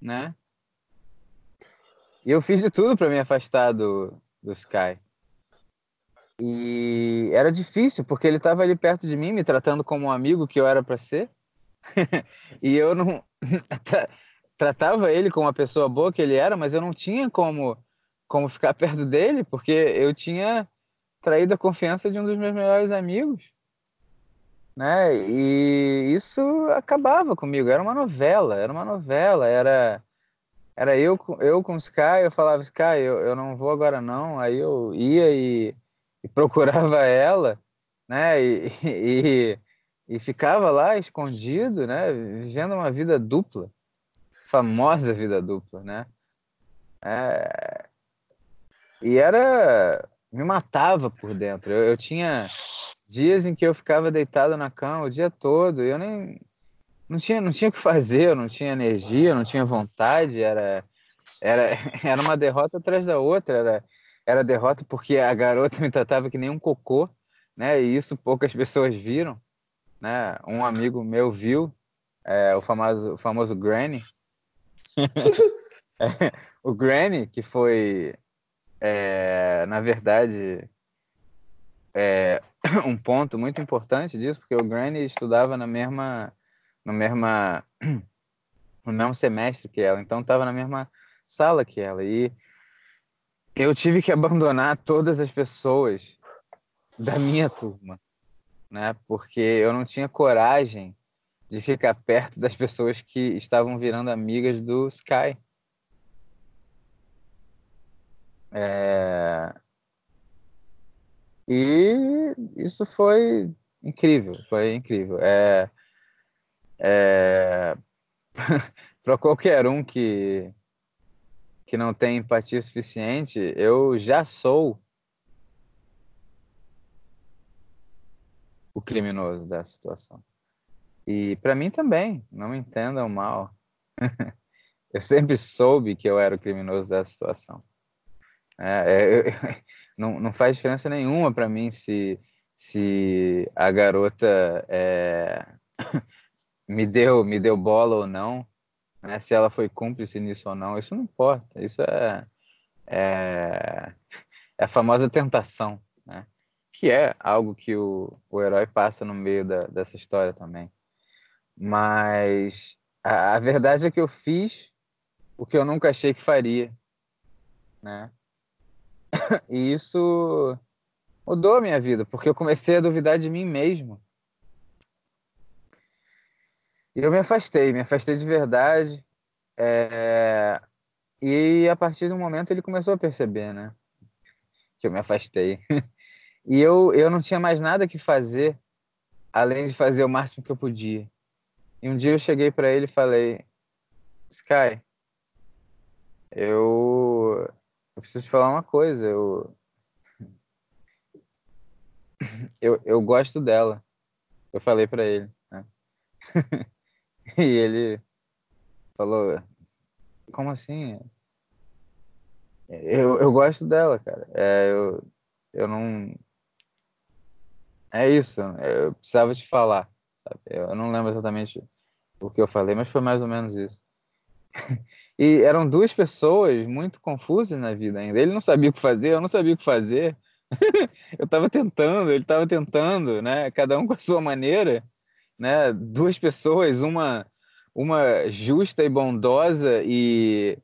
né? E eu fiz de tudo para me afastar do, do Sky. E era difícil, porque ele estava ali perto de mim, me tratando como um amigo que eu era para ser. e eu não tratava ele como uma pessoa boa que ele era, mas eu não tinha como como ficar perto dele, porque eu tinha traído a confiança de um dos meus melhores amigos. Né? E isso acabava comigo, era uma novela, era uma novela, era era eu eu com o Sky, eu falava Sky, eu, eu não vou agora não, aí eu ia e e procurava ela, né? E, e, e, ficava lá escondido, né? Vivendo uma vida dupla, famosa vida dupla, né? É... E era me matava por dentro. Eu, eu tinha dias em que eu ficava deitado na cama o dia todo, e eu nem não tinha, não tinha o que fazer, eu não tinha energia, não tinha vontade, era era era uma derrota atrás da outra, era era derrota porque a garota me tratava que nem um cocô, né? E isso poucas pessoas viram, né? Um amigo meu viu, é, o famoso o famoso Granny. o Granny, que foi, é, na verdade, é, um ponto muito importante disso, porque o Granny estudava na mesma, no mesma, no mesmo semestre que ela, então estava na mesma sala que ela e eu tive que abandonar todas as pessoas da minha turma, né? Porque eu não tinha coragem de ficar perto das pessoas que estavam virando amigas do Sky. É... E isso foi incrível, foi incrível. É... É... Para qualquer um que que não tem empatia suficiente, eu já sou o criminoso da situação. E para mim também, não me entendam mal. eu sempre soube que eu era o criminoso da situação. É, é, não, não faz diferença nenhuma para mim se, se a garota é, me deu me deu bola ou não né? Se ela foi cúmplice nisso ou não, isso não importa. Isso é, é, é a famosa tentação, né? que é algo que o, o herói passa no meio da, dessa história também. Mas a, a verdade é que eu fiz o que eu nunca achei que faria, né? E isso mudou a minha vida, porque eu comecei a duvidar de mim mesmo. E eu me afastei, me afastei de verdade. É... E a partir do momento ele começou a perceber, né? Que eu me afastei. e eu, eu não tinha mais nada que fazer além de fazer o máximo que eu podia. E um dia eu cheguei para ele e falei: Sky, eu, eu preciso te falar uma coisa. Eu, eu, eu gosto dela. Eu falei para ele. Né? E ele falou: Como assim? Eu, eu gosto dela, cara. É, eu, eu não. É isso. Eu precisava te falar. Sabe? Eu não lembro exatamente o que eu falei, mas foi mais ou menos isso. E eram duas pessoas muito confusas na vida ainda. Ele não sabia o que fazer, eu não sabia o que fazer. eu estava tentando, ele estava tentando, né? Cada um com a sua maneira né? Duas pessoas, uma uma justa e bondosa e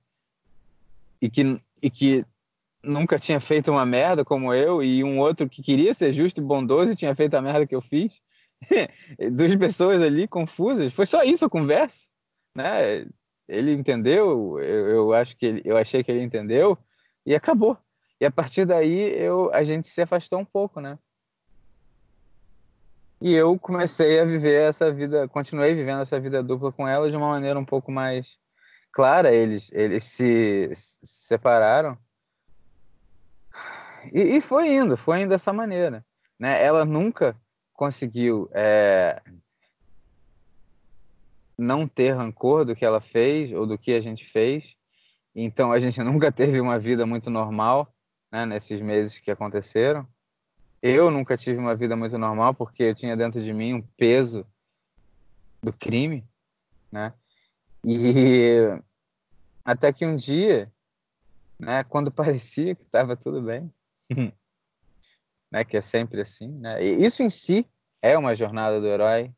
e que e que nunca tinha feito uma merda como eu e um outro que queria ser justo e bondoso e tinha feito a merda que eu fiz. Duas pessoas ali confusas. Foi só isso a conversa, né? Ele entendeu, eu, eu acho que ele, eu achei que ele entendeu e acabou. E a partir daí eu a gente se afastou um pouco, né? E eu comecei a viver essa vida, continuei vivendo essa vida dupla com ela de uma maneira um pouco mais clara. Eles, eles se, se separaram. E, e, foi indo, foi indo dessa maneira. Né? Ela nunca conseguiu é, não ter rancor do que ela fez ou do que a gente fez. Então a gente nunca teve uma vida muito normal né, nesses meses que aconteceram. Eu nunca tive uma vida muito normal porque eu tinha dentro de mim um peso do crime, né? E até que um dia, né, quando parecia que estava tudo bem, né, que é sempre assim, né? E isso em si é uma jornada do herói,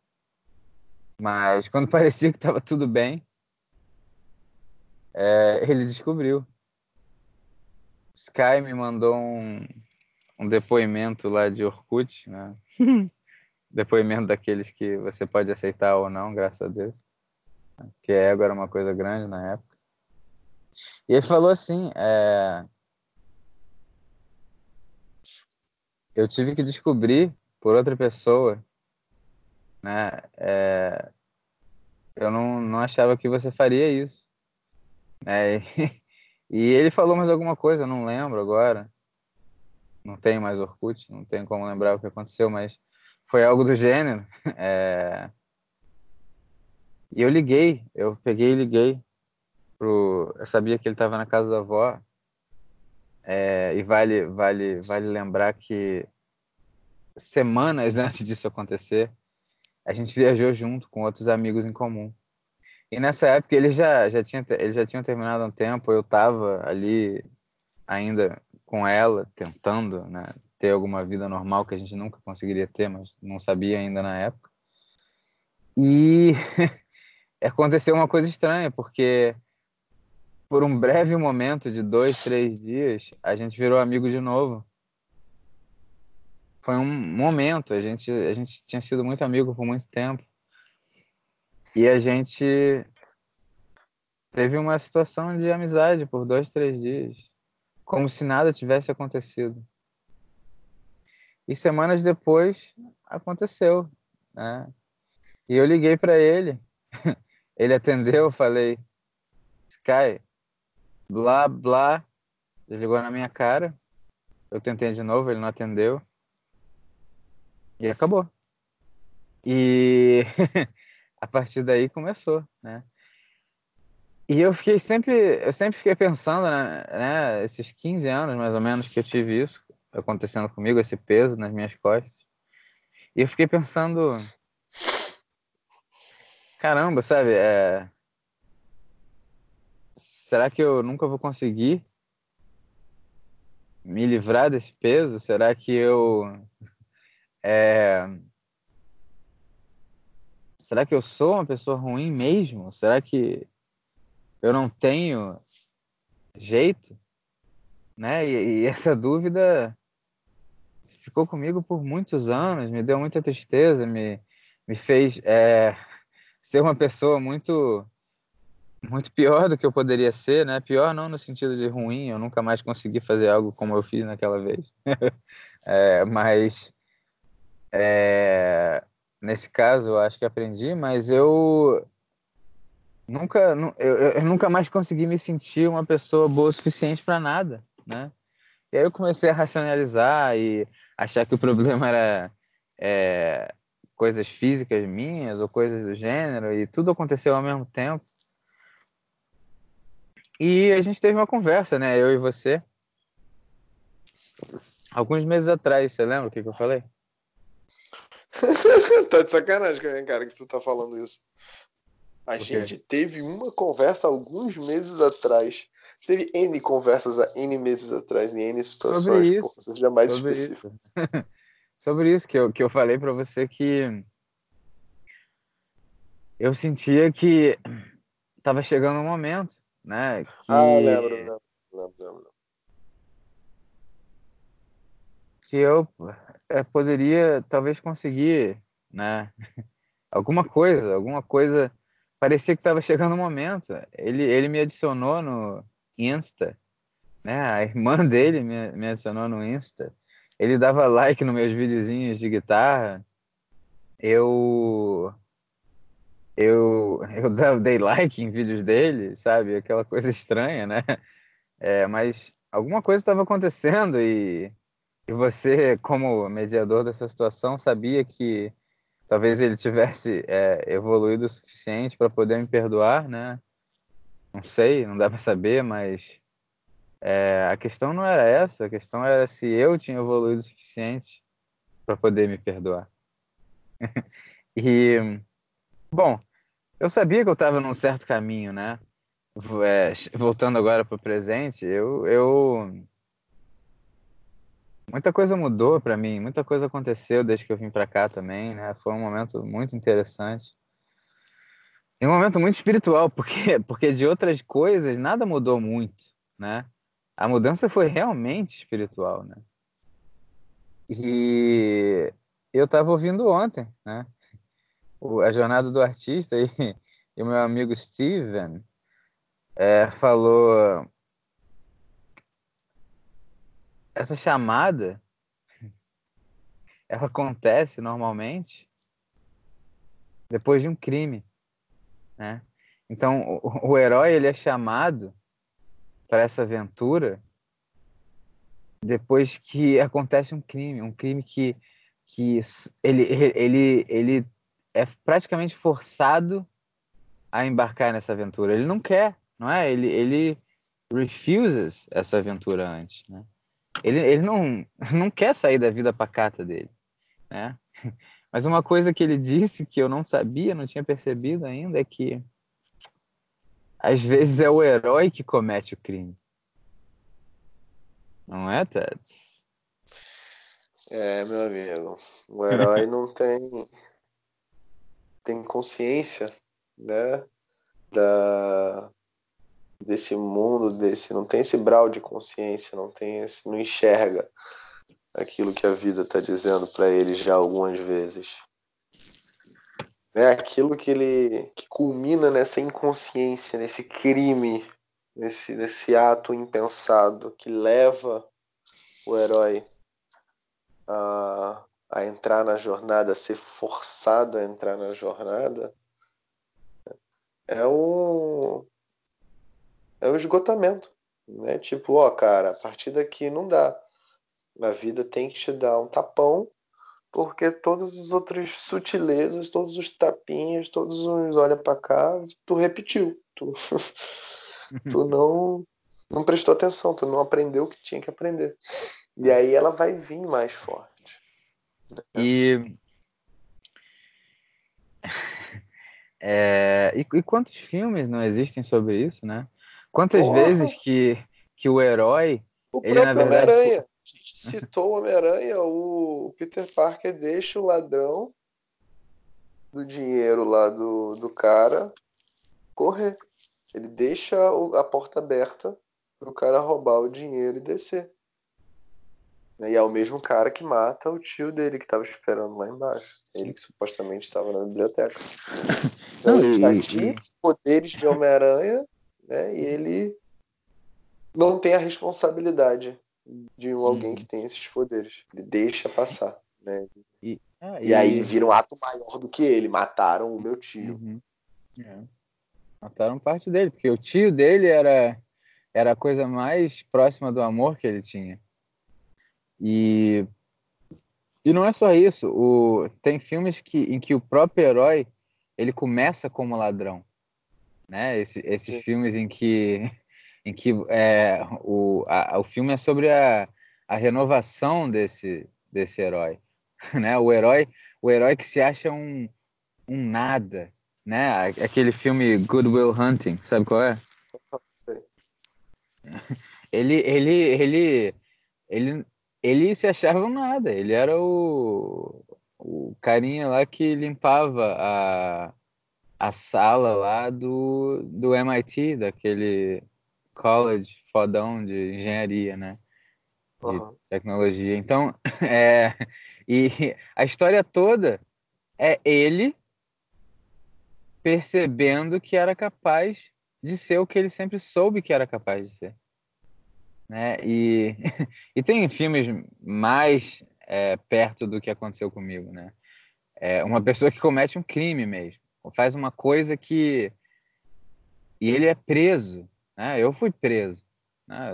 mas quando parecia que estava tudo bem, é, ele descobriu. Sky me mandou um, um depoimento lá de Orkut, né? depoimento daqueles que você pode aceitar ou não, graças a Deus. Que ego era uma coisa grande na época. E ele falou assim: é... eu tive que descobrir por outra pessoa, né? É... Eu não, não achava que você faria isso. É... E ele falou mais alguma coisa, não lembro agora. Não tem mais Orkut, não tenho como lembrar o que aconteceu, mas foi algo do gênero. É... E eu liguei, eu peguei e liguei pro. Eu sabia que ele estava na casa da avó. É... E vale, vale, vale lembrar que semanas antes disso acontecer, a gente viajou junto com outros amigos em comum. E nessa época ele já, já tinha ele já tinha terminado um tempo, eu estava ali ainda com ela, tentando né, ter alguma vida normal que a gente nunca conseguiria ter, mas não sabia ainda na época. E aconteceu uma coisa estranha, porque por um breve momento de dois, três dias, a gente virou amigo de novo. Foi um momento, a gente, a gente tinha sido muito amigo por muito tempo. E a gente teve uma situação de amizade por dois, três dias, como se nada tivesse acontecido. E semanas depois aconteceu, né? E eu liguei para ele, ele atendeu, falei, Sky, blá blá, ele ligou na minha cara, eu tentei de novo, ele não atendeu e acabou. E a partir daí começou, né? E eu fiquei sempre, eu sempre fiquei pensando, né, né, esses 15 anos mais ou menos que eu tive isso acontecendo comigo, esse peso nas minhas costas. E eu fiquei pensando, caramba, sabe, é... será que eu nunca vou conseguir me livrar desse peso? Será que eu é será que eu sou uma pessoa ruim mesmo? Será que eu não tenho jeito? Né? E, e, essa dúvida ficou comigo por muitos anos, me deu muita tristeza, me, me fez é, ser uma pessoa muito muito pior do que eu poderia ser, né? Pior não no sentido de ruim, eu nunca mais consegui fazer algo como eu fiz naquela vez. é, mas é, nesse caso, eu acho que aprendi, mas eu nunca, eu, eu nunca mais consegui me sentir uma pessoa boa o suficiente para nada, né? E aí eu comecei a racionalizar e achar que o problema era é, coisas físicas minhas ou coisas do gênero e tudo aconteceu ao mesmo tempo. E a gente teve uma conversa, né? Eu e você. Alguns meses atrás, você lembra o que, que eu falei? tá de sacanagem, cara, que tu tá falando isso. A gente teve uma conversa alguns meses atrás. Teve N conversas há N meses atrás, em N situações. Sobre isso. Pô, seja mais Sobre específico. Isso. Sobre isso que eu, que eu falei para você que eu sentia que tava chegando um momento, né? Que... Ah, lembro, lembro, lembro, lembro. Que eu é, poderia talvez conseguir, né? alguma coisa, alguma coisa. Parecia que estava chegando o um momento. Ele, ele me adicionou no Insta, né? A irmã dele me, me adicionou no Insta. Ele dava like nos meus videozinhos de guitarra. Eu eu eu dei like em vídeos dele, sabe? Aquela coisa estranha, né? É, mas alguma coisa estava acontecendo e e você, como mediador dessa situação, sabia que talvez ele tivesse é, evoluído o suficiente para poder me perdoar, né? Não sei, não dá para saber, mas é, a questão não era essa. A questão era se eu tinha evoluído o suficiente para poder me perdoar. e, bom, eu sabia que eu estava num certo caminho, né? É, voltando agora para o presente, eu, eu muita coisa mudou para mim, muita coisa aconteceu desde que eu vim para cá também, né? Foi um momento muito interessante. E um momento muito espiritual, porque porque de outras coisas nada mudou muito, né? A mudança foi realmente espiritual, né? E eu estava ouvindo ontem, né? a jornada do artista e, e o meu amigo Steven é, falou essa chamada ela acontece normalmente depois de um crime, né? Então o, o herói ele é chamado para essa aventura depois que acontece um crime, um crime que, que ele, ele, ele é praticamente forçado a embarcar nessa aventura. Ele não quer, não é? Ele, ele refuses essa aventura antes, né? Ele, ele não, não quer sair da vida pacata dele, né? Mas uma coisa que ele disse que eu não sabia, não tinha percebido ainda, é que às vezes é o herói que comete o crime. Não é, Ted? É, meu amigo. O herói não tem tem consciência, né, da desse mundo, desse não tem esse brau de consciência, não tem esse, não enxerga aquilo que a vida está dizendo para ele já algumas vezes. É aquilo que ele que culmina nessa inconsciência, nesse crime, nesse, nesse ato impensado que leva o herói a, a entrar na jornada, a ser forçado a entrar na jornada, é o, é o esgotamento. Né? Tipo, ó, cara, a partir daqui não dá. A vida tem que te dar um tapão, porque todas as outras sutilezas, todos os tapinhas, todos os olha para cá, tu repetiu. Tu, tu não, não prestou atenção, tu não aprendeu o que tinha que aprender. E aí ela vai vir mais forte. E, é, e, e, quantos filmes não existem sobre isso, né? Quantas Porra. vezes que, que o herói. O ele, próprio verdade... Homem-Aranha. A gente citou o Homem-Aranha, o Peter Parker deixa o ladrão do dinheiro lá do, do cara correr. Ele deixa a porta aberta para o cara roubar o dinheiro e descer. E é o mesmo cara que mata o tio dele que estava esperando lá embaixo. Ele que supostamente estava na biblioteca. Então, ele já tinha os poderes de Homem-Aranha, né? E ele não tem a responsabilidade de alguém que tem esses poderes. Ele deixa passar, né? E, ah, e... e aí vira um ato maior do que ele. Mataram o meu tio. Uhum. É. Mataram parte dele, porque o tio dele era, era a coisa mais próxima do amor que ele tinha. E, e não é só isso. O, tem filmes que, em que o próprio herói ele começa como ladrão. Né? Esse, esses Sim. filmes em que, em que é, o, a, o filme é sobre a, a renovação desse, desse herói. Né? O herói o herói que se acha um, um nada. Né? Aquele filme Good Will Hunting, sabe qual é? Ele, ele, ele, ele, ele se achava um nada, ele era o, o carinha lá que limpava a, a sala lá do, do MIT, daquele college fodão de engenharia, né? De uhum. tecnologia. Então, é, e a história toda é ele percebendo que era capaz de ser o que ele sempre soube que era capaz de ser né? E, e tem filmes mais é, perto do que aconteceu comigo, né? É uma pessoa que comete um crime mesmo, faz uma coisa que e ele é preso, né? Eu fui preso, né?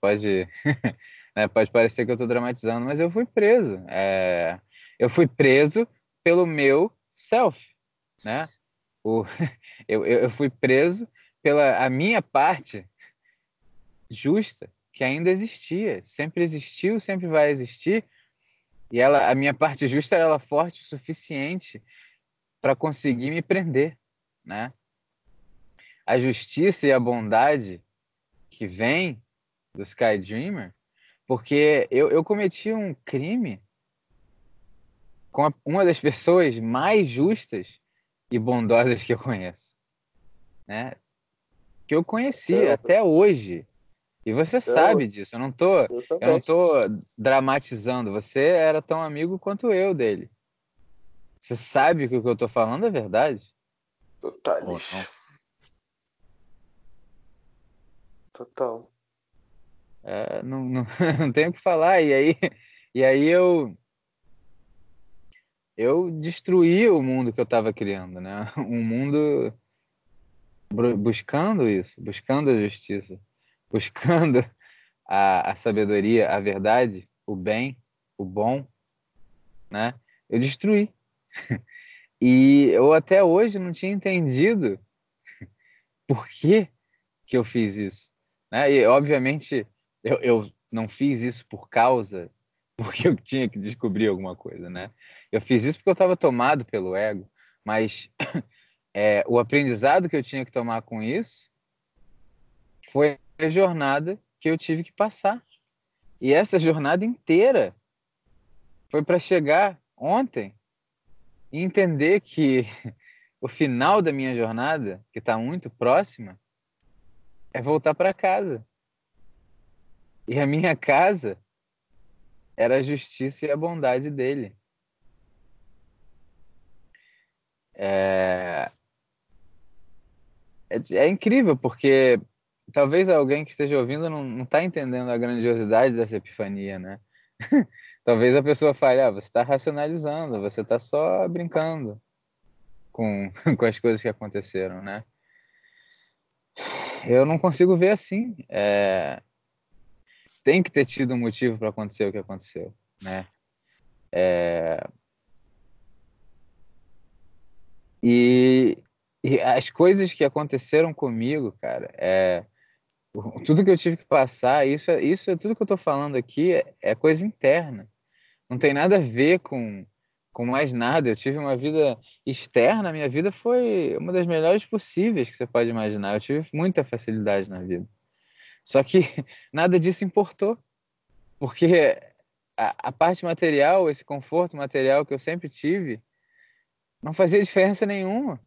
pode né? pode parecer que eu estou dramatizando, mas eu fui preso. É... Eu fui preso pelo meu self, né? O... eu, eu fui preso pela a minha parte justa que ainda existia, sempre existiu, sempre vai existir. E ela, a minha parte justa era forte o suficiente para conseguir me prender, né? A justiça e a bondade que vem do Sky Dreamer, porque eu, eu cometi um crime com a, uma das pessoas mais justas e bondosas que eu conheço, né? Que eu conheci é, até hoje. E você sabe disso, eu não tô, eu, eu, não tô dramatizando. Você era tão amigo quanto eu dele. Você sabe que o que eu tô falando é verdade? Total. Total. É, não, não, não tenho o que falar. E aí, e aí eu eu destruí o mundo que eu estava criando, né? Um mundo buscando isso, buscando a justiça buscando a, a sabedoria, a verdade, o bem, o bom, né? Eu destruí. E eu até hoje não tinha entendido por que, que eu fiz isso. Né? E, obviamente, eu, eu não fiz isso por causa, porque eu tinha que descobrir alguma coisa, né? Eu fiz isso porque eu estava tomado pelo ego, mas é, o aprendizado que eu tinha que tomar com isso foi a jornada que eu tive que passar. E essa jornada inteira foi para chegar ontem e entender que o final da minha jornada, que está muito próxima, é voltar para casa. E a minha casa era a justiça e a bondade dele. É... É, é incrível, porque talvez alguém que esteja ouvindo não está entendendo a grandiosidade dessa epifania, né? talvez a pessoa fale, ah, você está racionalizando, você está só brincando com, com as coisas que aconteceram, né? Eu não consigo ver assim. É... Tem que ter tido um motivo para acontecer o que aconteceu, né? É... E, e as coisas que aconteceram comigo, cara, é tudo que eu tive que passar, isso, é, isso é tudo que eu estou falando aqui é, é, coisa interna. Não tem nada a ver com, com mais nada. Eu tive uma vida externa, minha vida foi uma das melhores possíveis que você pode imaginar. Eu tive muita facilidade na vida. Só que nada disso importou, porque a, a parte material, esse conforto material que eu sempre tive, não fazia diferença nenhuma.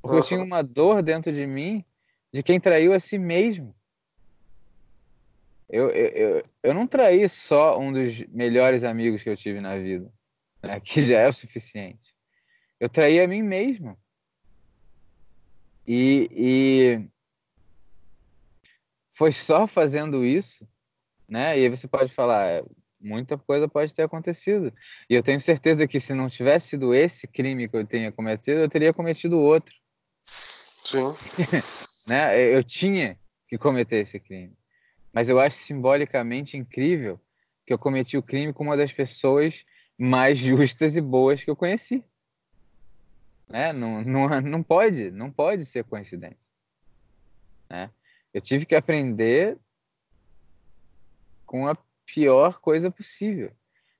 Porque eu tinha uma dor dentro de mim de quem traiu a si mesmo. Eu, eu, eu não traí só um dos melhores amigos que eu tive na vida, né, que já é o suficiente. Eu traí a mim mesmo. E, e foi só fazendo isso, né? E aí você pode falar, é, muita coisa pode ter acontecido. E eu tenho certeza que se não tivesse sido esse crime que eu tenha cometido, eu teria cometido outro. Sim. né? Eu tinha que cometer esse crime. Mas eu acho simbolicamente incrível que eu cometi o crime com uma das pessoas mais justas e boas que eu conheci. Né? Não, não, não pode, não pode ser coincidência. Né? Eu tive que aprender com a pior coisa possível.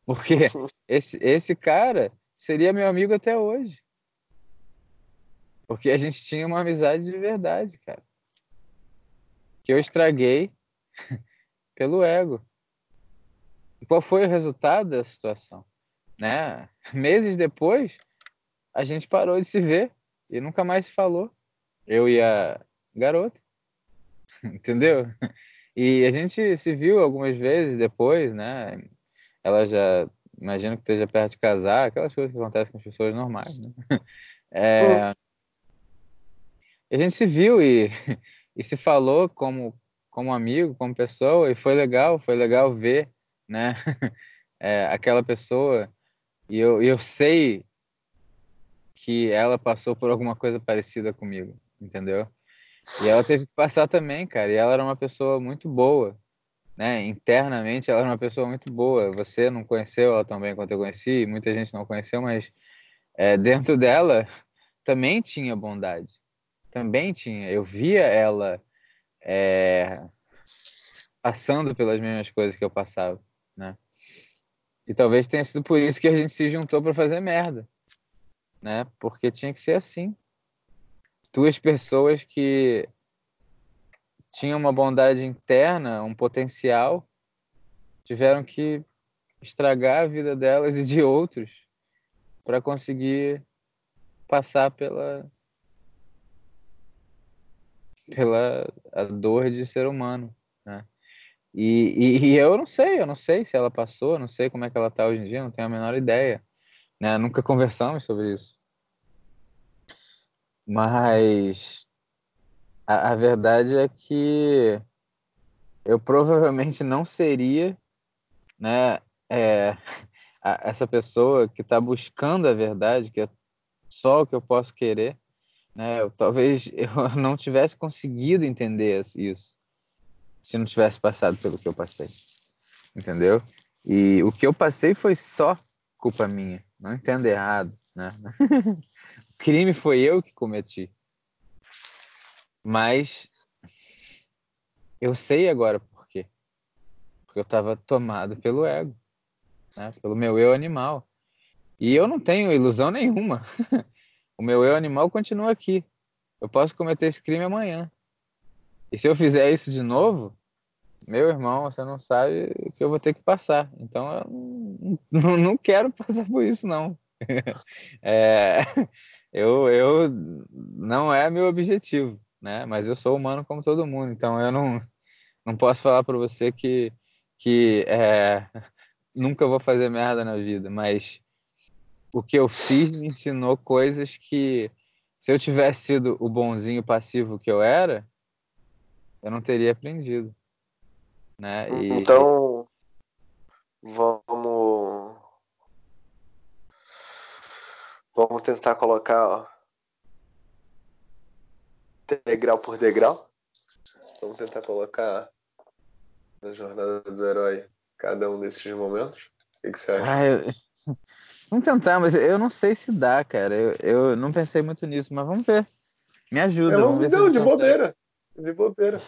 Porque esse, esse cara seria meu amigo até hoje. Porque a gente tinha uma amizade de verdade, cara. Que eu estraguei pelo ego. E qual foi o resultado da situação? Né? Meses depois, a gente parou de se ver e nunca mais se falou. Eu e a garota. Entendeu? E a gente se viu algumas vezes depois, né? Ela já, imagino que esteja perto de casar, aquelas coisas que acontecem com as pessoas normais, né? É, a gente se viu e, e se falou como como amigo, como pessoa, e foi legal, foi legal ver, né, é, aquela pessoa, e eu, eu sei que ela passou por alguma coisa parecida comigo, entendeu? E ela teve que passar também, cara, e ela era uma pessoa muito boa, né, internamente ela era uma pessoa muito boa, você não conheceu ela tão bem quanto eu conheci, muita gente não conheceu, mas é, dentro dela também tinha bondade, também tinha, eu via ela é, passando pelas mesmas coisas que eu passava, né? E talvez tenha sido por isso que a gente se juntou para fazer merda, né? Porque tinha que ser assim. Duas pessoas que tinham uma bondade interna, um potencial, tiveram que estragar a vida delas e de outros para conseguir passar pela pela a dor de ser humano, né? E, e, e, eu não sei, eu não sei se ela passou, não sei como é que ela está hoje em dia, não tenho a menor ideia, né? Nunca conversamos sobre isso. Mas a, a verdade é que eu provavelmente não seria, né? É, a, essa pessoa que está buscando a verdade, que é só o que eu posso querer, né? Eu, talvez eu não tivesse conseguido entender isso, se não tivesse passado pelo que eu passei. Entendeu? E o que eu passei foi só culpa minha. Não entendo errado, né? o crime foi eu que cometi. Mas eu sei agora por quê. Porque eu estava tomado pelo ego, né? pelo meu eu animal. E eu não tenho ilusão nenhuma. o meu eu animal continua aqui. Eu posso cometer esse crime amanhã. E se eu fizer isso de novo, meu irmão, você não sabe o que eu vou ter que passar. Então eu não, não quero passar por isso, não. é, eu, eu não é meu objetivo, né? Mas eu sou humano como todo mundo, então eu não, não posso falar para você que, que é, nunca vou fazer merda na vida, mas o que eu fiz me ensinou coisas que se eu tivesse sido o bonzinho passivo que eu era, eu não teria aprendido. Né? E... Então, vamos. Vamos tentar colocar ó, degrau por degrau. Vamos tentar colocar na jornada do herói cada um desses momentos. O que, que você acha? Ah, eu... Vamos tentar, mas eu não sei se dá, cara. Eu, eu não pensei muito nisso, mas vamos ver. Me ajuda. Eu vamos ver não, de bobeira. De bobeira.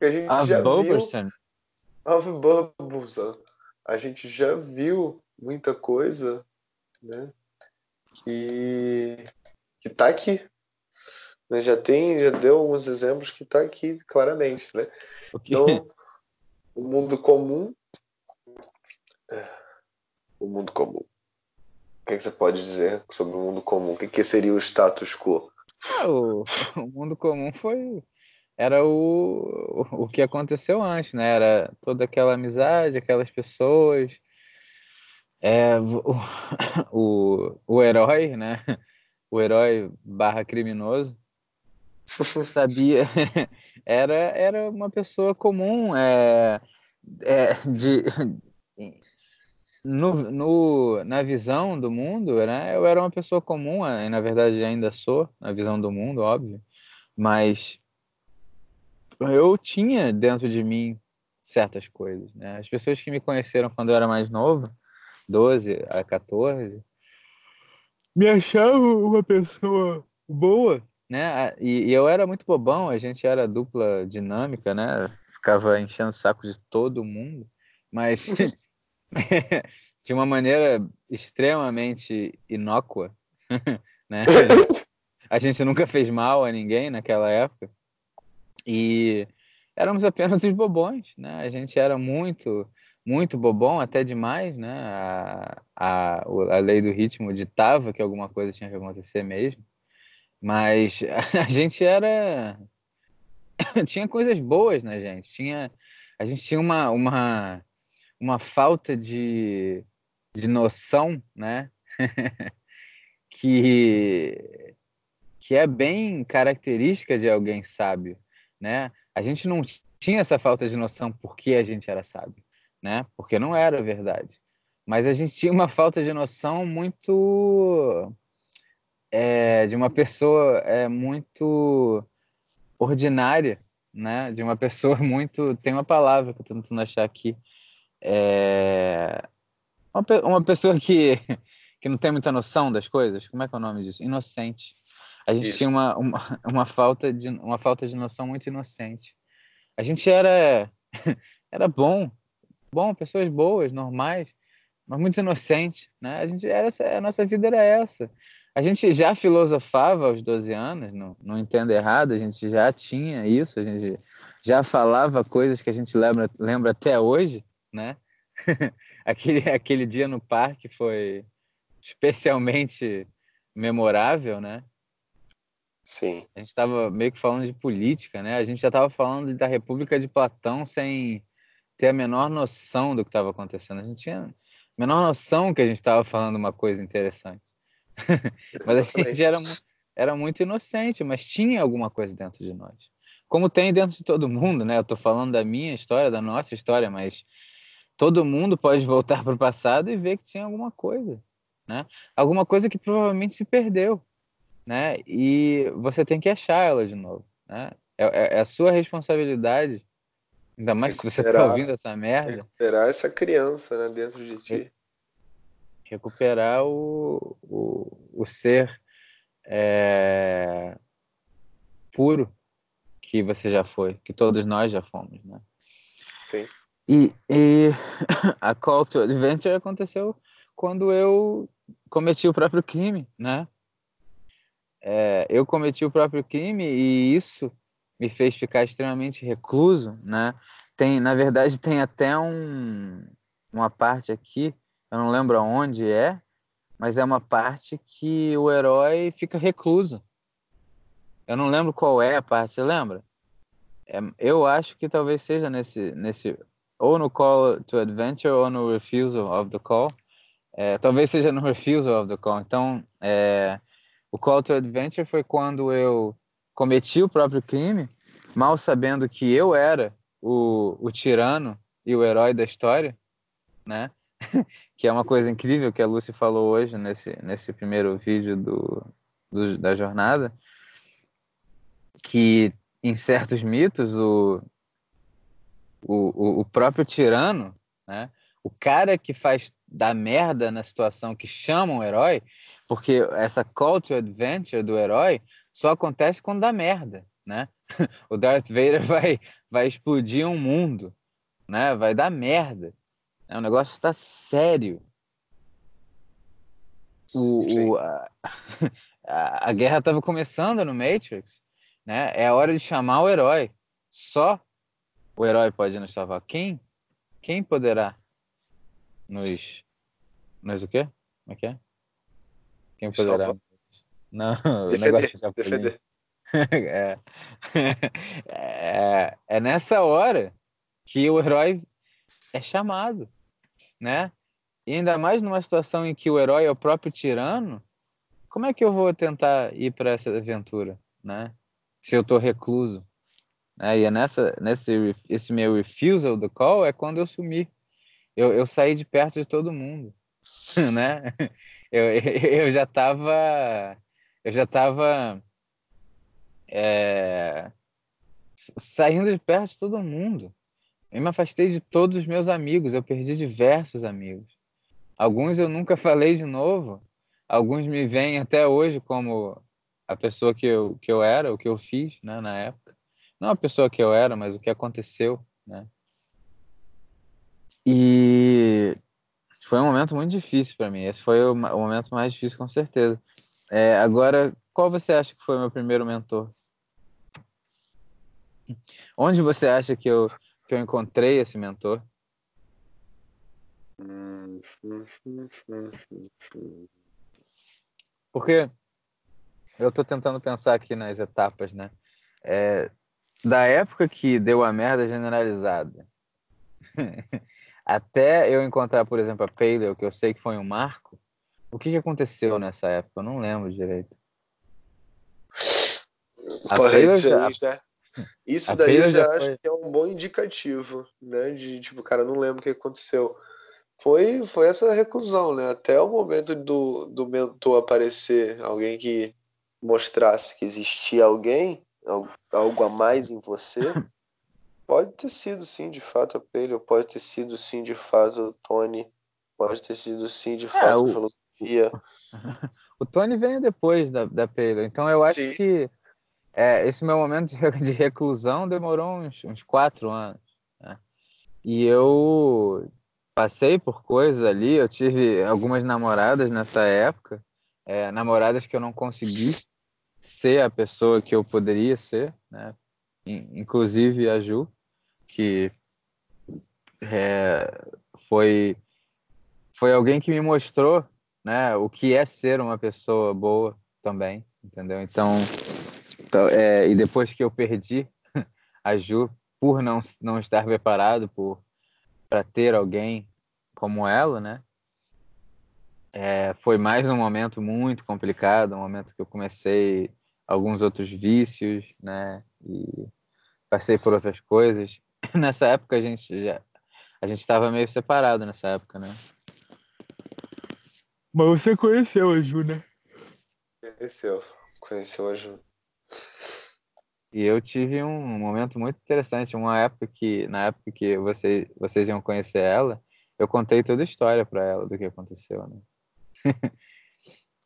a gente Of já Boberson. viu. Of Boberson. A gente já viu muita coisa, né? Que, que tá aqui. Né? Já tem, já deu alguns exemplos que tá aqui claramente, né? Okay. Então, o mundo comum. O mundo comum. O que, é que você pode dizer sobre o mundo comum? O que, que seria o status quo? Ah, o, o mundo comum foi era o, o que aconteceu antes, né? Era toda aquela amizade, aquelas pessoas, é, o, o, o herói, né? O herói barra criminoso sabia era era uma pessoa comum é, é de no, no, na visão do mundo, né, eu era uma pessoa comum, e na verdade ainda sou, na visão do mundo, óbvio, mas eu tinha dentro de mim certas coisas. Né? As pessoas que me conheceram quando eu era mais novo, 12 a 14, me achavam uma pessoa boa, né? E, e eu era muito bobão, a gente era dupla dinâmica, né? Ficava enchendo o saco de todo mundo, mas de uma maneira extremamente inócua, né? A gente nunca fez mal a ninguém naquela época e éramos apenas os bobões, né? A gente era muito, muito bobão, até demais, né? A, a, a lei do ritmo ditava que alguma coisa tinha que acontecer mesmo, mas a gente era tinha coisas boas na gente, tinha a gente tinha uma, uma uma falta de, de noção, né? que, que é bem característica de alguém sábio, né? A gente não tinha essa falta de noção porque a gente era sábio, né? Porque não era verdade. Mas a gente tinha uma falta de noção muito é, de uma pessoa é, muito ordinária, né? De uma pessoa muito tem uma palavra que eu estou tentando achar aqui é... Uma, uma pessoa que, que não tem muita noção das coisas, como é que é o nome disso? Inocente. A gente Isso. tinha uma, uma, uma, falta de, uma falta de noção muito inocente. A gente era, era bom, bom, pessoas boas, normais, mas muito inocente, né? A gente era a nossa vida era essa. A gente já filosofava aos 12 anos, não, não entendo errado, a gente já tinha isso, a gente já falava coisas que a gente lembra, lembra até hoje, né? aquele, aquele dia no parque foi especialmente memorável, né? Sim. A gente estava meio que falando de política, né? A gente já estava falando da República de Platão sem ter a menor noção do que estava acontecendo. A gente tinha a menor noção que a gente estava falando uma coisa interessante. mas a gente era, era muito inocente, mas tinha alguma coisa dentro de nós. Como tem dentro de todo mundo, né? Eu estou falando da minha história, da nossa história, mas todo mundo pode voltar para o passado e ver que tinha alguma coisa, né? Alguma coisa que provavelmente se perdeu, né? E você tem que achar ela de novo, né? É, é, é a sua responsabilidade Ainda mais que você tá Recuperar- ouvindo essa merda. Recuperar essa criança, né, dentro de ti. recuperar o, o, o ser é, puro que você já foi, que todos nós já fomos, né? Sim. E, e a call to adventure aconteceu quando eu cometi o próprio crime, né? É, eu cometi o próprio crime e isso me fez ficar extremamente recluso, né? Tem, na verdade, tem até um, uma parte aqui, eu não lembro aonde é, mas é uma parte que o herói fica recluso. Eu não lembro qual é a parte, você lembra? É, eu acho que talvez seja nesse, nesse ou no Call to Adventure ou no Refusal of the Call. É, talvez seja no Refusal of the Call. Então, é, o Call to Adventure foi quando eu cometi o próprio crime, mal sabendo que eu era o, o tirano e o herói da história, né? que é uma coisa incrível que a Lucy falou hoje nesse, nesse primeiro vídeo do, do, da jornada, que em certos mitos o, o, o próprio tirano, né, o cara que faz da merda na situação que chama um herói, porque essa call to adventure do herói só acontece quando dá merda, né? O Darth Vader vai, vai explodir um mundo, né? Vai dar merda. É, o negócio está sério. O, o, a, a, a guerra estava começando no Matrix, né? É a hora de chamar o herói. Só o herói pode nos salvar. Quem? Quem poderá nos. Nos o quê? Como é que é? Quem poderá? Não, o Defender, negócio de Chapolin. defender. é. é, é nessa hora que o herói é chamado, né? E ainda mais numa situação em que o herói é o próprio tirano, como é que eu vou tentar ir para essa aventura, né? Se eu tô recluso. Né? e é nessa, nesse esse meu refusal do call é quando eu sumi. Eu, eu saí de perto de todo mundo, né? Eu, eu já tava eu já tava é, saindo de perto de todo mundo. Eu me afastei de todos os meus amigos, eu perdi diversos amigos. Alguns eu nunca falei de novo, alguns me veem até hoje como a pessoa que eu, que eu era, o que eu fiz né, na época. Não a pessoa que eu era, mas o que aconteceu. Né? E foi um momento muito difícil para mim. Esse foi o, momento mais difícil, com certeza. É, agora, qual você acha que foi meu primeiro mentor? Onde você acha que eu, que eu encontrei esse mentor? Porque eu estou tentando pensar aqui nas etapas, né? É, da época que deu a merda generalizada até eu encontrar, por exemplo, a Paleo, que eu sei que foi um marco, o que, que aconteceu nessa época? Eu não lembro direito. A isso, já- já- isso a daí eu já já acho foi- que é um bom indicativo, né? De tipo, cara, não lembro o que aconteceu. Foi, foi essa reclusão, né? Até o momento do, do mentor aparecer, alguém que mostrasse que existia alguém, al- algo a mais em você. Pode ter sido sim, de fato, a Paleo, pode ter sido sim, de fato, o Tony, pode ter sido sim, de fato, o- a filosofia. O Tony veio depois da, da Paleo, então eu acho Sim. que é, esse meu momento de reclusão demorou uns, uns quatro anos. né? E eu passei por coisas ali, eu tive algumas namoradas nessa época, é, namoradas que eu não consegui ser a pessoa que eu poderia ser, né? In- Inclusive a Ju, que é, foi foi alguém que me mostrou né, o que é ser uma pessoa boa também, entendeu? Então, então, é, e depois que eu perdi a Ju por não, não estar preparado por para ter alguém como ela, né? É, foi mais um momento muito complicado, um momento que eu comecei alguns outros vícios, né? E passei por outras coisas. Nessa época a gente já a gente estava meio separado nessa época, né? Mas você conheceu a Ju, né? Conheceu, conheceu a Ju. E eu tive um momento muito interessante, uma época que, na época que você, vocês iam conhecer ela, eu contei toda a história para ela do que aconteceu, né?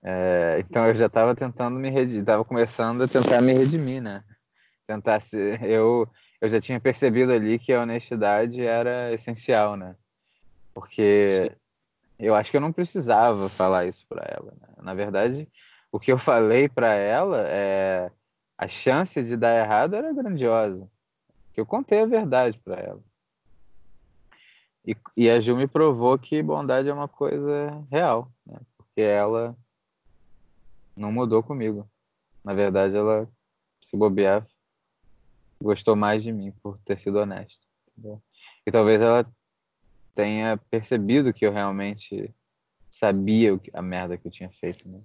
é, então eu já estava tentando me redimir, estava começando a tentar me redimir, né? Tentar se, eu, eu já tinha percebido ali que a honestidade era essencial, né? Porque Sim. eu acho que eu não precisava falar isso para ela. Né? Na verdade, o que eu falei para ela é a chance de dar errado era grandiosa. Que eu contei a verdade para ela. E, e, a Ju me provou que bondade é uma coisa real, porque ela não mudou comigo. Na verdade, ela se bobear gostou mais de mim por ter sido honesta. Entendeu? E talvez ela tenha percebido que eu realmente sabia a merda que eu tinha feito. Né?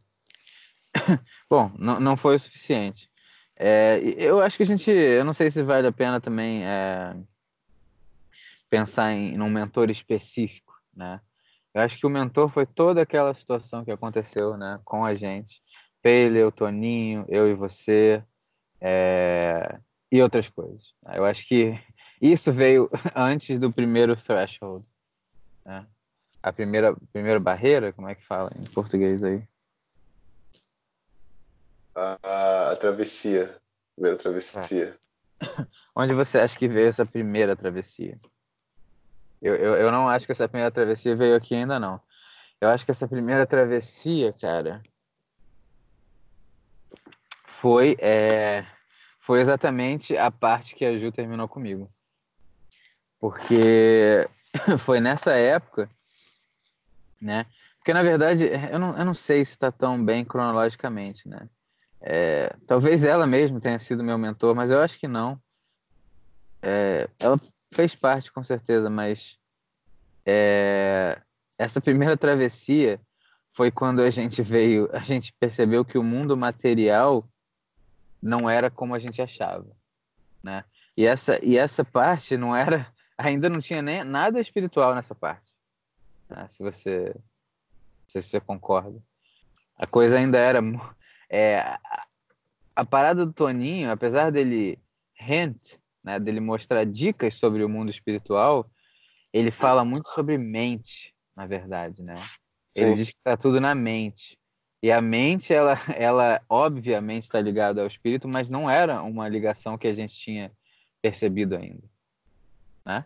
Bom, não, não foi o suficiente. É, eu acho que a gente, eu não sei se vale a pena também é, pensar em, em um mentor específico, né? Eu acho que o mentor foi toda aquela situação que aconteceu, né, com a gente, Pele, o Toninho, eu e você, é, e outras coisas. Eu acho que isso veio antes do primeiro threshold, né? A primeira, primeira barreira, como é que fala em português aí? A, a travessia. Primeira travessia. É. Onde você acha que veio essa primeira travessia? Eu, eu, eu não acho que essa primeira travessia veio aqui ainda, não. Eu acho que essa primeira travessia, cara, foi, é, foi exatamente a parte que a Ju terminou comigo. Porque foi nessa época, né? Porque, na verdade, eu não, eu não sei se está tão bem cronologicamente, né? É, talvez ela mesma tenha sido meu mentor, mas eu acho que não. É, ela fez parte, com certeza, mas é, essa primeira travessia foi quando a gente veio, a gente percebeu que o mundo material não era como a gente achava, né? E essa e essa parte não era, ainda não tinha nem nada espiritual nessa parte. Né? Se você se você concorda, a coisa ainda era é, a parada do Toninho, apesar dele hint, né, dele mostrar dicas sobre o mundo espiritual, ele fala muito sobre mente, na verdade, né? Sim. Ele diz que está tudo na mente. E a mente, ela, ela obviamente está ligada ao espírito, mas não era uma ligação que a gente tinha percebido ainda, né?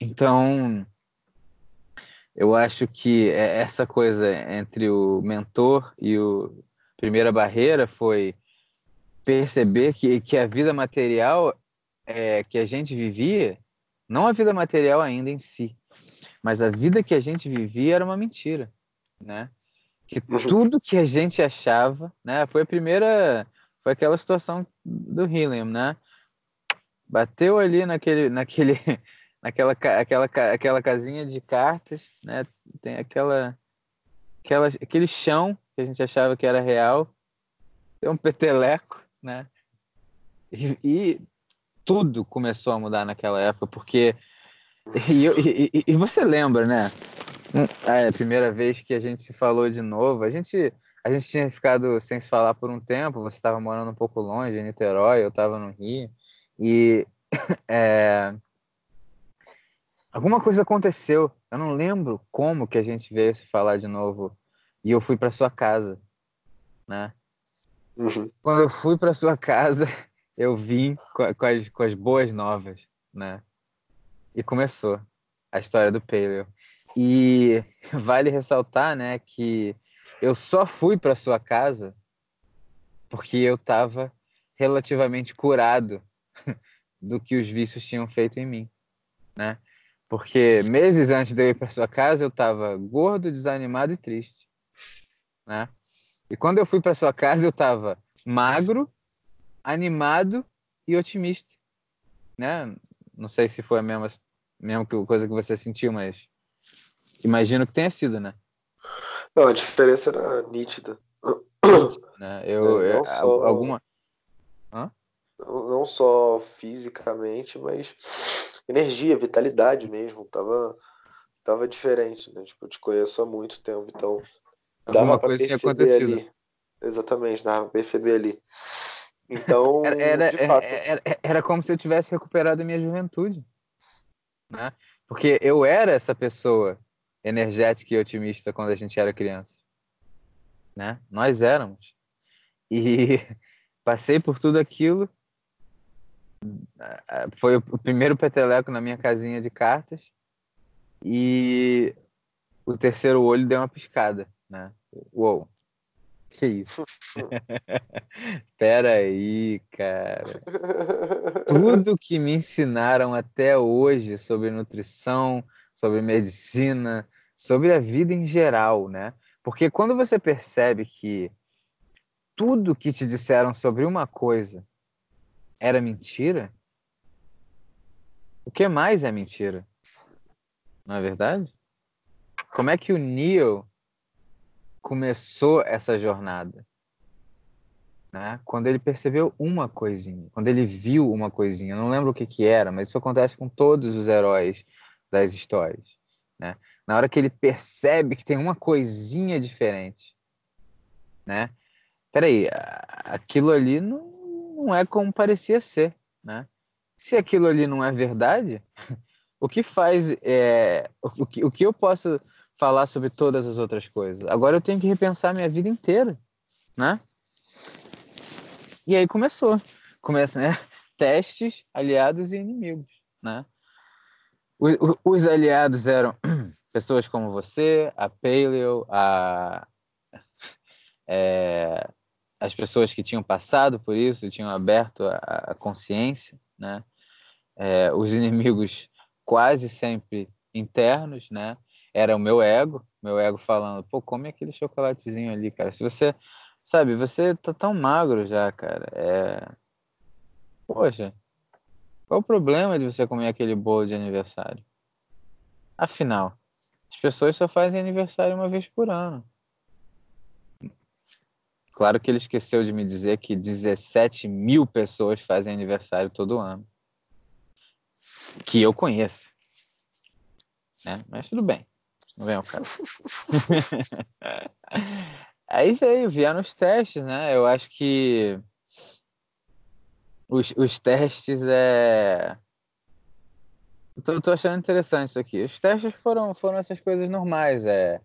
Então, eu acho que é essa coisa entre o mentor e o primeira barreira foi perceber que, que a vida material é, que a gente vivia, não a vida material ainda em si, mas a vida que a gente vivia era uma mentira, né? Que uhum. tudo que a gente achava, né? Foi a primeira, foi aquela situação do Helium, né? Bateu ali naquele, naquele, naquela, aquela, aquela casinha de cartas, né? Tem aquela, aquela, aquele chão que a gente achava que era real, tem um peteleco, né? E, e, tudo começou a mudar naquela época, porque. E, e, e, você lembra, né? É a primeira vez que a gente se falou de novo, a gente, a gente tinha ficado sem se falar por um tempo, você estava morando um pouco longe, em Niterói, eu estava no Rio, e é, alguma coisa aconteceu. Eu não lembro como que a gente veio se falar de novo e eu fui para sua casa, né? Uhum. Quando eu fui para sua casa, eu vim com, as, com as boas novas, né? E começou a história do Paleo. E vale ressaltar, né, que eu só fui para sua casa porque eu estava relativamente curado do que os vícios tinham feito em mim, né? Porque meses antes de eu ir para sua casa, eu estava gordo, desanimado e triste né? E quando eu fui para sua casa, eu estava magro, animado e otimista, né? Não sei se foi a mesma, mesma coisa que você sentiu, mas imagino que tenha sido, né? Não, a diferença era nítida. Né? Eu, é, não só, alguma Hã? não só fisicamente, mas energia, vitalidade mesmo, tava tava diferente, né? Tipo, eu te conheço há muito tempo, então Alguma coisa tinha acontecido. Ali. Exatamente, dava pra perceber ali. Então, Era, era, de fato, era, era- era como se eu tivesse recuperado a minha juventude. Né? Porque eu era essa pessoa energética e otimista quando a gente era criança. Né? Nós éramos. E passei por tudo aquilo. Ah, Foi o primeiro peteleco na minha casinha de cartas. E o terceiro olho deu uma piscada. Né? Uou! Que isso? Pera aí, cara tudo que me ensinaram até hoje sobre nutrição, sobre medicina, sobre a vida em geral, né? Porque quando você percebe que tudo que te disseram sobre uma coisa era mentira, o que mais é mentira? Não é verdade? Como é que o Neo começou essa jornada? né? Quando ele percebeu uma coisinha, quando ele viu uma coisinha, eu não lembro o que que era, mas isso acontece com todos os heróis das histórias, né? Na hora que ele percebe que tem uma coisinha diferente, né? Peraí, aquilo ali não, não é como parecia ser, né? Se aquilo ali não é verdade, o que faz é o que, o que eu posso falar sobre todas as outras coisas? Agora eu tenho que repensar minha vida inteira, né? E aí começou. Começa, né? Testes, aliados e inimigos, né? Os aliados eram pessoas como você, a Paleo, a, é, as pessoas que tinham passado por isso, tinham aberto a, a consciência, né? É, os inimigos quase sempre internos, né? Era o meu ego, meu ego falando, pô, come aquele chocolatezinho ali, cara. Se você Sabe, você tá tão magro já, cara. É... Poxa, qual o problema de você comer aquele bolo de aniversário? Afinal, as pessoas só fazem aniversário uma vez por ano. Claro que ele esqueceu de me dizer que 17 mil pessoas fazem aniversário todo ano. Que eu conheça. Né? Mas tudo bem. Não vem ao caso. Aí veio, vieram os testes, né? Eu acho que os, os testes é. Tô, tô achando interessante isso aqui. Os testes foram, foram essas coisas normais, é,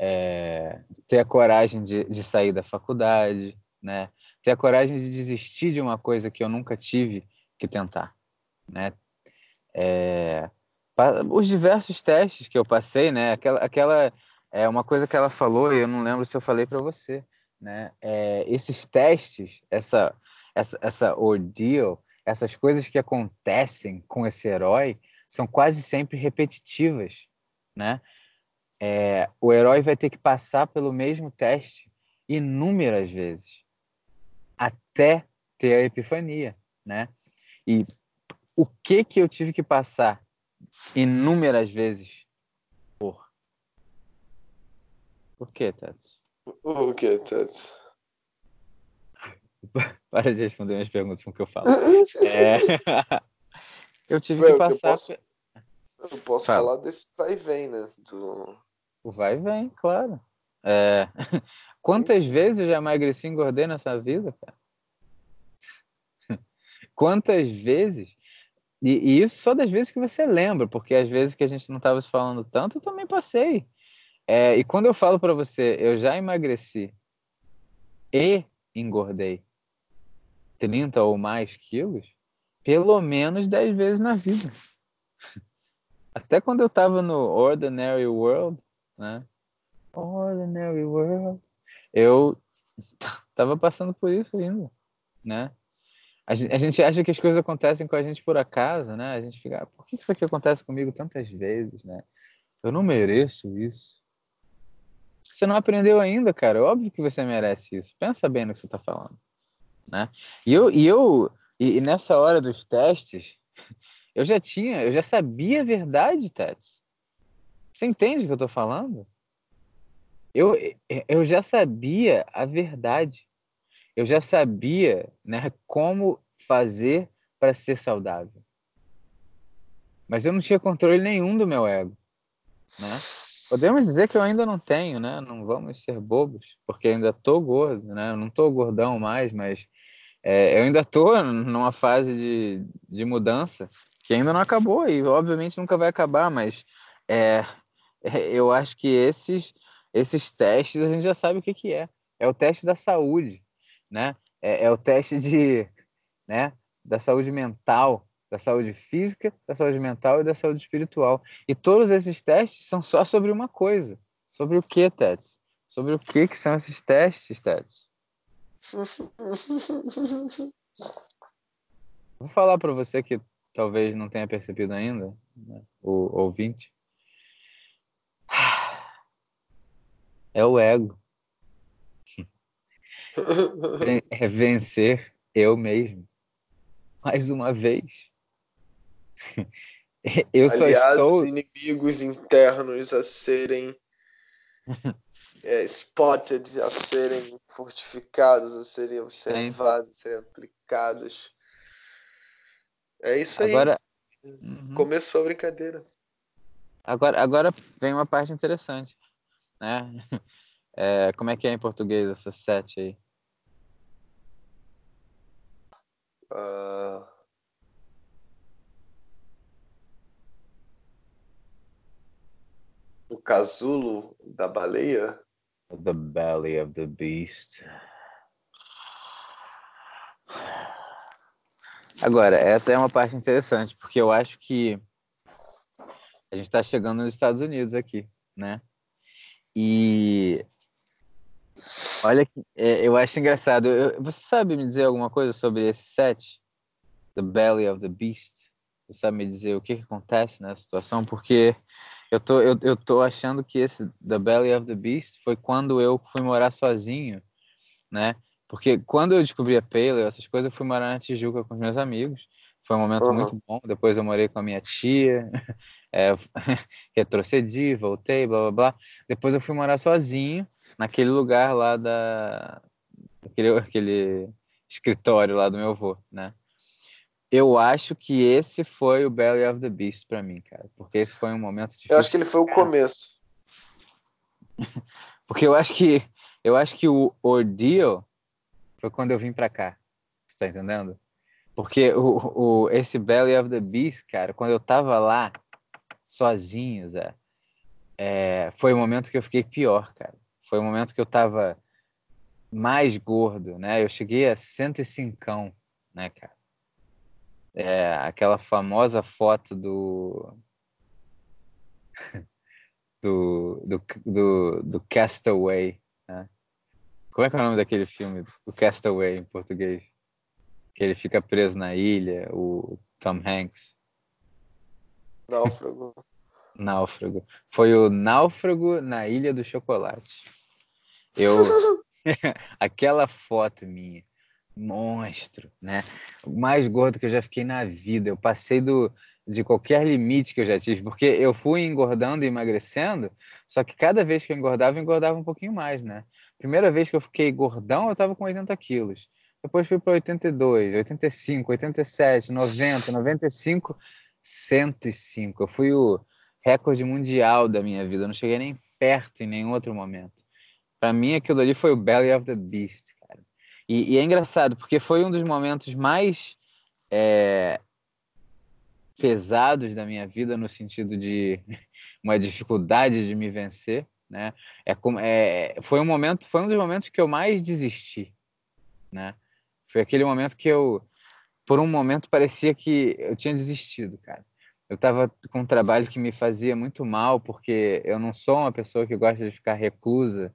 é ter a coragem de, de sair da faculdade, né? Ter a coragem de desistir de uma coisa que eu nunca tive que tentar, né? É, os diversos testes que eu passei, né? Aquela, aquela é uma coisa que ela falou e eu não lembro se eu falei para você, né? É, esses testes, essa, essa, essa ordeal, essas coisas que acontecem com esse herói são quase sempre repetitivas, né? É, o herói vai ter que passar pelo mesmo teste inúmeras vezes até ter a epifania, né? E o que que eu tive que passar inúmeras vezes por? Por quê, Tato? O que, Tets? Para de responder minhas perguntas com o que eu falo. É... eu tive Ué, que que eu passar posso- Eu posso Fala. falar desse vai e vem, né? Do... o vai e vem, claro. É... Quantas vezes eu já emagreci e engordei nessa vida, cara? Quantas vezes? E, e isso só das vezes que você lembra, porque às vezes que a gente não estava se falando tanto, eu também passei. É, e quando eu falo para você, eu já emagreci e engordei 30 ou mais quilos, pelo menos 10 vezes na vida. Até quando eu estava no Ordinary World, né? Ordinary World, eu tava passando por isso ainda, né? A gente, a gente acha que as coisas acontecem com a gente por acaso, né? A gente fica, "Ah, por que isso aqui acontece comigo tantas vezes, né? Eu não mereço isso. Você não aprendeu ainda, cara. Óbvio que você merece isso. Pensa bem no que você está falando, né? E eu, e eu, e, nessa hora dos testes, eu já tinha, eu já sabia a verdade, Tets. Você entende o que eu tô falando? Eu, eu já sabia a verdade. Eu já sabia, né, como fazer para ser saudável. Mas eu não tinha controle nenhum do meu ego, né? Podemos dizer que eu ainda não tenho, né? Não vamos ser bobos, porque ainda tô gordo, né? Eu não tô gordão mais, mas é, eu ainda estou numa fase de, de mudança que ainda não acabou e obviamente nunca vai acabar, mas é, é, eu acho que esses, esses testes a gente já sabe o que, que é. É o teste da saúde, né? É, é o teste de, né, da saúde mental, da saúde física, da saúde mental e da saúde espiritual. E todos esses testes são só sobre uma coisa. Sobre o que, Tets? Sobre o que, que são esses testes, Tets? Vou falar para você que talvez não tenha percebido ainda, né? o ouvinte. É o ego. É vencer eu mesmo. Mais uma vez. Eu só estou. inimigos internos a serem é, spotted, a serem fortificados, a serem observados, a serem aplicados. É isso aí. Agora... Uhum. Começou a brincadeira. Agora, agora vem uma parte interessante. Né? É, como é que é em português essa sete aí? Uh... O casulo da baleia? The belly of the beast. Agora, essa é uma parte interessante, porque eu acho que a gente está chegando nos Estados Unidos aqui, né? E olha, é, eu acho engraçado. Você sabe me dizer alguma coisa sobre esse set? The Belly of the Beast? Você sabe me dizer o que, que acontece nessa situação? Porque eu tô, eu, eu tô achando que esse The Belly of the Beast foi quando eu fui morar sozinho, né? Porque quando eu descobri a Paleo, essas coisas, eu fui morar na Tijuca com meus amigos. Foi um momento uhum. muito bom. Depois eu morei com a minha tia, é, retrocedi, voltei, blá blá blá. Depois eu fui morar sozinho naquele lugar lá da. Aquele, aquele escritório lá do meu avô, né? Eu acho que esse foi o Belly of the Beast para mim, cara. Porque esse foi um momento difícil. Eu acho que ele foi o começo. porque eu acho que eu acho que o ordeal foi quando eu vim para cá. Você tá entendendo? Porque o, o, esse Belly of the Beast, cara, quando eu tava lá, sozinho, Zé, é, foi o momento que eu fiquei pior, cara. Foi o momento que eu tava mais gordo, né? Eu cheguei a 105, né, cara? É, aquela famosa foto do do, do, do, do Castaway, né? Como é que é o nome daquele filme? O Castaway em português. Que ele fica preso na ilha, o Tom Hanks. Náufrago. Náufrago. Foi o Náufrago na Ilha do Chocolate. Eu. Aquela foto minha. Monstro, né? Mais gordo que eu já fiquei na vida. Eu passei do, de qualquer limite que eu já tive, porque eu fui engordando e emagrecendo, só que cada vez que eu engordava, eu engordava um pouquinho mais, né? Primeira vez que eu fiquei gordão, eu estava com 80 quilos. Depois fui para 82, 85, 87, 90, 95, 105. Eu fui o recorde mundial da minha vida. Eu não cheguei nem perto em nenhum outro momento. Para mim, aquilo ali foi o Belly of the Beast, cara. E, e é engraçado, porque foi um dos momentos mais é, pesados da minha vida, no sentido de uma dificuldade de me vencer né? É, é, foi um momento, foi um dos momentos que eu mais desisti, né? Foi aquele momento que eu, por um momento, parecia que eu tinha desistido, cara. Eu estava com um trabalho que me fazia muito mal, porque eu não sou uma pessoa que gosta de ficar reclusa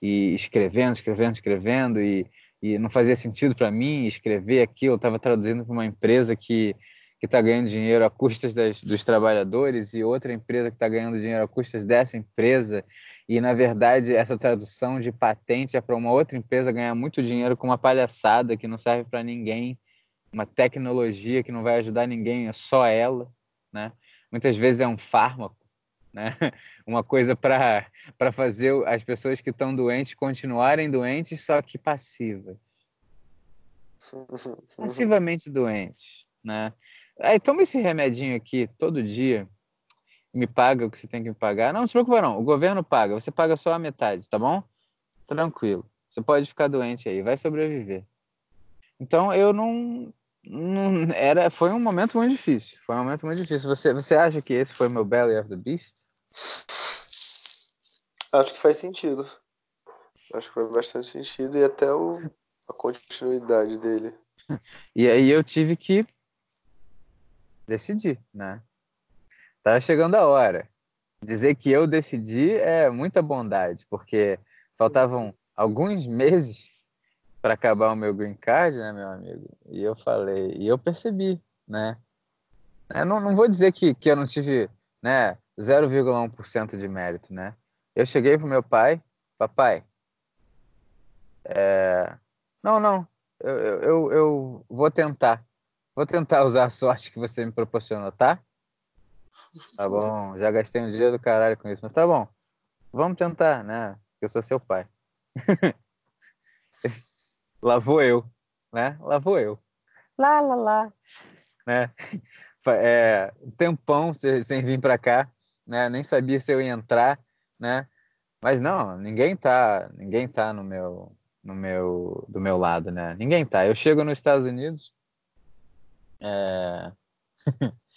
e escrevendo, escrevendo, escrevendo, e, e não fazia sentido para mim escrever aquilo. Eu estava traduzindo para uma empresa que que está ganhando dinheiro a custas das, dos trabalhadores e outra empresa que está ganhando dinheiro a custas dessa empresa. E, na verdade, essa tradução de patente é para uma outra empresa ganhar muito dinheiro com uma palhaçada que não serve para ninguém, uma tecnologia que não vai ajudar ninguém, é só ela. Né? Muitas vezes é um fármaco, né? uma coisa para fazer as pessoas que estão doentes continuarem doentes, só que passivas. Passivamente doentes. Né? Aí toma esse remedinho aqui todo dia, me paga o que você tem que me pagar. Não, não se preocupa não, o governo paga, você paga só a metade, tá bom? Tranquilo. Você pode ficar doente aí, vai sobreviver. Então eu não, não era, foi um momento muito difícil. Foi um momento muito difícil. Você, você acha que esse foi meu Belly of the Beast? Acho que faz sentido. Acho que faz bastante sentido e até o, a continuidade dele. E aí eu tive que decidir, né? Tava chegando a hora. Dizer que eu decidi é muita bondade, porque faltavam alguns meses para acabar o meu green card, né, meu amigo? E eu falei, e eu percebi, né? Eu não, não vou dizer que, que eu não tive, né, 0,1% de mérito, né? Eu cheguei pro meu pai, papai, é... não, não, eu, eu, eu vou tentar, vou tentar usar a sorte que você me proporcionou, tá? Tá bom, já gastei um dia do caralho com isso, mas tá bom. Vamos tentar, né? Eu sou seu pai. lá vou eu, né? Lá vou eu. Lá, lá, lá. Né? É, tempão sem, sem vir para cá, né? Nem sabia se eu ia entrar, né? Mas não, ninguém tá, ninguém tá no meu, no meu, do meu lado, né? Ninguém tá. Eu chego nos Estados Unidos, é...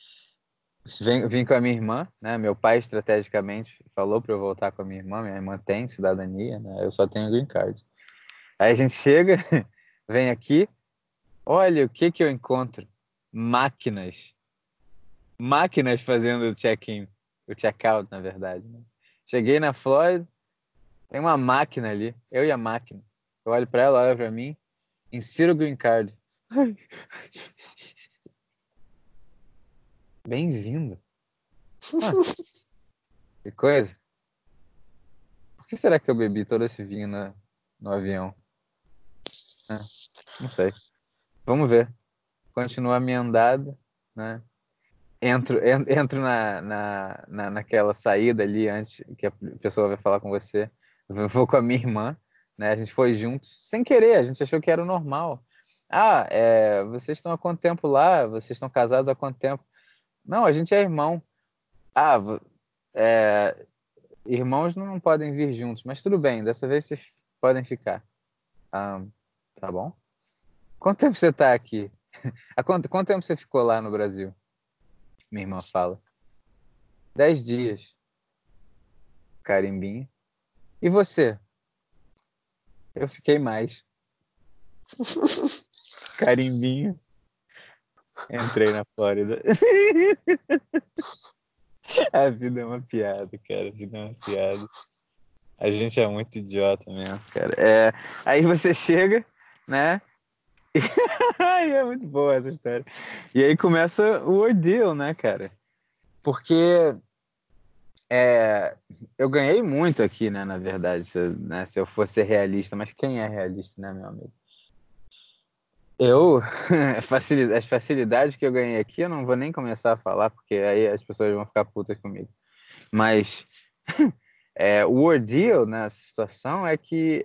Vim, vim, com a minha irmã, né? Meu pai estrategicamente falou para eu voltar com a minha irmã. Minha irmã tem cidadania, né? Eu só tenho green card. Aí a gente chega, vem aqui, olha o que que eu encontro: máquinas, máquinas fazendo o check-in, o check-out, na verdade. Né? Cheguei na Flórida, tem uma máquina ali, eu e a máquina. Eu olho para ela, olha para mim, insira o green card. Bem-vindo. Ah, que coisa. Por que será que eu bebi todo esse vinho na, no avião? Ah, não sei. Vamos ver. Continua a minha andada, né? Entro, entro na, na, na, naquela saída ali antes que a pessoa vai falar com você. Vou com a minha irmã, né? A gente foi juntos, sem querer, a gente achou que era normal. Ah, é, vocês estão há quanto tempo lá? Vocês estão casados há quanto tempo? Não, a gente é irmão. Ah, é, irmãos não podem vir juntos, mas tudo bem, dessa vez vocês podem ficar. Ah, tá bom? Quanto tempo você está aqui? Há quanto, quanto tempo você ficou lá no Brasil? Minha irmã fala. Dez dias. Carimbinho. E você? Eu fiquei mais. Carimbinho. Entrei na Flórida. A vida é uma piada, cara. A vida é uma piada. A gente é muito idiota mesmo, cara. É, aí você chega, né? E é muito boa essa história. E aí começa o ordeal, né, cara? Porque é, eu ganhei muito aqui, né, na verdade, se, né, se eu fosse realista. Mas quem é realista, né, meu amigo? Eu, as facilidades que eu ganhei aqui, eu não vou nem começar a falar, porque aí as pessoas vão ficar putas comigo. Mas é, o ordeal nessa situação é que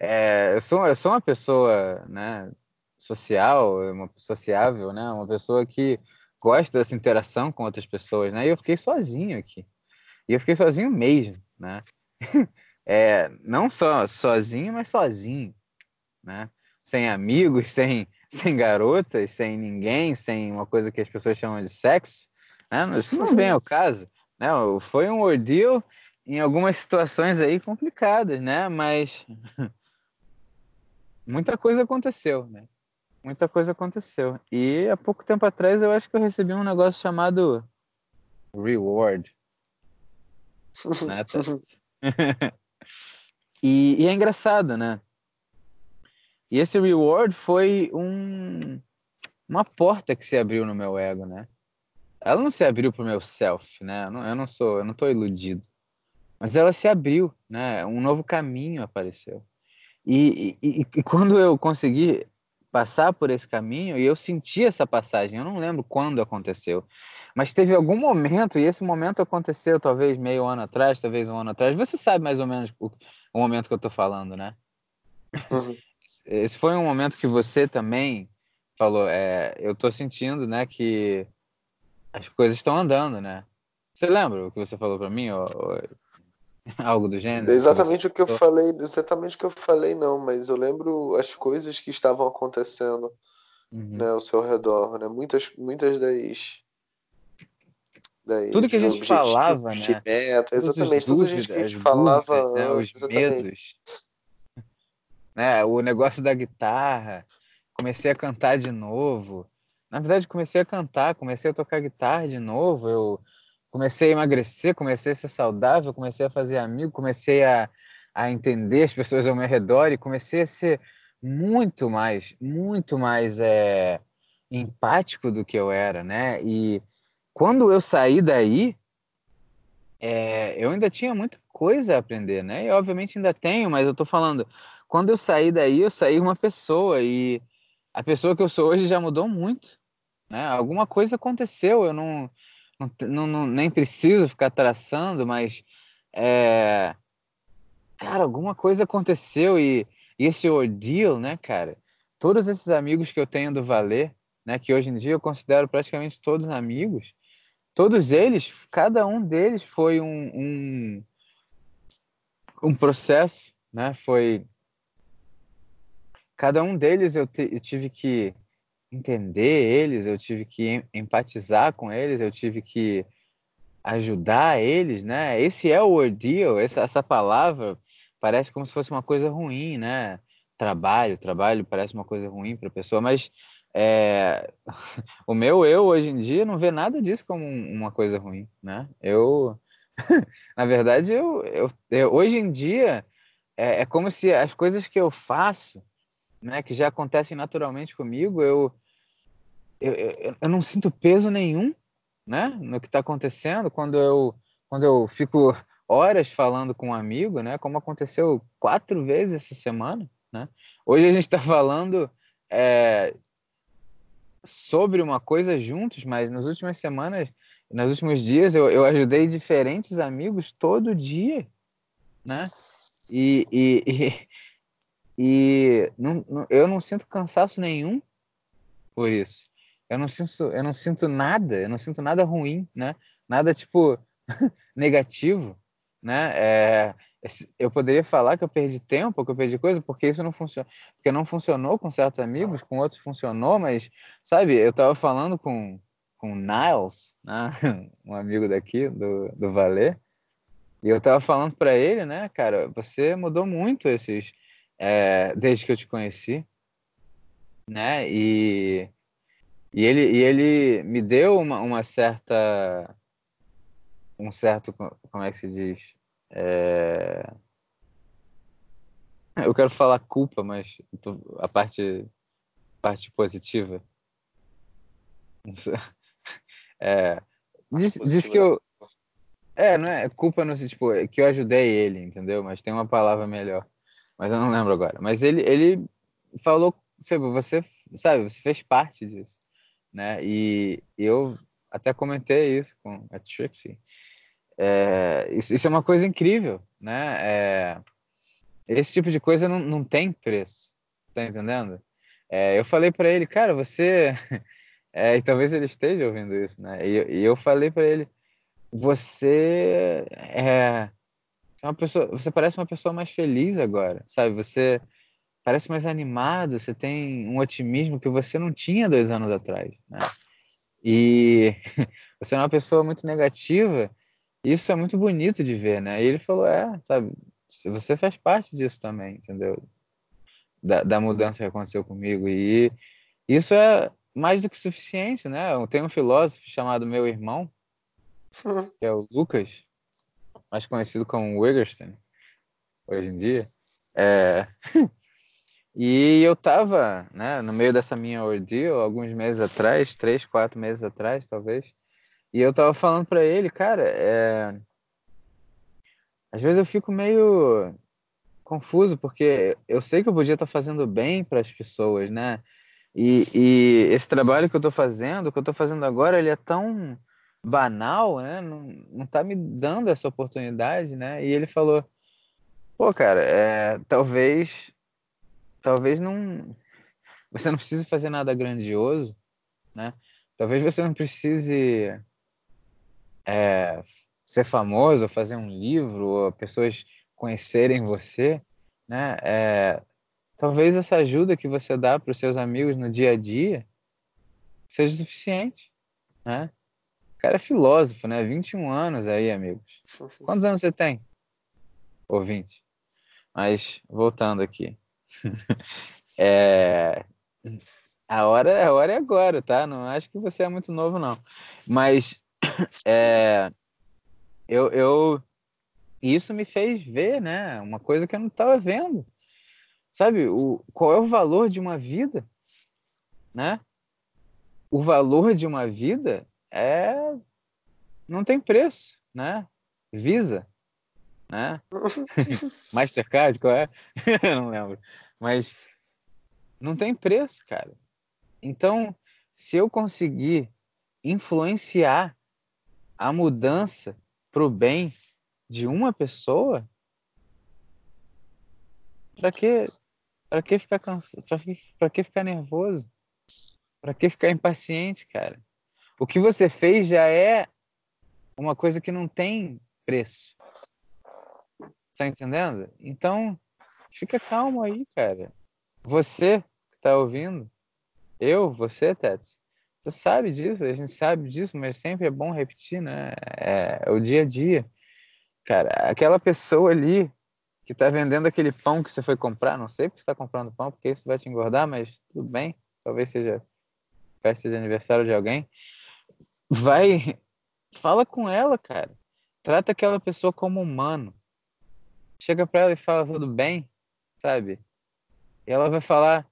é, eu, sou, eu sou uma pessoa né, social, uma, sociável, né, uma pessoa que gosta dessa interação com outras pessoas, né? E eu fiquei sozinho aqui. E eu fiquei sozinho mesmo, né? É, não só sozinho, mas sozinho, né? Sem amigos, sem, sem garotas, sem ninguém, sem uma coisa que as pessoas chamam de sexo. Né? Isso não vem ao caso. Né? Foi um ordeal em algumas situações aí complicadas, né? Mas muita coisa aconteceu, né? Muita coisa aconteceu. E há pouco tempo atrás eu acho que eu recebi um negócio chamado reward. né? e, e é engraçado, né? E esse reward foi um, uma porta que se abriu no meu ego, né? Ela não se abriu pro meu self, né? Eu não, eu não sou, eu não tô iludido. Mas ela se abriu, né? Um novo caminho apareceu. E, e, e quando eu consegui passar por esse caminho, e eu senti essa passagem, eu não lembro quando aconteceu, mas teve algum momento, e esse momento aconteceu talvez meio ano atrás, talvez um ano atrás. Você sabe mais ou menos o, o momento que eu tô falando, né? Uhum esse foi um momento que você também falou, é, eu tô sentindo, né, que as coisas estão andando, né? Você lembra o que você falou para mim? Ou, ou... Algo do gênero? Exatamente o que eu falei, exatamente o que eu falei, não, mas eu lembro as coisas que estavam acontecendo Uhum. né, ao seu redor, né? Muitas, muitas das, das Tudo que a gente falava, né? meta, exatamente, tudo que a gente falava dúvidas, né, Os exatamente. medos. Né? O negócio da guitarra. Comecei a cantar de novo. Na verdade, comecei a cantar, comecei a tocar guitarra de novo. Eu comecei a emagrecer, comecei a ser saudável, comecei a fazer amigo, comecei a, a entender as pessoas ao meu redor e comecei a ser muito mais, muito mais é, empático do que eu era, né? E quando eu saí daí, é, eu ainda tinha muita coisa a aprender, né? E obviamente ainda tenho, mas eu tô falando, quando eu saí daí, eu saí uma pessoa e a pessoa que eu sou hoje já mudou muito, né? Alguma coisa aconteceu, eu não, não, não, nem preciso ficar traçando, mas é, cara, alguma coisa aconteceu e, e esse ordeal, né, cara? Todos esses amigos que eu tenho do Valer, né, que hoje em dia eu considero praticamente todos amigos, todos eles, cada um deles foi um, um, um processo, né? Foi cada um deles eu, te, eu tive que entender eles, eu tive que em, empatizar com eles, eu tive que ajudar eles, né? Esse é o ordeal, essa, essa palavra parece como se fosse uma coisa ruim, né? Trabalho, trabalho parece uma coisa ruim para a pessoa, mas é, o meu eu hoje em dia não vê nada disso como uma coisa ruim, né? Eu, na verdade, eu, eu, eu hoje em dia é, é, como se as coisas que eu faço, né, que já acontecem naturalmente comigo, eu, eu, eu, eu não sinto peso nenhum, né, no que está acontecendo quando eu quando eu fico horas falando com um amigo, né, como aconteceu quatro vezes essa semana, né? Hoje a gente está falando é, sobre uma coisa juntos, mas nas últimas semanas, nos últimos dias, eu, eu ajudei diferentes amigos todo dia, né? E, e, e, não, não, eu não sinto cansaço nenhum por isso. Eu não sinto, eu não sinto nada, eu não sinto nada ruim, né? Nada tipo negativo, né? É, eu poderia falar que eu perdi tempo, que eu perdi coisa, porque isso não funcionou, porque não funcionou com certos amigos, com outros funcionou, mas sabe, eu estava falando com com Niles, né? um amigo daqui do do Valer, e eu estava falando para ele, né, cara, você mudou muito esses é, desde que eu te conheci, né? E e ele e ele me deu uma, uma certa um certo como é que se diz é... Eu quero falar culpa, mas a parte, parte positiva. É... Diz, diz, que eu. É, não é culpa no tipo, que eu ajudei ele, entendeu? Mas tem uma palavra melhor. Mas eu não lembro agora. Mas ele, ele falou, sabe, você, sabe, você fez parte disso, né? E eu até comentei isso com a Trixie. É, isso, isso, é uma coisa incrível, né? É, esse tipo de coisa não, não tem preço, tá entendendo? É, eu falei para ele, cara, você. e talvez ele esteja ouvindo isso, né? E, e eu falei para ele, você é uma pessoa, você parece uma pessoa mais feliz agora, sabe? Você parece mais animado, você tem um otimismo que você não tinha dois anos atrás, né? E você é uma pessoa muito negativa isso é muito bonito de ver, né? E ele falou, é, sabe, você faz parte disso também, entendeu? Da, da mudança que aconteceu comigo. E isso é mais do que suficiente, né? Tem um filósofo chamado meu irmão, que é o Lucas, mais conhecido como Wiggerstein, hoje em dia. É... e eu tava, né, no meio dessa minha ordeal, alguns meses atrás, três, quatro meses atrás, talvez, e eu tava falando para ele, cara, é... às vezes eu fico meio confuso, porque eu sei que eu podia estar tá fazendo bem para as pessoas, né? E, e, esse trabalho que eu estou fazendo, que eu estou fazendo agora, ele é tão banal, né? Não, não tá me dando essa oportunidade, né? E ele falou, pô, cara, é, talvez, talvez não, você não precise fazer nada grandioso, né? Talvez você não precise é, ser famoso, ou fazer um livro, ou pessoas conhecerem você, né? É, talvez essa ajuda que você dá para os seus amigos no dia a dia seja suficiente, né? O cara é filósofo, né? 21 anos aí, amigos. Quantos anos você tem? Ou 20? Mas, voltando aqui. é... A hora, a hora é agora, tá? Não acho que você é muito novo, não. Mas é... eu, eu... isso me fez ver, né? Uma coisa que eu não estava vendo. Sabe, o... qual é o valor de uma vida? Né? O valor de uma vida é não tem preço, né? Visa, né? Mastercard, qual é? não lembro. Mas não tem preço, cara. Então, se eu conseguir influenciar a mudança para o bem de uma pessoa, para que para que ficar cansado? Para que, que ficar nervoso? Para que ficar impaciente, cara? O que você fez já é uma coisa que não tem preço. Tá entendendo? Então, fica calmo aí, cara. Você que tá ouvindo, eu, você, Tets, você sabe disso, a gente sabe disso, mas sempre é bom repetir, né? É, é o dia a dia. Cara, aquela pessoa ali que tá vendendo aquele pão que você foi comprar, não sei porque você tá comprando pão, porque isso vai te engordar, mas tudo bem, talvez seja festa de aniversário de alguém. Vai Fala com ela, cara. Trata aquela pessoa como humano. Chega pra ela e fala tudo bem, sabe? E ela vai falar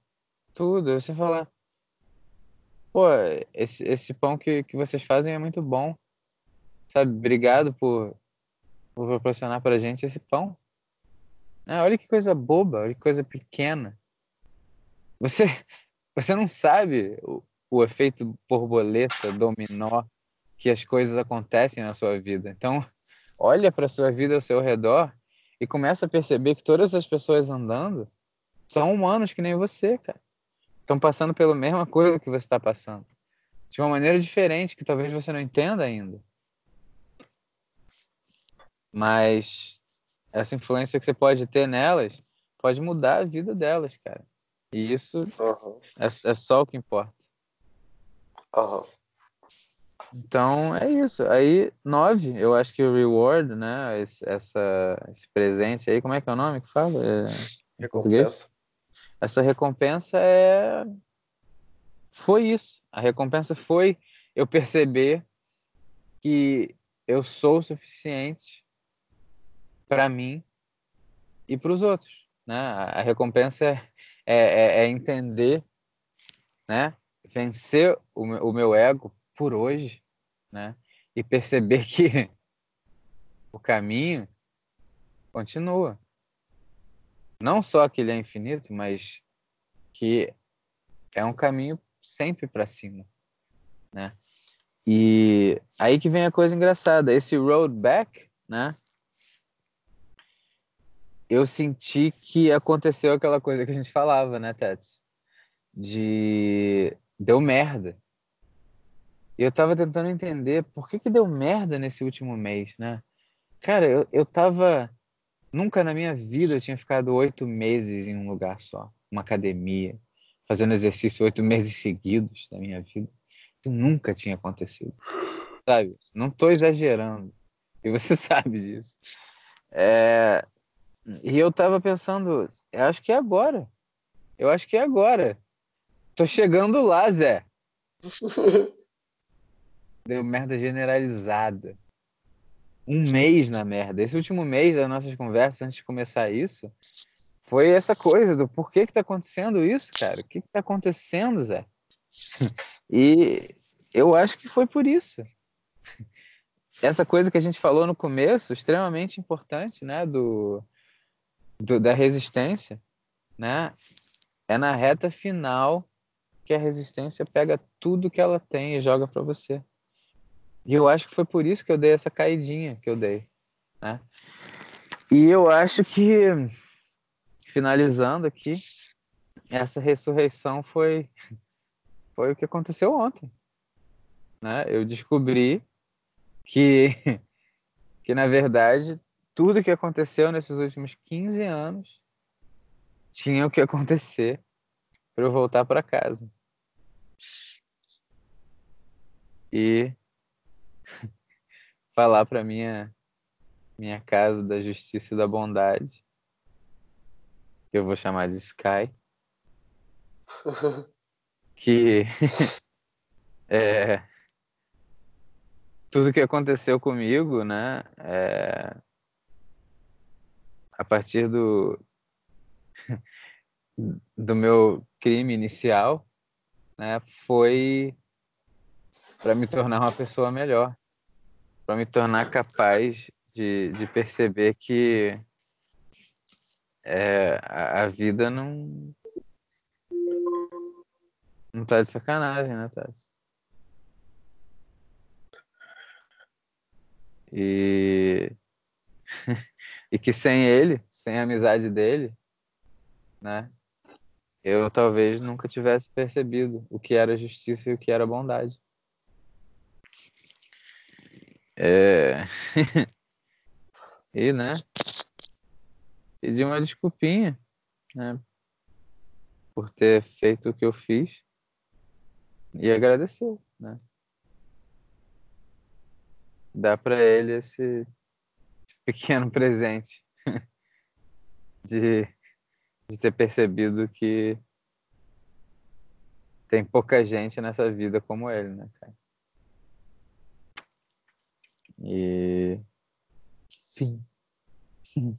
tudo. Você fala, pô, esse, esse pão que, que vocês fazem é muito bom. Sabe? Obrigado por, por proporcionar pra gente esse pão. Ah, olha que coisa boba, olha que coisa pequena. Você, você não sabe o efeito borboleta, dominó, que as coisas acontecem na sua vida. Então, olha para a sua vida ao seu redor e começa a perceber que todas as pessoas andando são humanos que nem você, cara. Estão passando pela mesma coisa que você está passando. De uma maneira diferente, que talvez você não entenda ainda. Mas essa influência que você pode ter nelas pode mudar a vida delas, cara. E isso uhum. é, é, só o que importa. Uhum. Então é isso. Aí, nove, eu acho que o reward, né? Esse, essa, esse presente aí, como é que é o nome que fala? É... Recompensa. Essa recompensa é. Foi isso. A recompensa foi eu perceber que eu sou o suficiente para mim e para os outros. Né? A recompensa é, é, é, entender, né? Vencer o, o meu ego por hoje né? E perceber que o caminho continua. Não só que ele é infinito, mas que é um caminho sempre para cima, né? E aí que vem a coisa engraçada, esse road back, né? Eu senti que aconteceu aquela coisa que a gente falava, né, Tets? De deu merda. E eu tava tentando entender por que que deu merda nesse último mês, né? Cara, eu, eu tava... Nunca na minha vida eu tinha ficado oito meses em um lugar só. Uma academia, fazendo exercício oito meses seguidos da minha vida. Isso nunca tinha acontecido. Sabe? Não tô exagerando. E você sabe disso. É... E eu tava pensando, eu acho que é agora. Eu acho que é agora. Tô chegando lá, Zé. deu merda generalizada. Um mês na merda. Esse último mês das nossas conversas, antes de começar isso, foi essa coisa do porquê que tá acontecendo isso, cara? O que que tá acontecendo, Zé? E eu acho que foi por isso. Essa coisa que a gente falou no começo, extremamente importante, né, do, do da resistência, né? É na reta final que a resistência pega tudo que ela tem e joga para você. E eu acho que foi por isso que eu dei essa caidinha que eu dei, né? E eu acho que, finalizando aqui, essa ressurreição foi, foi o que aconteceu ontem. Né? Eu descobri que que na verdade tudo que aconteceu nesses últimos 15 anos tinha o que acontecer para eu voltar para casa. E falar para minha minha casa da justiça e da bondade, que eu vou chamar de Sky, que é, tudo que aconteceu comigo, né, é, a partir do do meu crime inicial, né, foi para me tornar uma pessoa melhor, para me tornar capaz de, de perceber que é, a, a, vida não não tá de sacanagem, né, Tati? E e que sem ele, sem a amizade dele, né? Eu talvez nunca tivesse percebido o que era justiça e o que era bondade. É... e, né? Pedir uma desculpinha, né? Por ter feito o que eu fiz e agradecer, né? Dar para ele esse pequeno presente de, de ter percebido que tem pouca gente nessa vida como ele, né, cara? E. Sim. o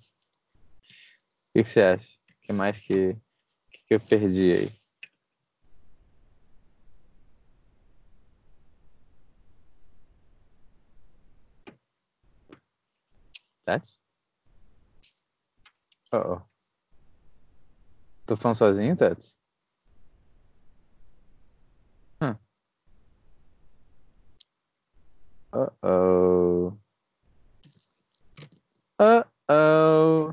que você acha? O que mais que, que eu perdi aí? Tati? Oh, oh. Tô falando sozinho, Tati? Uh oh. Uh oh.